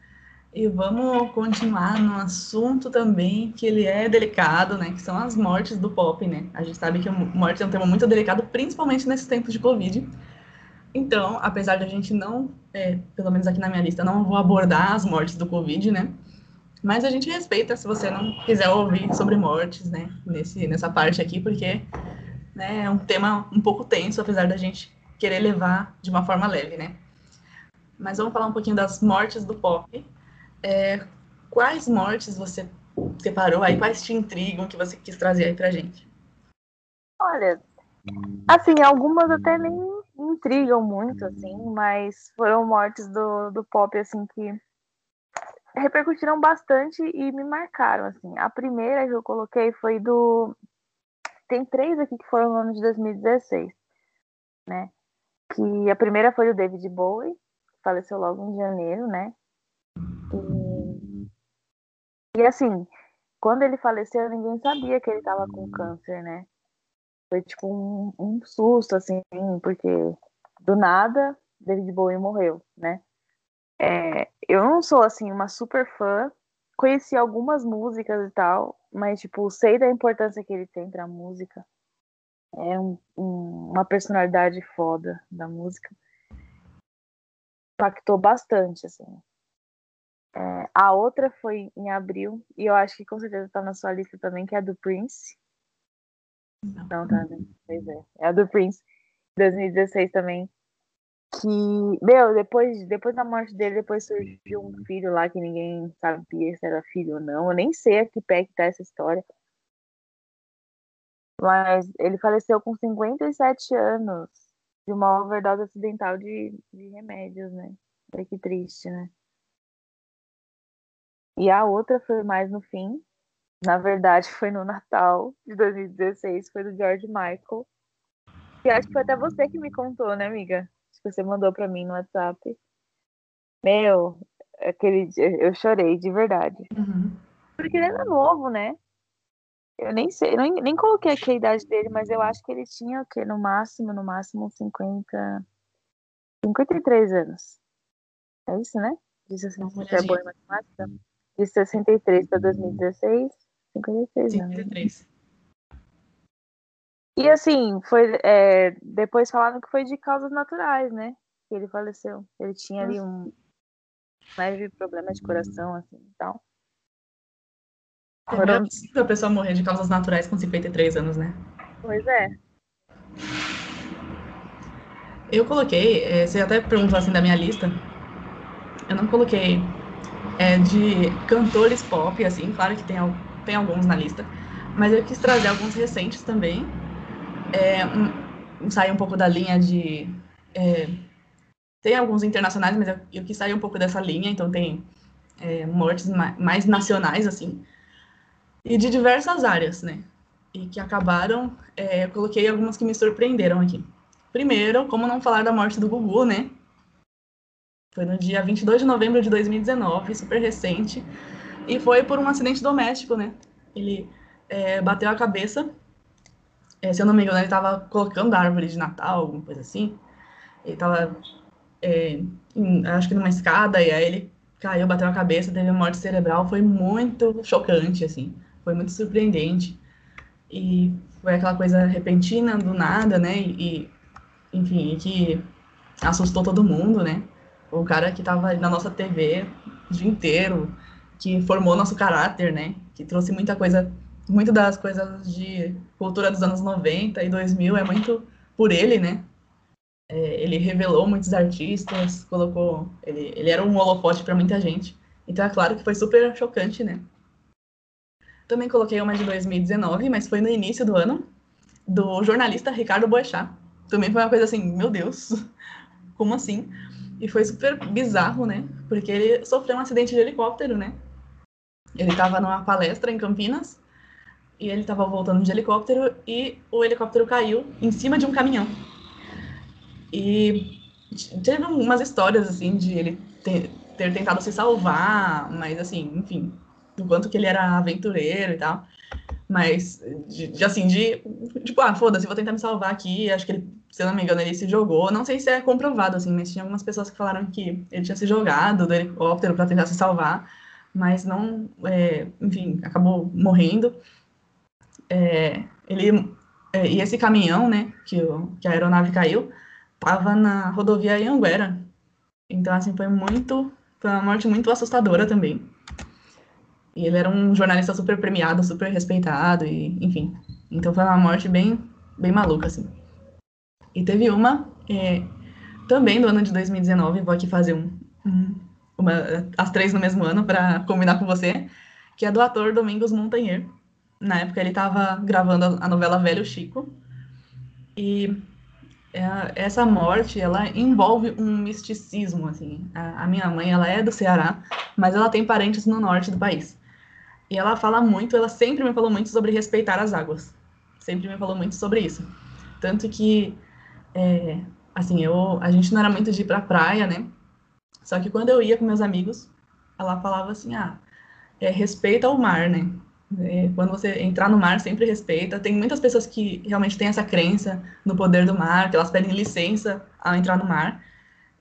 e vamos continuar no assunto também que ele é delicado, né? Que são as mortes do pop, né? A gente sabe que a morte é um tema muito delicado, principalmente nesses tempos de Covid. Então, apesar de a gente não, é, pelo menos aqui na minha lista, não vou abordar as mortes do Covid, né? Mas a gente respeita se você não quiser ouvir sobre mortes, né? Nesse, nessa parte aqui, porque né, é um tema um pouco tenso, apesar da gente querer levar de uma forma leve, né? Mas vamos falar um pouquinho das mortes do pop. É, quais mortes você separou aí? Quais te intrigam que você quis trazer aí pra gente? Olha, assim, algumas até nem intrigam muito, assim, mas foram mortes do, do pop, assim, que repercutiram bastante e me marcaram, assim. A primeira que eu coloquei foi do... Tem três aqui que foram no ano de 2016, né? Que a primeira foi o David Bowie, faleceu logo em janeiro, né? E, e assim, quando ele faleceu, ninguém sabia que ele estava com câncer, né? Foi tipo um, um susto, assim, porque do nada David Bowie morreu, né? É, eu não sou assim uma super fã, conheci algumas músicas e tal, mas tipo sei da importância que ele tem para música. É um, um, uma personalidade foda da música. Impactou bastante, assim. É, a outra foi em abril, e eu acho que com certeza tá na sua lista também, que é a do Prince. Não, Não tá, né? Pois é. É a do Prince, 2016 também que, meu, depois, depois da morte dele, depois surgiu um filho lá que ninguém sabia se era filho ou não. Eu nem sei a que pé que tá essa história. Mas ele faleceu com 57 anos de uma overdose acidental de, de remédios, né? Olha que triste, né? E a outra foi mais no fim. Na verdade, foi no Natal de 2016, foi do George Michael. E acho que foi até você que me contou, né, amiga? que você mandou para mim no WhatsApp. Meu, aquele eu chorei de verdade. Uhum. Porque ele era novo, né? Eu nem sei, nem, nem coloquei aqui a idade dele, mas eu acho que ele tinha o quê? No máximo, no máximo 50. 53 anos. É isso, né? De 63, é boa em matemática? De 63 para 2016, 53 anos. 53. E assim, foi é, depois falaram que foi de causas naturais, né? Que ele faleceu. Ele tinha ali um leve problema de coração, assim e tal. É Foram... possível a pessoa morrer de causas naturais com 53 anos, né? Pois é. Eu coloquei, é, você até perguntou assim da minha lista. Eu não coloquei é, de cantores pop, assim, claro que tem, tem alguns na lista, mas eu quis trazer alguns recentes também, é, um, sair um pouco da linha de. É, tem alguns internacionais, mas eu, eu quis sair um pouco dessa linha, então tem é, mortes mais nacionais, assim, e de diversas áreas, né? E que acabaram. É, eu coloquei algumas que me surpreenderam aqui. Primeiro, como não falar da morte do Gugu, né? Foi no dia 22 de novembro de 2019, super recente, e foi por um acidente doméstico, né? Ele é, bateu a cabeça é, se eu não me engano, ele estava colocando árvore de Natal, alguma coisa assim. Ele estava, é, acho que numa escada, e aí ele caiu, bateu a cabeça, teve morte cerebral. Foi muito chocante, assim. Foi muito surpreendente. E foi aquela coisa repentina, do nada, né? E, enfim, que assustou todo mundo, né? O cara que estava na nossa TV o dia inteiro, que formou nosso caráter, né? Que trouxe muita coisa muito das coisas de cultura dos anos 90 e 2000 é muito por ele, né? É, ele revelou muitos artistas, colocou. Ele, ele era um holofote para muita gente. Então é claro que foi super chocante, né? Também coloquei uma de 2019, mas foi no início do ano, do jornalista Ricardo Boechat. Também foi uma coisa assim, meu Deus, como assim? E foi super bizarro, né? Porque ele sofreu um acidente de helicóptero, né? Ele estava numa palestra em Campinas e ele estava voltando de helicóptero e o helicóptero caiu em cima de um caminhão. E teve umas histórias, assim, de ele ter, ter tentado se salvar, mas, assim, enfim, do quanto que ele era aventureiro e tal. Mas, de, de assim, de, tipo, ah, foda-se, vou tentar me salvar aqui. Acho que ele, se eu não me engano, ele se jogou. Não sei se é comprovado, assim, mas tinha algumas pessoas que falaram que ele tinha se jogado do helicóptero para tentar se salvar, mas não, é, enfim, acabou morrendo é, ele é, e esse caminhão, né, que, o, que a aeronave caiu, estava na rodovia Anguera. Então, assim, foi muito. Foi uma morte muito assustadora também. E ele era um jornalista super premiado, super respeitado, e enfim. Então foi uma morte bem, bem maluca, assim. E teve uma, é, também do ano de 2019, vou aqui fazer um, um uma, as três no mesmo ano para combinar com você, que é do ator Domingos Montanher. Na época ele estava gravando a novela Velho Chico. E é, essa morte, ela envolve um misticismo, assim. A, a, minha mãe, ela é do Ceará, mas ela tem parentes no norte do país. E ela fala muito, ela sempre me falou muito sobre respeitar as águas. Sempre me falou muito sobre isso. Tanto que, é, assim, eu, a gente não era muito de ir pra praia, né? Só que quando eu ia com meus amigos, ela falava assim, ah, é, respeita o mar, né? É, quando você entrar no mar, sempre respeita. Tem muitas pessoas que realmente têm essa crença no poder do mar, que elas pedem licença ao entrar no mar.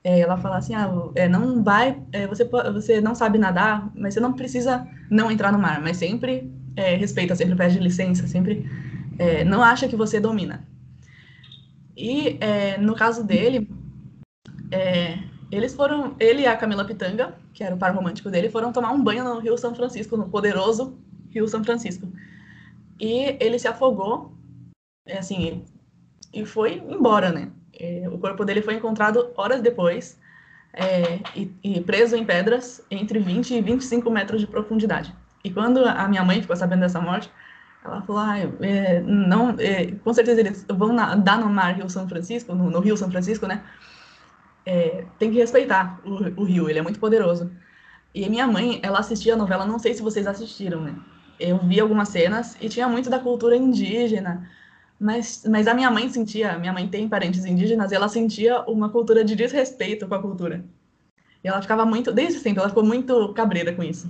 É, ela fala assim, ah, é, não vai, é, você, você não sabe nadar, mas você não precisa não entrar no mar, mas sempre é, respeita, sempre pede licença, sempre é, não acha que você domina. E no caso dele, eles foram, ele e a Camila Pitanga, que era o par romântico dele, foram tomar um banho no Rio São Francisco, no poderoso Rio São Francisco. E ele se afogou, é assim, e foi embora, né? É, o corpo dele foi encontrado horas depois é, e, e, preso em pedras entre 20 e 25 metros de profundidade. E quando a minha mãe ficou sabendo dessa morte, ela falou: ah, é, não, é, com certeza eles vão nadar no mar Rio São Francisco, no, no Rio São Francisco, né? É, tem que respeitar o, o rio, ele é muito poderoso. E minha mãe, ela assistia a novela, não sei se vocês assistiram, né? eu vi algumas cenas e tinha muito da cultura indígena, mas, mas a minha mãe sentia, minha mãe tem parentes indígenas, e ela sentia uma cultura de desrespeito com a cultura. E ela ficava muito, desde sempre, ela ficou muito cabreira com isso.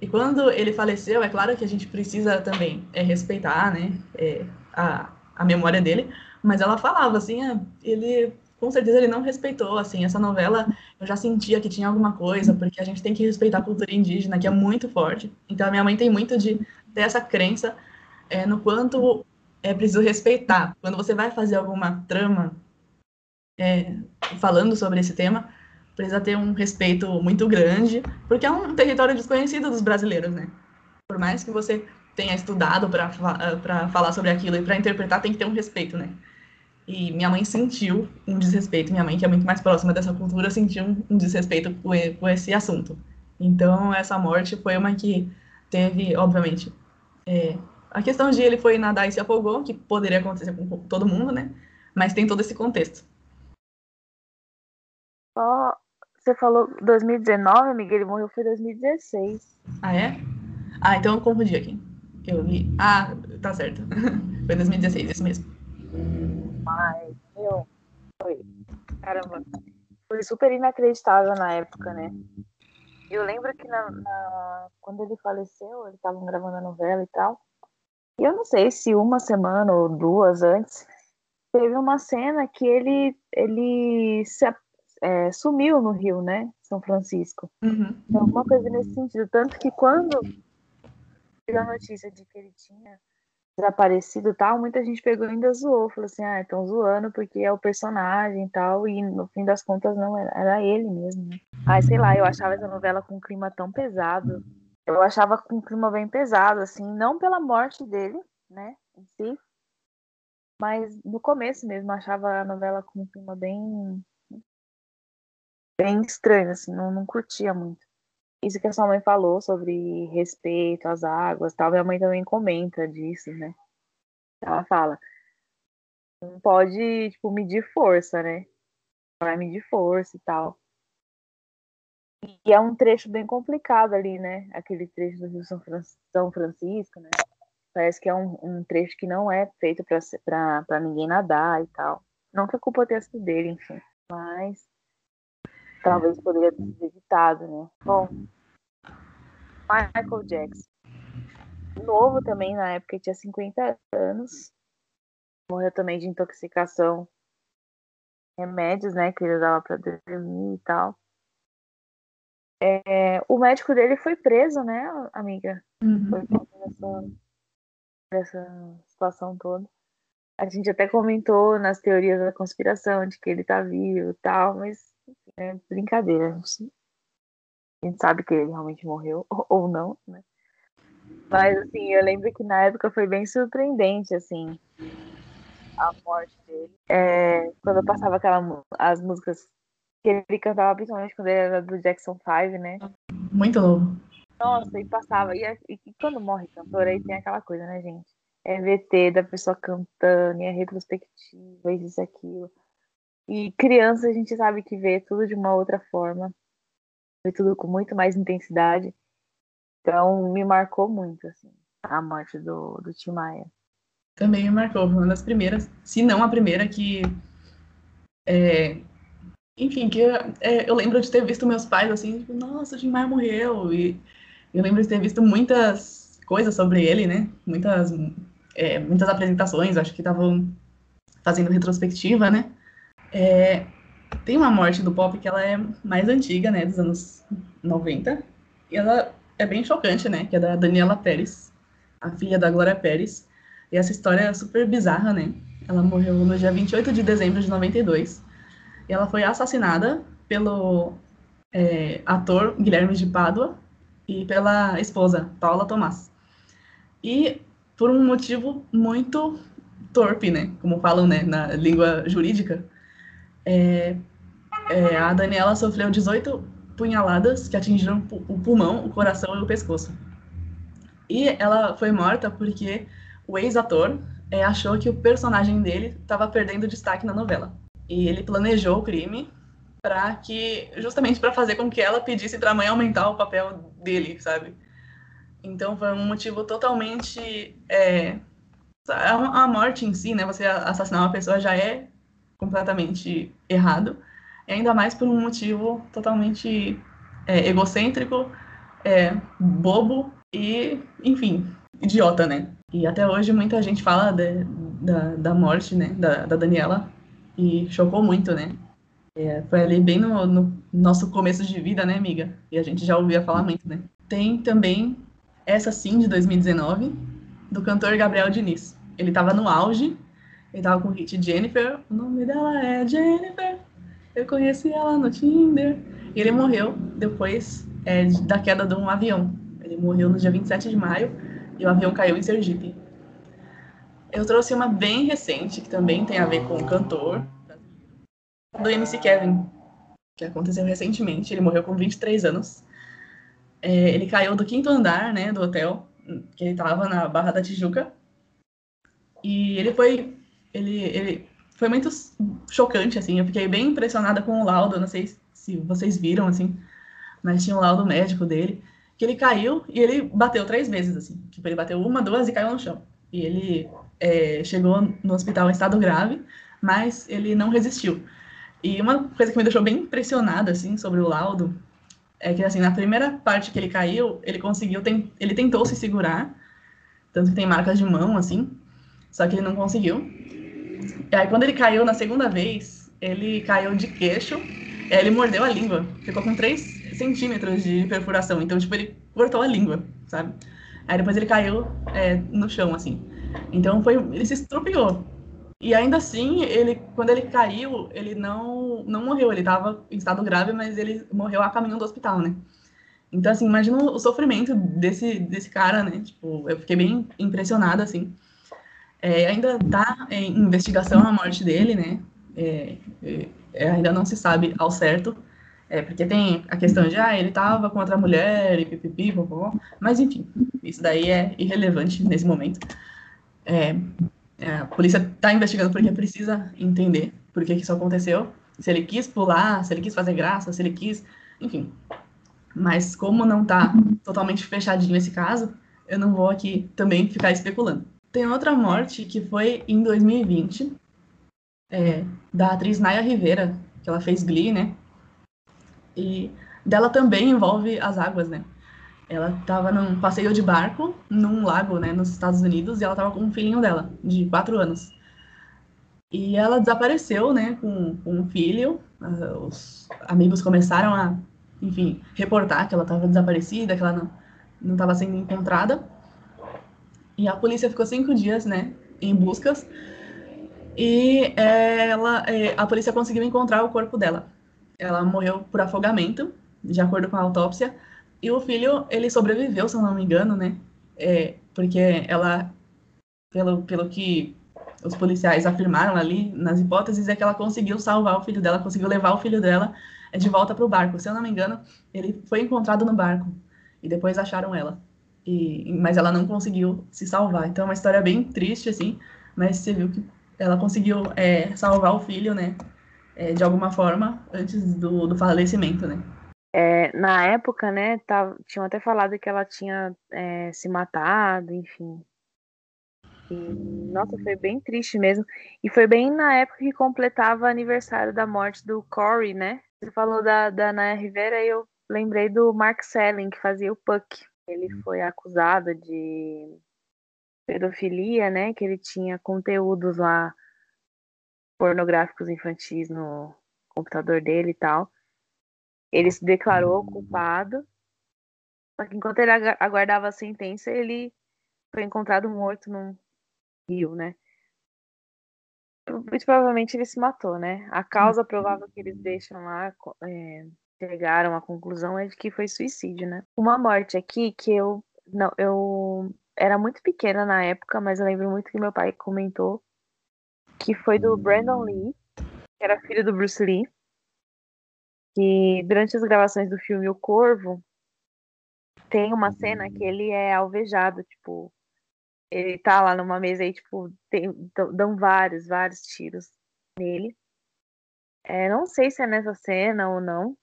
E quando ele faleceu, é claro que a gente precisa também é, respeitar, né, é, a, a memória dele, mas ela falava assim, ah, ele com certeza ele não respeitou, assim, essa novela eu já sentia que tinha alguma coisa, porque a gente tem que respeitar a cultura indígena, que é muito forte. Então a minha mãe tem muito de ter essa crença é, no quanto é preciso respeitar. Quando você vai fazer alguma trama é, falando sobre esse tema, precisa ter um respeito muito grande, porque é um território desconhecido dos brasileiros, né? Por mais que você tenha estudado para falar sobre aquilo e para interpretar, tem que ter um respeito, né? E minha mãe sentiu um desrespeito, minha mãe, que é muito mais próxima dessa cultura, sentiu um desrespeito por, por esse assunto. Então, essa morte foi uma que teve, obviamente, é, a questão de ele foi nadar e se afogou, que poderia acontecer com todo mundo, né? Mas tem todo esse contexto. Só, você falou 2019, amiga, ele morreu foi 2016. Ah, é? Ah, então eu confundi aqui. Eu li. Ah, tá certo. foi 2016, isso mesmo. Mas, meu, foi. Caramba. Foi super inacreditável na época, né? Eu lembro que na, na, quando ele faleceu, eles estavam gravando a novela e tal. E eu não sei se uma semana ou duas antes, teve uma cena que ele, ele se, é, sumiu no Rio, né? São Francisco. Uhum. Então, alguma coisa nesse sentido. Tanto que quando a notícia de que ele tinha desaparecido e tal, muita gente pegou e ainda zoou, falou assim, ah, estão zoando porque é o personagem e tal, e no fim das contas não, era, era ele mesmo, né? Sei lá, eu achava essa novela com um clima tão pesado, eu achava com um clima bem pesado, assim, não pela morte dele, né, em si, mas no começo mesmo, achava a novela com um clima bem bem estranho, assim, não, não curtia muito isso que a sua mãe falou sobre respeito às águas tal, minha mãe também comenta disso, né? Ela fala, não pode, tipo, medir força, né? Vai medir força e tal. E é um trecho bem complicado ali, né? Aquele trecho do Rio São, Francisco, né? Parece que é um, um trecho que não é feito para ninguém nadar e tal. Não que a culpa tenha sido dele, enfim. Mas talvez poderia ter sido evitado, né? Bom, Michael Jackson. Novo também, na época, tinha 50 anos. Morreu também de intoxicação. Remédios, né, que ele usava pra dormir e tal. É, o médico dele foi preso, né, amiga? Uhum. Foi dessa, dessa situação toda. A gente até comentou nas teorias da conspiração de que ele tá vivo e tal, mas é brincadeira. A gente sabe que ele realmente morreu, ou não, né? Mas, assim, eu lembro que na época foi bem surpreendente, assim, a morte dele. É, quando eu passava aquela, as músicas que ele cantava, principalmente quando ele era do Jackson 5, né? Muito novo. Nossa, e passava. E, e, e quando morre cantor, aí tem aquela coisa, né, gente? É VT da pessoa cantando, e é retrospectiva, isso, aquilo. E criança a gente sabe que vê tudo de uma outra forma. Vê tudo com muito mais intensidade. Então, me marcou muito, assim, a morte do, do Tim Maia. Também me marcou, uma das primeiras, se não a primeira, que. É, enfim, que é, eu lembro de ter visto meus pais assim, tipo, nossa, o Tim Maia morreu. E eu lembro de ter visto muitas coisas sobre ele, né? Muitas, é, muitas apresentações, acho que estavam fazendo retrospectiva, né? É, tem uma morte do pop que ela é mais antiga, né? Dos anos 90. E ela é bem chocante, né? Que é da Daniela Pérez, a filha da Glória Pérez. E essa história é super bizarra, né? Ela morreu no dia 28 de dezembro de 92. E ela foi assassinada pelo é, ator Guilherme de Pádua e pela esposa, Paula Tomás. E por um motivo muito torpe, né? Como falam né, na língua jurídica. É, é, a Daniela sofreu 18 punhaladas que atingiram o pulmão, o coração e o pescoço. E ela foi morta porque o ex-ator é, achou que o personagem dele estava perdendo destaque na novela. E ele planejou o crime para que justamente para fazer com que ela pedisse para a mãe aumentar o papel dele, sabe? Então foi um motivo totalmente é, a morte em si, né? Você assassinar uma pessoa já é completamente errado, e ainda mais por um motivo totalmente é, egocêntrico, é, bobo e, enfim, idiota, né? E até hoje muita gente fala de, da, da morte, né, da, da Daniela, e chocou muito, né? É, foi ali bem no, no, nosso começo de vida, né, amiga? E a gente já ouvia falar muito, né? Tem também essa sim de 2019, do cantor Gabriel Diniz. Ele tava no auge, ele tava com o hit Jennifer, o nome dela é Jennifer, eu conheci ela no Tinder. E ele morreu depois é, da queda de um avião. Ele morreu no dia 27 de maio e o avião caiu em Sergipe. Eu trouxe uma bem recente, que também tem a ver com o cantor, do MC Kevin, que aconteceu recentemente. Ele morreu com 23 anos. É, ele caiu do quinto andar, né, do hotel, que ele estava na Barra da Tijuca. E ele foi, ele, ele foi muito chocante, assim. Eu fiquei bem impressionada com o laudo. Não sei se vocês viram, assim, mas tinha um laudo médico dele que ele caiu e ele bateu três vezes, assim. Tipo, ele bateu uma, duas e caiu no chão. E ele é, chegou no hospital em estado grave, mas ele não resistiu. E uma coisa que me deixou bem impressionada, assim, sobre o laudo, é que, assim, na primeira parte que ele caiu, ele conseguiu, tem, ele tentou se segurar, tanto que tem marcas de mão, assim, só que ele não conseguiu. E aí, quando ele caiu na segunda vez, ele caiu de queixo, e aí ele mordeu a língua, ficou com 3 centímetros de perfuração, então, tipo, ele cortou a língua, sabe? Aí depois ele caiu é, no chão, assim. Então, foi, ele se estrupiou. E ainda assim, ele, quando ele caiu, ele não, não morreu. Ele estava em estado grave, mas ele morreu a caminho do hospital, né? Então, assim, imagina o sofrimento desse, desse cara, né? Tipo, eu fiquei bem impressionada, assim. É, ainda tá em investigação a morte dele, né? É, é, ainda não se sabe ao certo, é, porque tem a questão de, ah, ele tava com outra mulher e pipipi, popó, mas enfim, isso daí é irrelevante nesse momento. É, é, a polícia está investigando porque precisa entender por que, isso aconteceu. Se ele quis pular, se ele quis fazer graça, se ele quis. Enfim. Mas como não está totalmente fechadinho esse caso, eu não vou aqui também ficar especulando. Tem outra morte que foi em 2020, é, da atriz Naya Rivera, que ela fez Glee, né? E dela também envolve as águas, né? Ela estava num passeio de barco num lago, né, nos Estados Unidos, e ela estava com um filhinho dela, de quatro anos. E ela desapareceu, né, com, com um filho. Uh, os amigos começaram a, enfim, reportar que ela estava desaparecida, que ela não estava sendo encontrada. E a polícia ficou cinco dias, né, em buscas. E ela, é, a polícia conseguiu encontrar o corpo dela. Ela morreu por afogamento, de acordo com a autópsia. E o filho, ele sobreviveu, se eu não me engano, né? É, porque ela, pelo, pelo que os policiais afirmaram ali nas hipóteses, é que ela conseguiu salvar o filho dela, conseguiu levar o filho dela de volta para o barco. Se eu não me engano, ele foi encontrado no barco e depois acharam ela. E, mas ela não conseguiu se salvar. Então é uma história bem triste, assim, mas você viu que ela conseguiu é, salvar o filho, né? É, de alguma forma, antes do, do falecimento, né? É, na época, né, tava, tinham até falado que ela tinha é, se matado, enfim. E, nossa, foi bem triste mesmo. E foi bem na época que completava o aniversário da morte do Corey, né? Você falou da, da Naya Rivera e eu lembrei do Mark Selling, que fazia o Puck. Ele uhum. foi acusado de pedofilia, né? Que ele tinha conteúdos lá pornográficos infantis no computador dele e tal. Ele se declarou uhum. culpado. Só que enquanto ele aguardava a sentença, ele foi encontrado morto num rio, né? Muito provavelmente ele se matou, né? A causa provável que eles deixam lá é, chegaram à conclusão é de que foi suicídio, né? Uma morte aqui que eu não eu era muito pequena na época, mas eu lembro muito que meu pai comentou que foi do Brandon Lee, que era filho do Bruce Lee, que durante as gravações do filme O Corvo tem uma cena que ele é alvejado, tipo, ele tá lá numa mesa e tipo, tem, dão vários, vários tiros nele. É, não sei se é nessa cena ou não,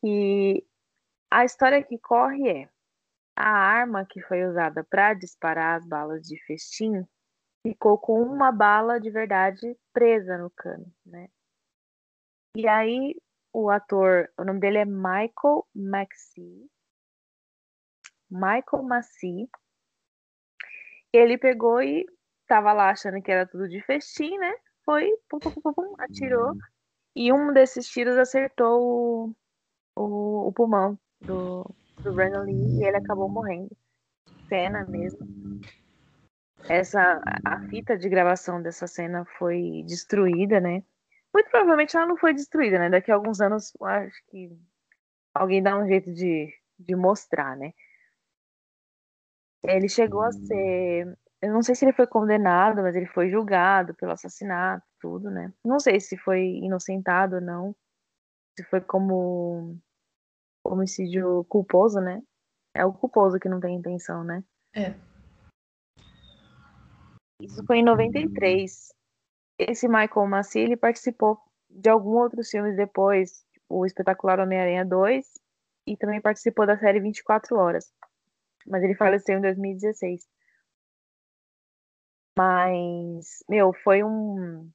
que a história que corre é a arma que foi usada para disparar as balas de festim ficou com uma bala de verdade presa no cano, né? E aí o ator, o nome dele é Michael Maxey. Michael Massey. Ele pegou e tava lá achando que era tudo de festim, né? Foi, pum, pum, pum, pum, atirou. E um desses tiros acertou o, o pulmão do, do Brandon Lee e ele acabou morrendo. Cena mesmo. Essa, a fita de gravação dessa cena foi destruída, né? Muito provavelmente ela não foi destruída, né? Daqui a alguns anos, acho que alguém dá um jeito de, de mostrar, né? Ele chegou a ser. Eu não sei se ele foi condenado, mas ele foi julgado pelo assassinato, tudo, né? Não sei se foi inocentado ou não se foi como homicídio culposo, né? É o culposo que não tem intenção, né? É. Isso foi em 93. Esse Michael Massey, ele participou de alguns outros filmes depois, tipo, o Espetacular Homem-Aranha 2, e também participou da série 24 Horas. Mas ele faleceu em 2016. Mas, meu, foi um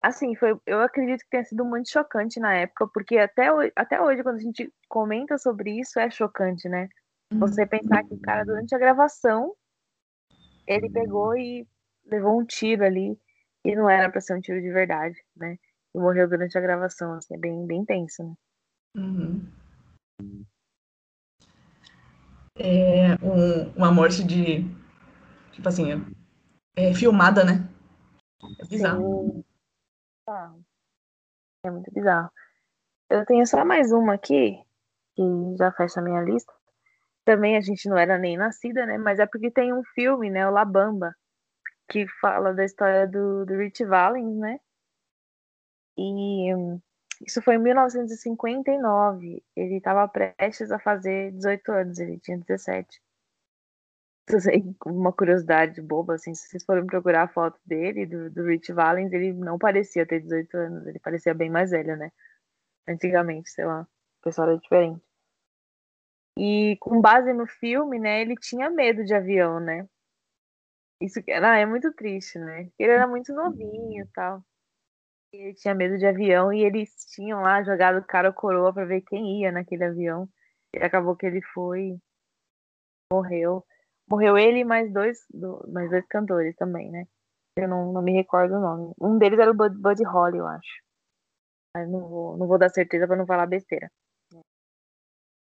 Assim, foi, eu acredito que tenha sido muito chocante na época, porque até hoje, até hoje, quando a gente comenta sobre isso, é chocante, né? Uhum. Você pensar que o cara, durante a gravação, ele pegou e levou um tiro ali, e não era para ser um tiro de verdade, né? E morreu durante a gravação, assim, é bem, bem tenso, né? Uhum. É um, uma morte de, tipo assim, é, filmada, né? É bizarro. Sim. É muito bizarro. Eu tenho só mais uma aqui, que já fecha a minha lista. Também a gente não era nem nascida, né? Mas é porque tem um filme, né? O La Bamba, que fala da história do, do Rich Valens, né? E isso foi em 1959. Ele estava prestes a fazer 18 anos, ele tinha 17 uma curiosidade boba, assim, se vocês forem procurar a foto dele, do, do Rich Valens, ele não parecia ter 18 anos, ele parecia bem mais velho, né? Antigamente, sei lá, o pessoal era diferente. E com base no filme, né, ele tinha medo de avião, né? Isso ah, é muito triste, né? Ele era muito novinho e tal. E ele tinha medo de avião e eles tinham lá jogado cara ou coroa para ver quem ia naquele avião. E acabou que ele foi, morreu. Morreu ele e mais dois, do, mais dois cantores também, né? Eu não, não me recordo o nome. Um deles era o Bud, Buddy Holly, eu acho. Mas não vou, não vou dar certeza para não falar besteira.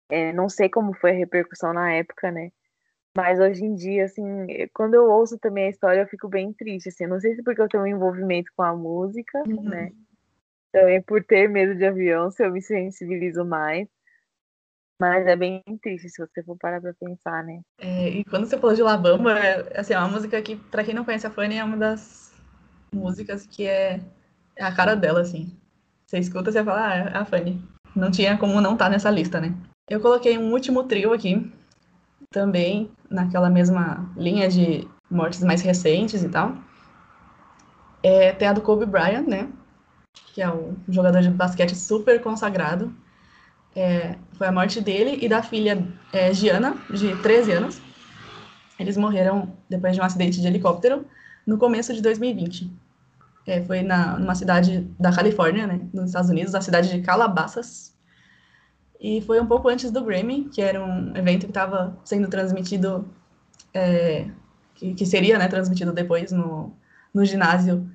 É, não sei como foi a repercussão na época, né? Mas hoje em dia, assim, quando eu ouço também a história, eu fico bem triste, assim. Não sei se porque eu tenho um envolvimento com a música, uhum. né? Também por ter medo de avião, se eu me sensibilizo mais. Mas é bem triste se você for parar pra pensar, né? É, e quando você falou de Labamba, é, assim, é uma música que, pra quem não conhece a Fanny, é uma das músicas que é, é a cara dela, assim. Você escuta você fala, ah, é a Fanny. Não tinha como não estar tá nessa lista, né? Eu coloquei um último trio aqui, também naquela mesma linha de mortes mais recentes e tal. É, tem a do Kobe Bryant, né? Que é um jogador de basquete super consagrado. É, foi a morte dele e da filha é, Giana, de 13 anos. Eles morreram depois de um acidente de helicóptero no começo de 2020. É, foi na, numa cidade da Califórnia, né, nos Estados Unidos, a cidade de Calabasas. E foi um pouco antes do Grammy, que era um evento que estava sendo transmitido, é, que, que, seria né, transmitido depois no, no ginásio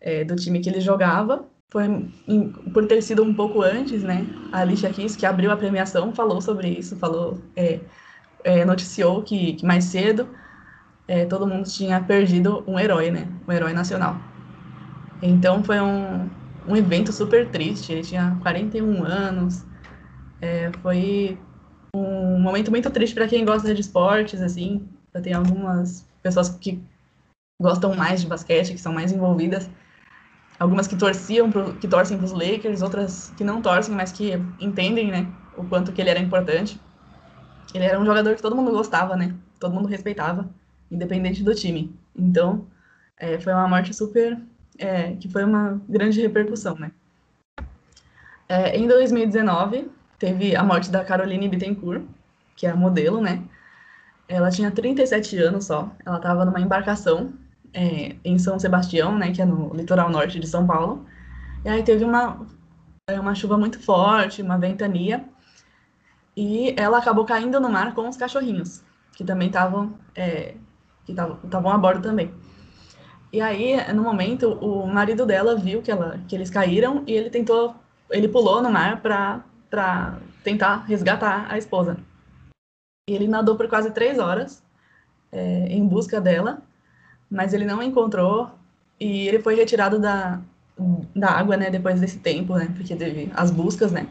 é, do time que ele jogava. Foi em, por ter sido um pouco antes, né? A Alicia Keys, que abriu a premiação, falou sobre isso, falou, é, é noticiou que, que mais cedo é, todo mundo tinha perdido um herói, né? Um herói nacional. Então foi um, um evento super triste. Ele tinha 41 anos, é, foi um momento muito triste para quem gosta de esportes, assim. Tem algumas pessoas que gostam mais de basquete, que são mais envolvidas. Algumas que torciam, pro, que torcem para os Lakers, outras que não torcem, mas que entendem, né, o quanto que ele era importante. Ele era um jogador que todo mundo gostava, né? Todo mundo respeitava, independente do time. Então, é, foi uma morte super, é, que foi uma grande repercussão, né? É, em 2019, teve a morte da Caroline Bittencourt, que é a modelo, né? Ela tinha 37 anos só. Ela estava numa embarcação é, em São Sebastião, né? Que é no litoral norte de São Paulo. E aí teve uma, é, uma chuva muito forte, uma ventania. E ela acabou caindo no mar com os cachorrinhos, que também estavam é, que estavam a bordo também. E aí, no momento, o marido dela viu que, ela, que eles caíram e ele tentou, ele pulou no mar para para tentar resgatar a esposa. E ele nadou por quase três horas é, em busca dela, mas ele não encontrou e ele foi retirado da, da água, né, depois desse tempo, né, porque teve as buscas, né,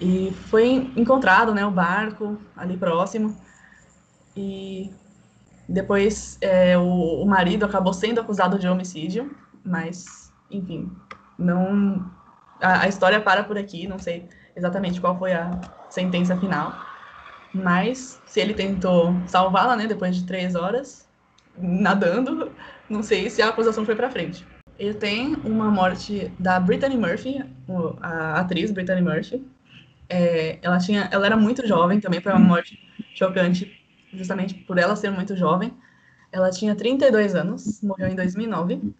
e foi encontrado, né, o barco ali próximo e depois é, o, o marido acabou sendo acusado de homicídio, mas, enfim, não a, a história para por aqui, não sei exatamente qual foi a sentença final, mas se ele tentou salvá-la, né, depois de três horas nadando, não sei se a acusação foi para frente. Ele tem uma morte da Brittany Murphy, a atriz Brittany Murphy. É, ela tinha, ela era muito jovem também, foi uma morte chocante, justamente por ela ser muito jovem. Ela tinha 32 anos, morreu em 2009.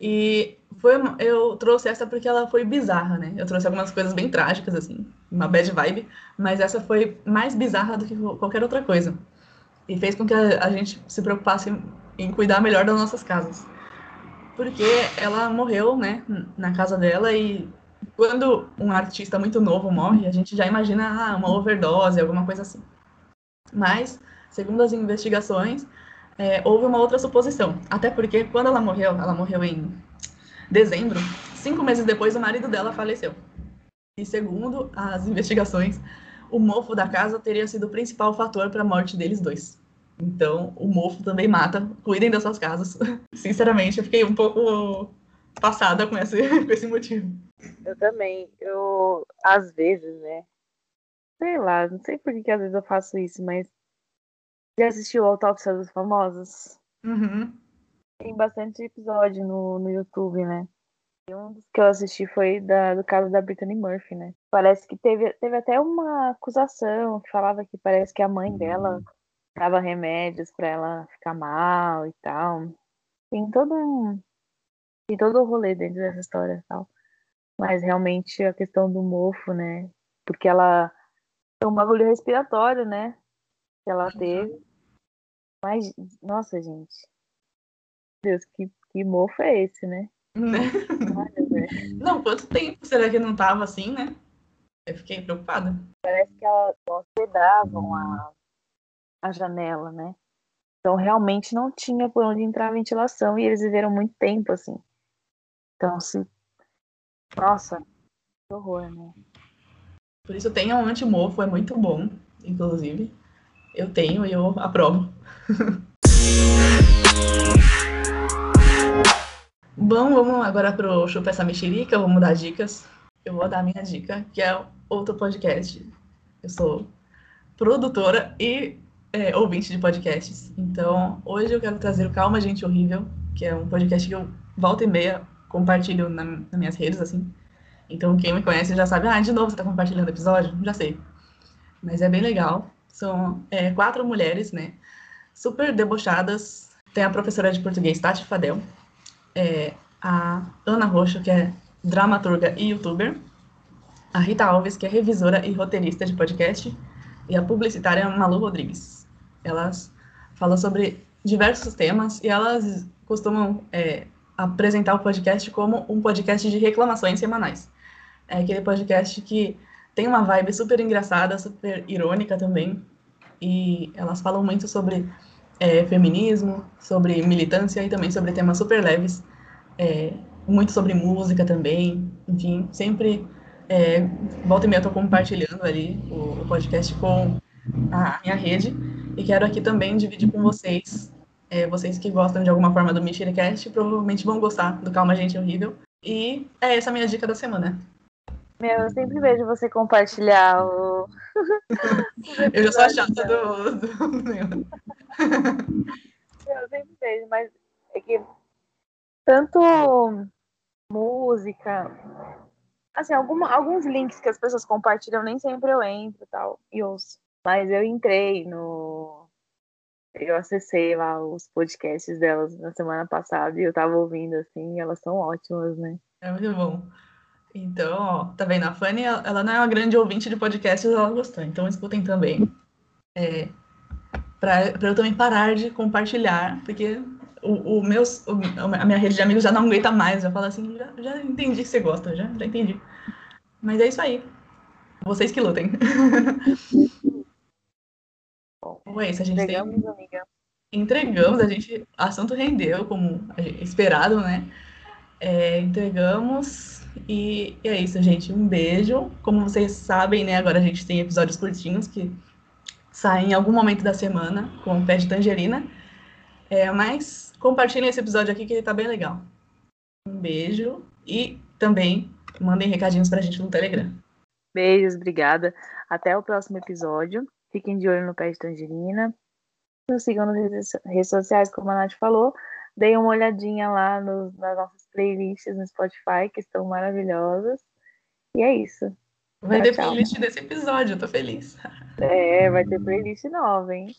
E foi, eu trouxe essa porque ela foi bizarra, né? Eu trouxe algumas coisas bem trágicas, assim, uma bad vibe, mas essa foi mais bizarra do que qualquer outra coisa. E fez com que a, a gente se preocupasse em, cuidar melhor das nossas casas. Porque ela morreu, né, na casa dela e quando um artista muito novo morre, a gente já imagina ah, uma overdose, alguma coisa assim. Mas, segundo as investigações, é, houve uma outra suposição. Até porque quando ela morreu, ela morreu em dezembro, cinco meses depois o marido dela faleceu. E segundo as investigações, o mofo da casa teria sido o principal fator para a morte deles dois. Então, o mofo também mata. Cuidem das suas casas. Sinceramente, eu fiquei um pouco passada com esse, com esse motivo. Eu também. Eu, às vezes, né? Sei lá, não sei por que, que às vezes eu faço isso, mas já assistiu Autópsia dos Famosos? Uhum. Tem bastante episódio no, no YouTube, né? E um dos que eu assisti foi da, do caso da Brittany Murphy, né? Parece que teve, teve até uma acusação que falava que parece que a mãe dela dava remédios para ela ficar mal e tal. Tem todo um. Tem todo o rolê dentro dessa história e tal. Mas realmente a questão do mofo, né? Porque ela tem um bagulho respiratório, né? que ela teve. Mas, nossa, gente. Deus, que, que mofo é esse, né? né? não, quanto tempo será que não tava assim, né? Eu fiquei preocupada. Parece que elas hospedavam a, a janela, né? Então realmente não tinha por onde entrar a ventilação e eles viveram muito tempo assim. Então se nossa, que horror, né? Por isso tenha um antimofo, é muito bom, inclusive. Eu tenho e eu aprovo. Bom, vamos agora pro Chupa essa mexerica, vamos dar dicas. Eu vou dar minha dica, que é outro podcast. Eu sou produtora e é, ouvinte de podcasts. Então, hoje eu quero trazer o Calma Gente Horrível, que é um podcast que eu volta e meia compartilho na, nas minhas redes, assim. Então, quem me conhece já sabe, ah, de novo você tá compartilhando episódio? Já sei. Mas é bem legal. São é, quatro mulheres, né? Super debochadas. Tem a professora de português, Tati Fadel. É, a Ana Rocha, que é dramaturga e youtuber. A Rita Alves, que é revisora e roteirista de podcast. E a publicitária Malu Rodrigues. Elas falam sobre diversos temas e elas costumam é, apresentar o podcast como um podcast de reclamações semanais. É aquele podcast que tem uma vibe super engraçada, super irônica também. E elas falam muito sobre é, feminismo, sobre militância e também sobre temas super leves. É, muito sobre música também. Enfim, sempre é, volta e meia tô compartilhando ali o, o, podcast com a minha rede. E quero aqui também dividir com vocês, é, vocês que gostam de alguma forma do Mexericast, provavelmente vão gostar do Calma Gente Horrível. E é essa a minha dica da semana. Meu, eu sempre vejo você compartilhar o. eu já sou a chata do. do... eu sempre vejo, mas é que tanto música, assim, alguma, alguns links que as pessoas compartilham, nem sempre eu entro tal, e ouço. Mas eu entrei no. Eu acessei lá os podcasts delas na semana passada e eu tava ouvindo, assim, elas são ótimas, né? É muito bom. Então, ó, tá vendo? A Fanny, ela não é uma grande ouvinte de podcasts, ela gostou. Então, escutem também. É, para eu também parar de compartilhar, porque o, o meus, o, a minha rede de amigos já não aguenta mais. Eu falo assim, já, já entendi que você gosta, já, já entendi. Mas é isso aí. Vocês que lutem. Bom, é isso, a gente Entregamos, tem... amiga. Entregamos, a gente. Assunto rendeu, como esperado, né? É, entregamos. E é isso, gente. Um beijo. Como vocês sabem, né? Agora a gente tem episódios curtinhos que saem em algum momento da semana com o pé de tangerina. É, mas compartilhem esse episódio aqui que ele tá bem legal. Um beijo e também mandem recadinhos pra gente no Telegram. Beijos, obrigada. Até o próximo episódio. Fiquem de olho no pé de tangerina. Nos sigam nas redes sociais, como a Nath falou. Deem uma olhadinha lá no, nas nossas playlists no Spotify, que estão maravilhosas. E é isso. Vai ter tchau. playlist desse episódio, eu tô feliz. É, vai ter playlist nova, hein?